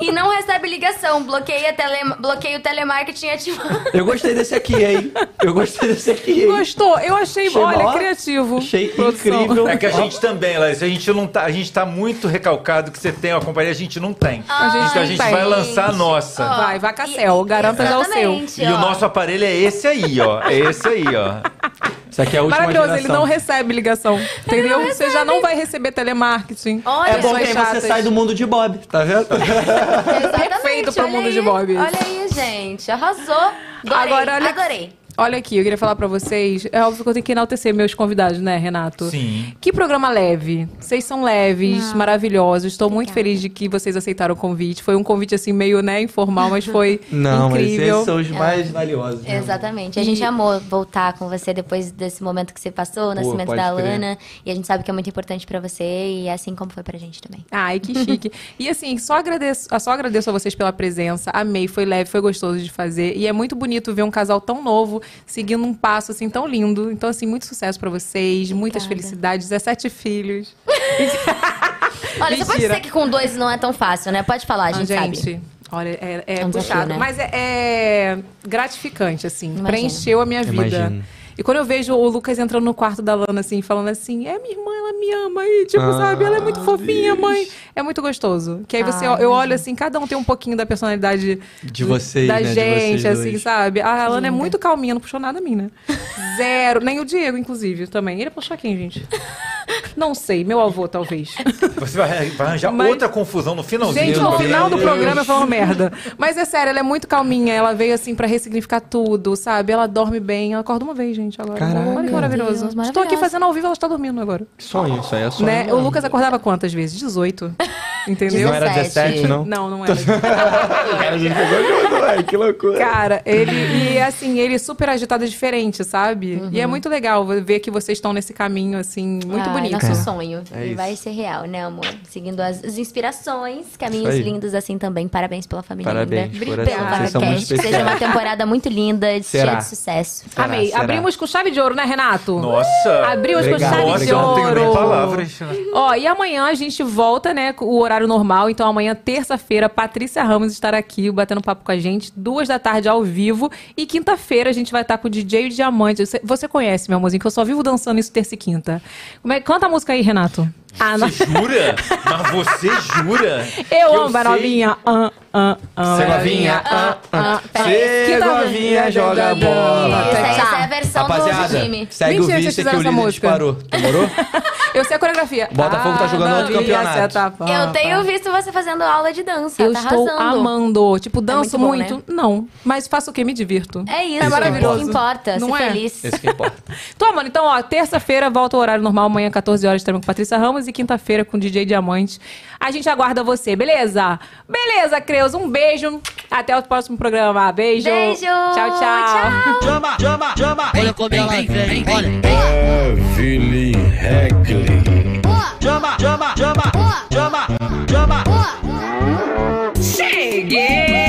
E não recebe ligação. Bloqueia, tele... Bloqueia o telemarketing ativado. Eu gostei desse aqui, hein? Eu gostei desse aqui, hein? Gostou? Eu achei, Achei olha, mó- criativo. Achei Produção. incrível. É que a gente também, Laís, a gente não tá, a gente tá muito recalcado que você tem uma companhia, a gente não tem. A gente então a gente tem. vai lançar a nossa. Ó, Vai, Vacacel, garanta já o seu. Exatamente, E o ó. nosso aparelho é esse aí, ó. É esse aí, ó. Isso aqui é a última Maravilhoso, geração. ele não recebe ligação. Entendeu? Você já não vai receber telemarketing. Olha, É bom que aí você chatas. sai do mundo de Bob, tá vendo? Perfeito pro olha mundo aí. de Bob. Olha aí, gente. Arrasou. Adorei, Agora, olha- adorei. Olha aqui, eu queria falar pra vocês. É óbvio que eu tenho que enaltecer meus convidados, né, Renato? Sim. Que programa leve. Vocês são leves, maravilhosos. Estou muito feliz de que vocês aceitaram o convite. Foi um convite, assim, meio, né, informal, mas foi Não, mas incrível. esses são os mais valiosos. né? Exatamente. A gente amou voltar com você depois desse momento que você passou, o nascimento da crer. Lana. E a gente sabe que é muito importante pra você e é assim como foi pra gente também. Ai, que chique. e assim, só agradeço, só agradeço a vocês pela presença. Amei, foi leve, foi gostoso de fazer. E é muito bonito ver um casal tão novo seguindo um passo assim tão lindo. Então, assim, muito sucesso pra vocês, muitas Obrigada. felicidades, 17 filhos. Olha, você pode Mentira. dizer que com dois não é tão fácil, né? Pode falar, a Ah, gente, gente, sabe. olha, é, é É um puxado. desafio, né? Mas é, é gratificante, assim. Imagino. Preencheu a minha vida. Imagino. E quando eu vejo o Lucas entrando no quarto da Lana, assim, falando assim, é minha irmã, ela me ama. E, tipo, Ah, sabe, ela é muito fofinha, mãe. É muito gostoso. Que aí você, Ah, eu olho assim, cada um tem um pouquinho da personalidade De vocês, da né? De gente, vocês assim, dois. sabe? A Lana é muito calminha, não puxou nada a mim, né? Zero. Nem o Diego, inclusive, também. Ele puxou quem, gente? Não sei, meu avô, talvez. Você vai, vai arranjar Mas- outra confusão no finalzinho. Gente, no final do Deus. programa eu falo merda. Mas é sério, ela é muito calminha. Ela veio assim pra ressignificar tudo, sabe? Ela dorme bem. Ela acorda uma vez, gente, agora. Caraca. Olha que maravilhoso. Deus, Estou aqui fazendo ao vivo, ela está dormindo agora. Sonho, isso aí é sonho. Né? O. Lucas acordava quantas vezes? 18. Entendeu? Não era 17, não? Não, não era. A gente pegou junto, velho. Que loucura. Cara, ele. E assim, ele super agitado é diferente, sabe? E é muito legal ver que vocês estão nesse caminho, assim, muito Ai, bonito. Nosso sonho. É e vai ser real, né, amor? Seguindo as, as inspirações, caminhos lindos assim também. Parabéns pela família Parabéns, linda. coração. Pelo seja uma temporada muito linda, cheia de sucesso. Será, Amei. será? Abrimos com chave de ouro, né, Renato? Nossa. Abrimos com Obrigado, chave Nossa, de eu não tenho nem ouro. palavras. Ó, e amanhã a gente volta, né, com o horário normal. Então amanhã, terça-feira, Patrícia Ramos estará aqui batendo papo com a gente, duas da tarde ao vivo. E quinta-feira a gente vai estar com o DJ Diamante. Você, você conhece, meu amorzinho, que eu só vivo dançando isso terça e quinta. Como é, canta a música aí, Renato. Ah, não. Você jura? Mas você jura? Eu que amo, novinha. Ah, ah, ah. Cê novinha, ah, ah. Cê Quinta- novinha, joga bola. Isso, essa Tá. é a versão do Rapaziada, time. segue Mentira, o vocês vice que fizeram o música. disparou. Demorou? Eu sei a coreografia. Botafogo tá jogando outro campeonato. tá pá, Eu tenho pá. visto você fazendo aula de dança. Eu tá estou arrasando. amando. Tipo, danço muito bom, muito? Não. Mas faço o quê? Me divirto. É isso, É maravilhoso. O que importa, Não ser é? feliz. Esse que importa. Tô amando. Então, ó, terça-feira volta ao horário normal, amanhã, 14 horas, estaremos com Patrícia Ramos e quinta-feira com o DJ Diamante. A gente aguarda você, beleza? Beleza, Creus. Um beijo. Até o próximo programa. Beijo. Beijo. Tchau, tchau. tchau. Chama, chama, chama. Olha como é ela vem, vem, olha. Beverly Heckley. Chama, chama, chama. Chama, chama. Cheguei.